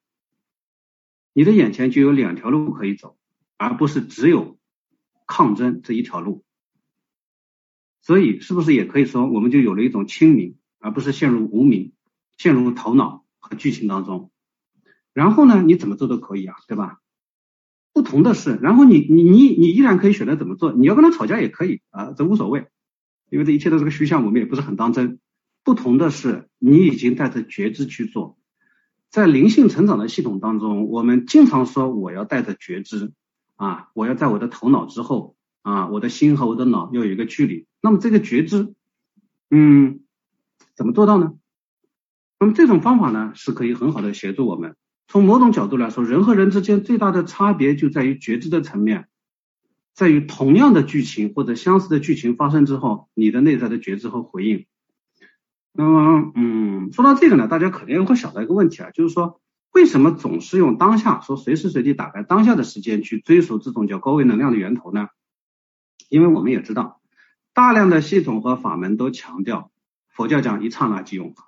你的眼前就有两条路可以走，而不是只有抗争这一条路。所以，是不是也可以说，我们就有了一种清明，而不是陷入无明，陷入头脑和剧情当中？然后呢，你怎么做都可以啊，对吧？不同的是，然后你你你你依然可以选择怎么做，你要跟他吵架也可以啊，这无所谓，因为这一切都是个虚像，我们也不是很当真。不同的是，你已经带着觉知去做，在灵性成长的系统当中，我们经常说我要带着觉知啊，我要在我的头脑之后啊，我的心和我的脑要有一个距离。那么这个觉知，嗯，怎么做到呢？那么这种方法呢，是可以很好的协助我们。从某种角度来说，人和人之间最大的差别就在于觉知的层面，在于同样的剧情或者相似的剧情发生之后，你的内在的觉知和回应。那么，嗯，说到这个呢，大家肯定会想到一个问题啊，就是说，为什么总是用当下，说随时随地打开当下的时间去追溯这种叫高维能量的源头呢？因为我们也知道，大量的系统和法门都强调，佛教讲一刹那即永恒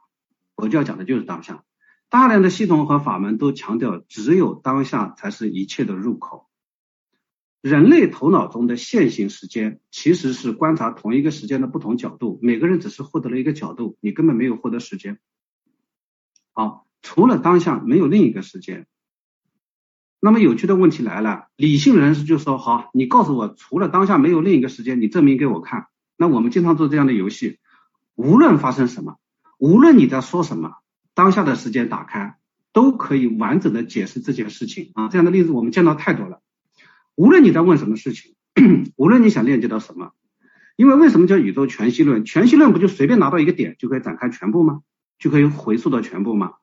佛教讲的就是当下。大量的系统和法门都强调，只有当下才是一切的入口。人类头脑中的线性时间，其实是观察同一个时间的不同角度，每个人只是获得了一个角度，你根本没有获得时间。好，除了当下，没有另一个时间。那么有趣的问题来了，理性人士就说：好，你告诉我，除了当下没有另一个时间，你证明给我看。那我们经常做这样的游戏，无论发生什么，无论你在说什么。当下的时间打开，都可以完整的解释这件事情啊！这样的例子我们见到太多了。无论你在问什么事情，无论你想链接到什么，因为为什么叫宇宙全息论？全息论不就随便拿到一个点就可以展开全部吗？就可以回溯到全部吗？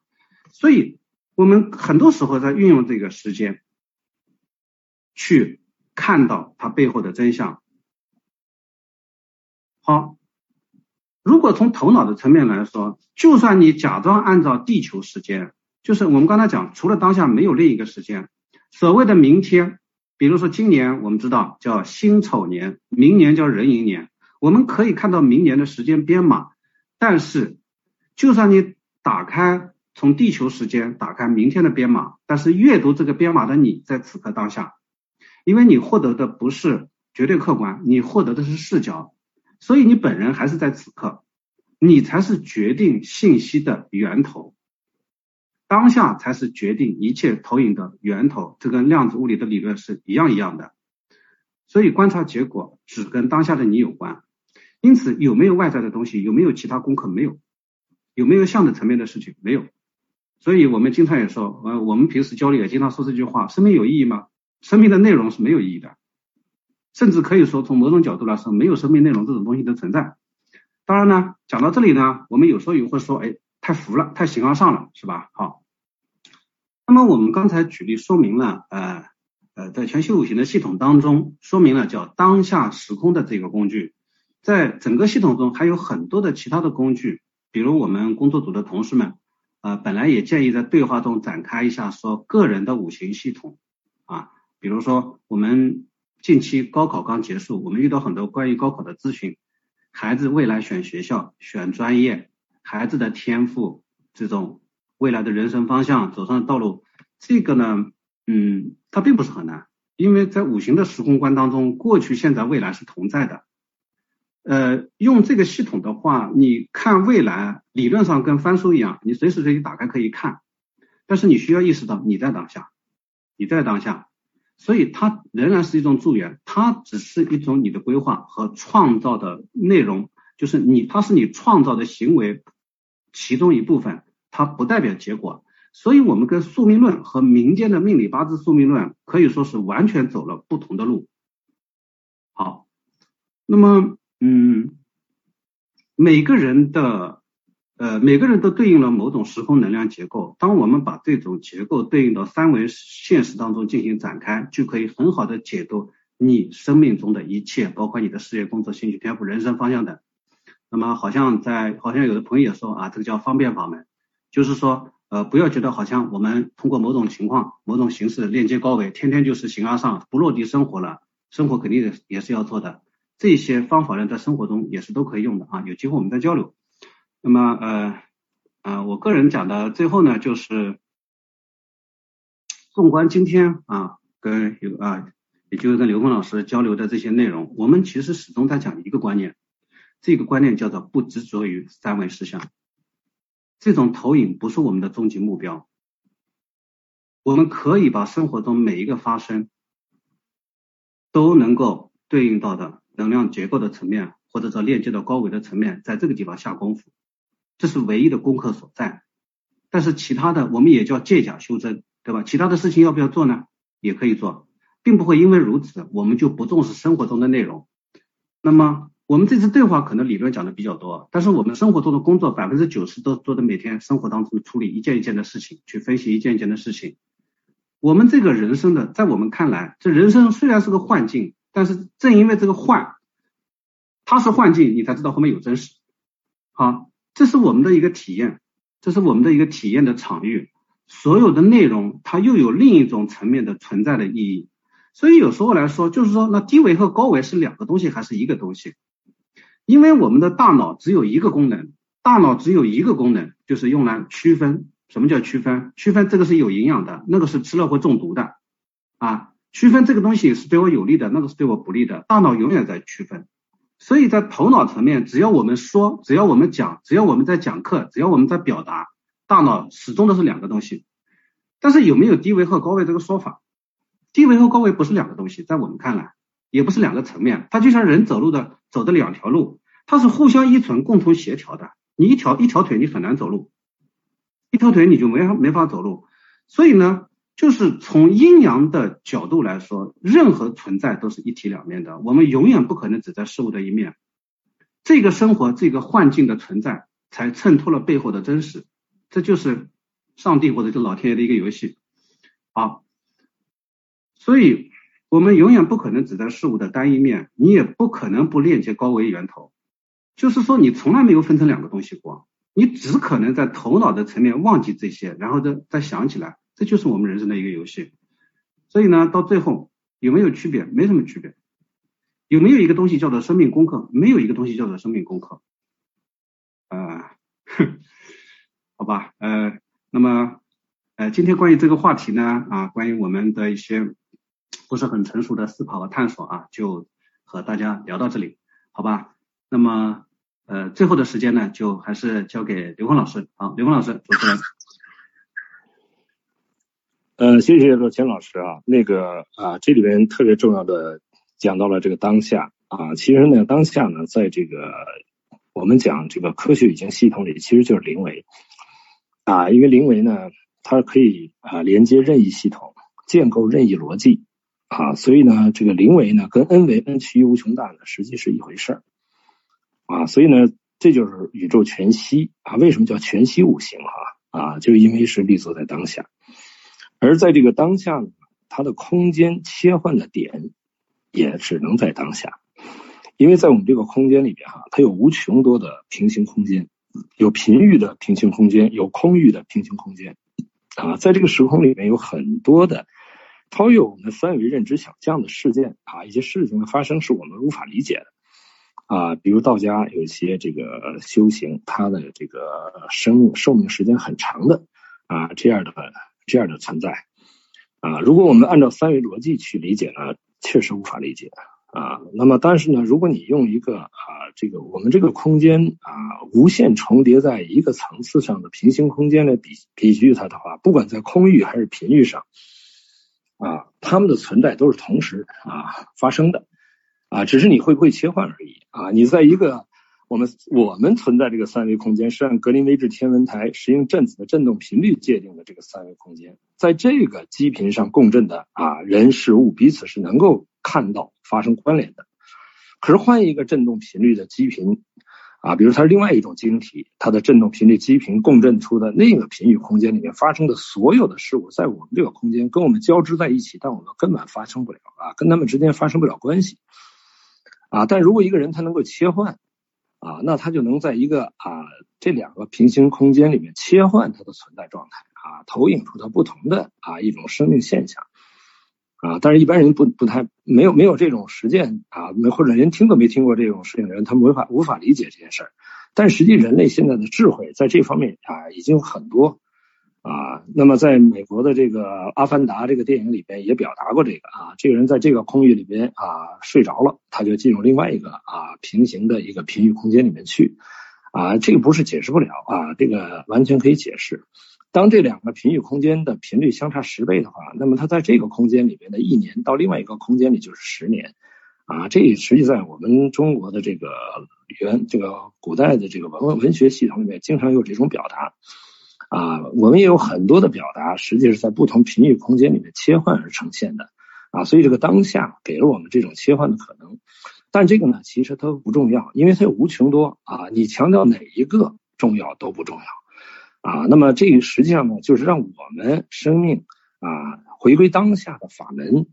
所以，我们很多时候在运用这个时间，去看到它背后的真相。好。如果从头脑的层面来说，就算你假装按照地球时间，就是我们刚才讲，除了当下没有另一个时间。所谓的明天，比如说今年我们知道叫辛丑年，明年叫壬寅年，我们可以看到明年的时间编码。但是，就算你打开从地球时间打开明天的编码，但是阅读这个编码的你在此刻当下，因为你获得的不是绝对客观，你获得的是视角。所以你本人还是在此刻，你才是决定信息的源头，当下才是决定一切投影的源头。这跟量子物理的理论是一样一样的。所以观察结果只跟当下的你有关。因此有没有外在的东西？有没有其他功课？没有。有没有相的层面的事情？没有。所以我们经常也说，呃，我们平时交流也经常说这句话：生命有意义吗？生命的内容是没有意义的。甚至可以说，从某种角度来说，没有生命内容这种东西的存在。当然呢，讲到这里呢，我们有时候也会说，哎，太浮了，太形而上了，是吧？好，那么我们刚才举例说明了，呃呃，在全息五行的系统当中，说明了叫当下时空的这个工具，在整个系统中还有很多的其他的工具，比如我们工作组的同事们，呃，本来也建议在对话中展开一下，说个人的五行系统啊，比如说我们。近期高考刚结束，我们遇到很多关于高考的咨询，孩子未来选学校、选专业，孩子的天赋，这种未来的人生方向、走上的道路，这个呢，嗯，它并不是很难，因为在五行的时空观当中，过去、现在、未来是同在的。呃，用这个系统的话，你看未来，理论上跟翻书一样，你随时随地打开可以看，但是你需要意识到你在当下，你在当下。所以它仍然是一种助缘，它只是一种你的规划和创造的内容，就是你，它是你创造的行为其中一部分，它不代表结果。所以我们跟宿命论和民间的命理八字宿命论可以说是完全走了不同的路。好，那么嗯，每个人的。呃，每个人都对应了某种时空能量结构。当我们把这种结构对应到三维现实当中进行展开，就可以很好的解读你生命中的一切，包括你的事业、工作、兴趣、天赋、人生方向等。那么，好像在好像有的朋友也说啊，这个叫方便法门，就是说，呃，不要觉得好像我们通过某种情况、某种形式链接高维，天天就是形而上，不落地生活了。生活肯定也是要做的，这些方法呢，在生活中也是都可以用的啊。有机会我们再交流。那么呃啊，我个人讲的最后呢，就是纵观今天啊，跟有啊，也就是跟刘峰老师交流的这些内容，我们其实始终在讲一个观念，这个观念叫做不执着于三维实相。这种投影不是我们的终极目标，我们可以把生活中每一个发生都能够对应到的能量结构的层面，或者说链接到高维的层面，在这个地方下功夫，这是唯一的功课所在。但是其他的我们也叫借假修真，对吧？其他的事情要不要做呢？也可以做，并不会因为如此我们就不重视生活中的内容。那么。我们这次对话可能理论讲的比较多，但是我们生活中的工作百分之九十都做的每天生活当中处理一件一件的事情，去分析一件一件的事情。我们这个人生的，在我们看来，这人生虽然是个幻境，但是正因为这个幻，它是幻境，你才知道后面有真实。好，这是我们的一个体验，这是我们的一个体验的场域。所有的内容，它又有另一种层面的存在的意义。所以有时候来说，就是说，那低维和高维是两个东西还是一个东西？因为我们的大脑只有一个功能，大脑只有一个功能，就是用来区分。什么叫区分？区分这个是有营养的，那个是吃了会中毒的啊。区分这个东西是对我有利的，那个是对我不利的。大脑永远在区分。所以在头脑层面，只要我们说，只要我们讲，只要我们在讲课，只要我们在表达，大脑始终都是两个东西。但是有没有低维和高维这个说法？低维和高维不是两个东西，在我们看来。也不是两个层面，它就像人走路的走的两条路，它是互相依存、共同协调的。你一条一条腿你很难走路，一条腿你就没法没法走路。所以呢，就是从阴阳的角度来说，任何存在都是一体两面的。我们永远不可能只在事物的一面。这个生活、这个幻境的存在，才衬托了背后的真实。这就是上帝或者就老天爷的一个游戏。好，所以。我们永远不可能只在事物的单一面，你也不可能不链接高维源头。就是说，你从来没有分成两个东西过，你只可能在头脑的层面忘记这些，然后再再想起来，这就是我们人生的一个游戏。所以呢，到最后有没有区别？没什么区别。有没有一个东西叫做生命功课？没有一个东西叫做生命功课。啊，好吧，呃，那么呃，今天关于这个话题呢，啊，关于我们的一些。不是很成熟的思考和探索啊，就和大家聊到这里，好吧？那么呃，最后的时间呢，就还是交给刘峰老师。好，刘峰老师主持人。呃，谢谢罗谦老师啊，那个啊，这里边特别重要的讲到了这个当下啊，其实呢，当下呢，在这个我们讲这个科学语境系统里，其实就是零维啊，因为零维呢，它可以啊连接任意系统，建构任意逻辑。啊，所以呢，这个零维呢，跟 n 维 n 趋于无穷大呢，实际是一回事儿啊。所以呢，这就是宇宙全息啊。为什么叫全息五行哈？啊，就因为是立足在当下，而在这个当下呢，它的空间切换的点也只能在当下，因为在我们这个空间里边哈，它有无穷多的平行空间，有频域的平行空间，有空域的平行空间啊，在这个时空里面有很多的。超越我们三维认知想象的事件啊，一些事情的发生是我们无法理解的啊。比如道家有一些这个修行，他的这个生命寿命时间很长的啊，这样的这样的存在啊。如果我们按照三维逻辑去理解呢，确实无法理解啊。那么但是呢，如果你用一个啊这个我们这个空间啊无限重叠在一个层次上的平行空间来比比喻它的话，不管在空域还是频域上。啊，他们的存在都是同时啊发生的啊，只是你会不会切换而已啊。你在一个我们我们存在这个三维空间，是按格林威治天文台石英振子的振动频率界定的这个三维空间，在这个基频上共振的啊人事物彼此是能够看到发生关联的。可是换一个振动频率的基频。啊，比如它是另外一种晶体，它的振动频率基频共振出的那个频域空间里面发生的所有的事物，在我们这个空间跟我们交织在一起，但我们根本发生不了啊，跟他们之间发生不了关系啊。但如果一个人他能够切换啊，那他就能在一个啊这两个平行空间里面切换它的存在状态啊，投影出它不同的啊一种生命现象。啊，但是一般人不不太没有没有这种实践啊，或者连听都没听过这种事情的人，他们无法无法理解这件事儿。但实际人类现在的智慧在这方面啊已经很多啊。那么在美国的这个《阿凡达》这个电影里边也表达过这个啊，这个人在这个空域里边啊睡着了，他就进入另外一个啊平行的一个频域空间里面去啊，这个不是解释不了啊，这个完全可以解释。当这两个频域空间的频率相差十倍的话，那么他在这个空间里边的一年到另外一个空间里就是十年。啊，这实际在我们中国的这个原这个古代的这个文文学系统里面，经常有这种表达啊。我们也有很多的表达，实际是在不同频率空间里面切换而呈现的啊。所以这个当下给了我们这种切换的可能，但这个呢，其实它不重要，因为它有无穷多啊。你强调哪一个重要都不重要啊。那么这个实际上呢，就是让我们生命啊回归当下的法门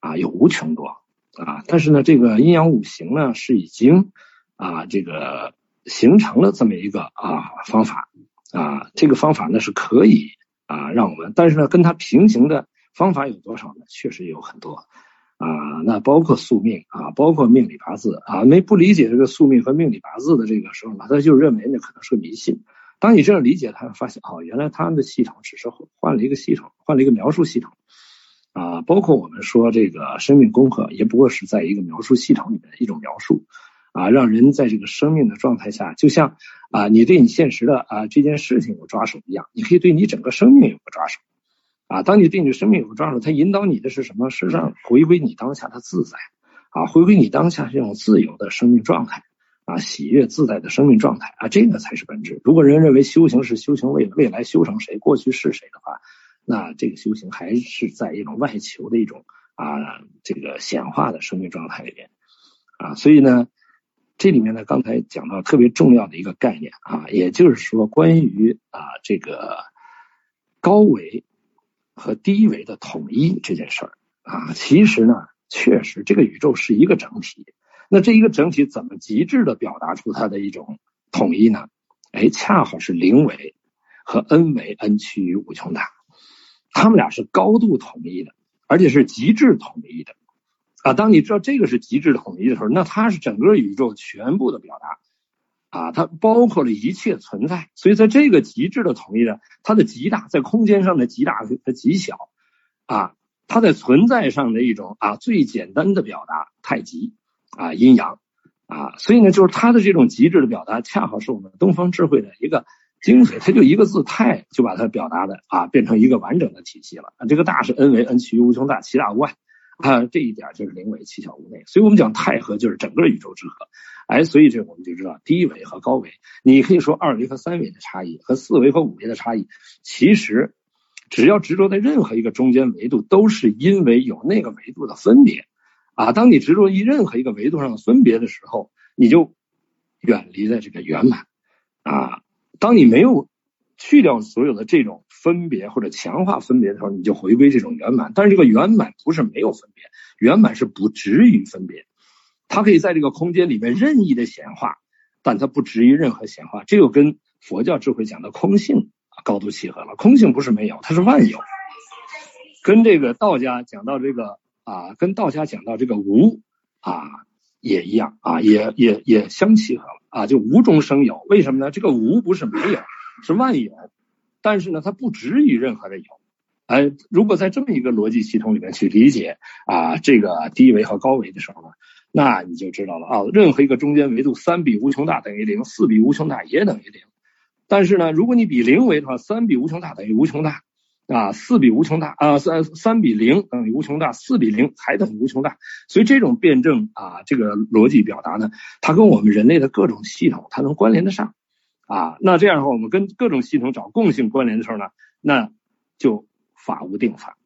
啊有无穷多。啊，但是呢，这个阴阳五行呢是已经啊这个形成了这么一个啊方法啊，这个方法呢是可以啊让我们，但是呢跟它平行的方法有多少呢？确实有很多啊，那包括宿命啊，包括命理八字啊，没不理解这个宿命和命理八字的这个时候呢，他就认为那可能是迷信。当你这样理解，他发现哦，原来他们的系统只是换了一个系统，换了一个描述系统。啊，包括我们说这个生命功课，也不过是在一个描述系统里面的一种描述啊，让人在这个生命的状态下，就像啊，你对你现实的啊这件事情有抓手一样，你可以对你整个生命有个抓手啊。当你对你的生命有个抓手，它引导你的是什么？是让回归你当下的自在啊，回归你当下这种自由的生命状态啊，喜悦自在的生命状态啊，这个才是本质。如果人认为修行是修行为未来修成谁，过去是谁的话。那这个修行还是在一种外求的一种啊，这个显化的生命状态里边啊，所以呢，这里面呢，刚才讲到特别重要的一个概念啊，也就是说，关于啊这个高维和低维的统一这件事儿啊，其实呢，确实这个宇宙是一个整体，那这一个整体怎么极致的表达出它的一种统一呢？哎，恰好是零维和 n 维 n 趋于无穷大。他们俩是高度统一的，而且是极致统一的啊！当你知道这个是极致的统一的时候，那它是整个宇宙全部的表达啊，它包括了一切存在。所以在这个极致的统一的，它的极大在空间上的极大和极小啊，它在存在上的一种啊最简单的表达太极啊阴阳啊，所以呢，就是它的这种极致的表达，恰好是我们东方智慧的一个。精髓，它就一个字太，就把它表达的啊，变成一个完整的体系了啊。这个大是 n 为 n 趋于无穷大，其大无外啊。这一点就是零为七小无内，所以我们讲太和就是整个宇宙之和。哎，所以这我们就知道低维和高维，你可以说二维和三维的差异和四维和五维的差异，其实只要执着在任何一个中间维度，都是因为有那个维度的分别啊。当你执着于任何一个维度上的分别的时候，你就远离了这个圆满啊。当你没有去掉所有的这种分别或者强化分别的时候，你就回归这种圆满。但是这个圆满不是没有分别，圆满是不执于分别，它可以在这个空间里面任意的显化，但它不执于任何显化。这又跟佛教智慧讲的空性高度契合了。空性不是没有，它是万有。跟这个道家讲到这个啊，跟道家讲到这个无啊也一样啊，也也也相契合了。啊，就无中生有，为什么呢？这个无不是没有，是万有，但是呢，它不止于任何的有。哎，如果在这么一个逻辑系统里面去理解啊，这个低维和高维的时候呢，那你就知道了啊，任何一个中间维度，三比无穷大等于零，四比无穷大也等于零。但是呢，如果你比零维的话，三比无穷大等于无穷大。啊，四比无穷大啊，三三比零等于无穷大，四比零还等于无穷大，所以这种辩证啊，这个逻辑表达呢，它跟我们人类的各种系统它能关联得上啊。那这样的话，我们跟各种系统找共性关联的时候呢，那就法无定法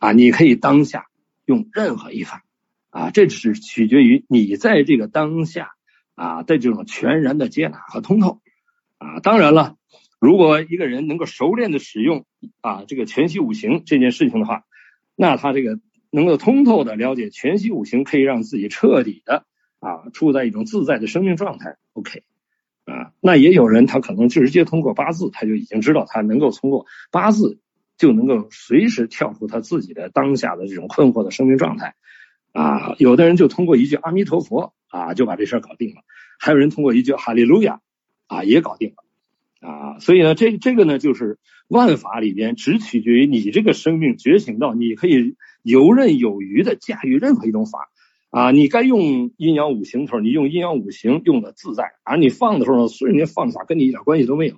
啊，你可以当下用任何一法啊，这只是取决于你在这个当下啊的这种全然的接纳和通透啊。当然了。如果一个人能够熟练的使用啊这个全息五行这件事情的话，那他这个能够通透的了解全息五行，可以让自己彻底的啊处在一种自在的生命状态。OK 啊，那也有人他可能直接通过八字，他就已经知道他能够通过八字就能够随时跳出他自己的当下的这种困惑的生命状态啊。有的人就通过一句阿弥陀佛啊就把这事儿搞定了，还有人通过一句哈利路亚。啊也搞定了啊，所以呢，这这个呢就是万法里边只取决于你这个生命觉醒到你可以游刃有余的驾驭任何一种法啊，你该用阴阳五行的时候，你用阴阳五行用的自在，而你放的时候呢，瞬间放法跟你一点关系都没有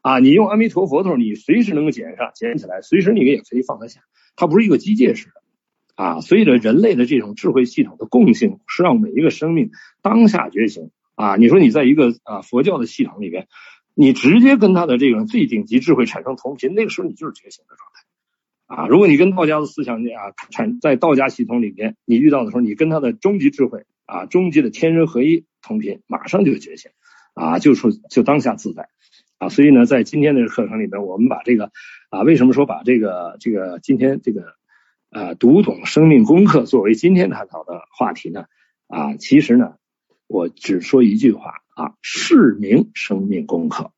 啊，你用阿弥陀佛的时候，你随时能够捡上捡起来，随时你也可以放得下，它不是一个机械式的。啊，所以呢，人类的这种智慧系统的共性是让每一个生命当下觉醒啊。你说你在一个啊佛教的系统里边，你直接跟他的这种最顶级智慧产生同频，那个时候你就是觉醒的状态啊。如果你跟道家的思想啊产在道家系统里面，你遇到的时候，你跟他的终极智慧啊，终极的天人合一同频，马上就觉醒啊，就说就当下自在啊。所以呢，在今天的课程里边，我们把这个啊，为什么说把这个这个今天这个。啊，读懂生命功课作为今天探讨的话题呢，啊，其实呢，我只说一句话啊，是名生命功课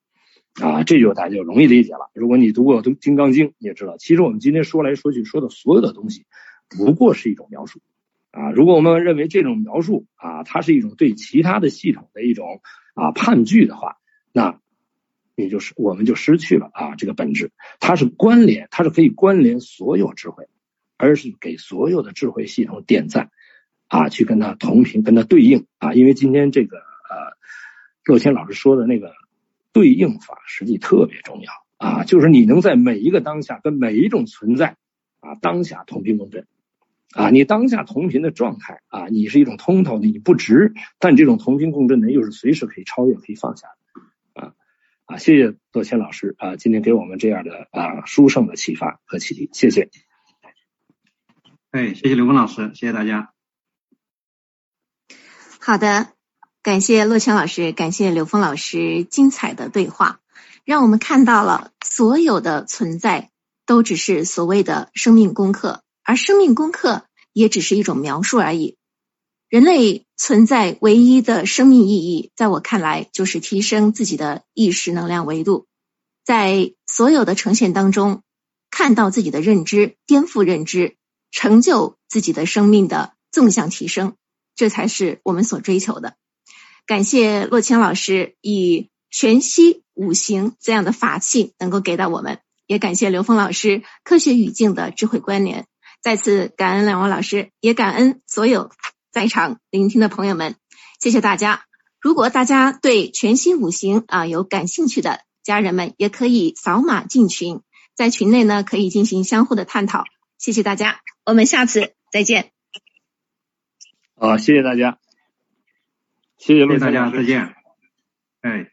啊，这就大家就容易理解了。如果你读过《金刚经》，你也知道，其实我们今天说来说去说的所有的东西，不过是一种描述啊。如果我们认为这种描述啊，它是一种对其他的系统的一种啊判据的话，那也就是我们就失去了啊这个本质，它是关联，它是可以关联所有智慧。而是给所有的智慧系统点赞啊，去跟它同频，跟它对应啊。因为今天这个呃，若谦老师说的那个对应法，实际特别重要啊。就是你能在每一个当下，跟每一种存在啊，当下同频共振啊。你当下同频的状态啊，你是一种通透的，你不直，但这种同频共振呢，又是随时可以超越、可以放下的啊啊。谢谢多谦老师啊，今天给我们这样的啊殊胜的启发和启迪，谢谢。哎，谢谢刘峰老师，谢谢大家。好的，感谢洛强老师，感谢刘峰老师精彩的对话，让我们看到了所有的存在都只是所谓的生命功课，而生命功课也只是一种描述而已。人类存在唯一的生命意义，在我看来就是提升自己的意识能量维度，在所有的呈现当中看到自己的认知，颠覆认知。成就自己的生命的纵向提升，这才是我们所追求的。感谢洛青老师以全息五行这样的法器能够给到我们，也感谢刘峰老师科学语境的智慧关联。再次感恩两位老师，也感恩所有在场聆听的朋友们，谢谢大家。如果大家对全息五行啊有感兴趣的家人们，也可以扫码进群，在群内呢可以进行相互的探讨。谢谢大家，我们下次再见。好，谢谢大家，谢谢大家，再见。哎。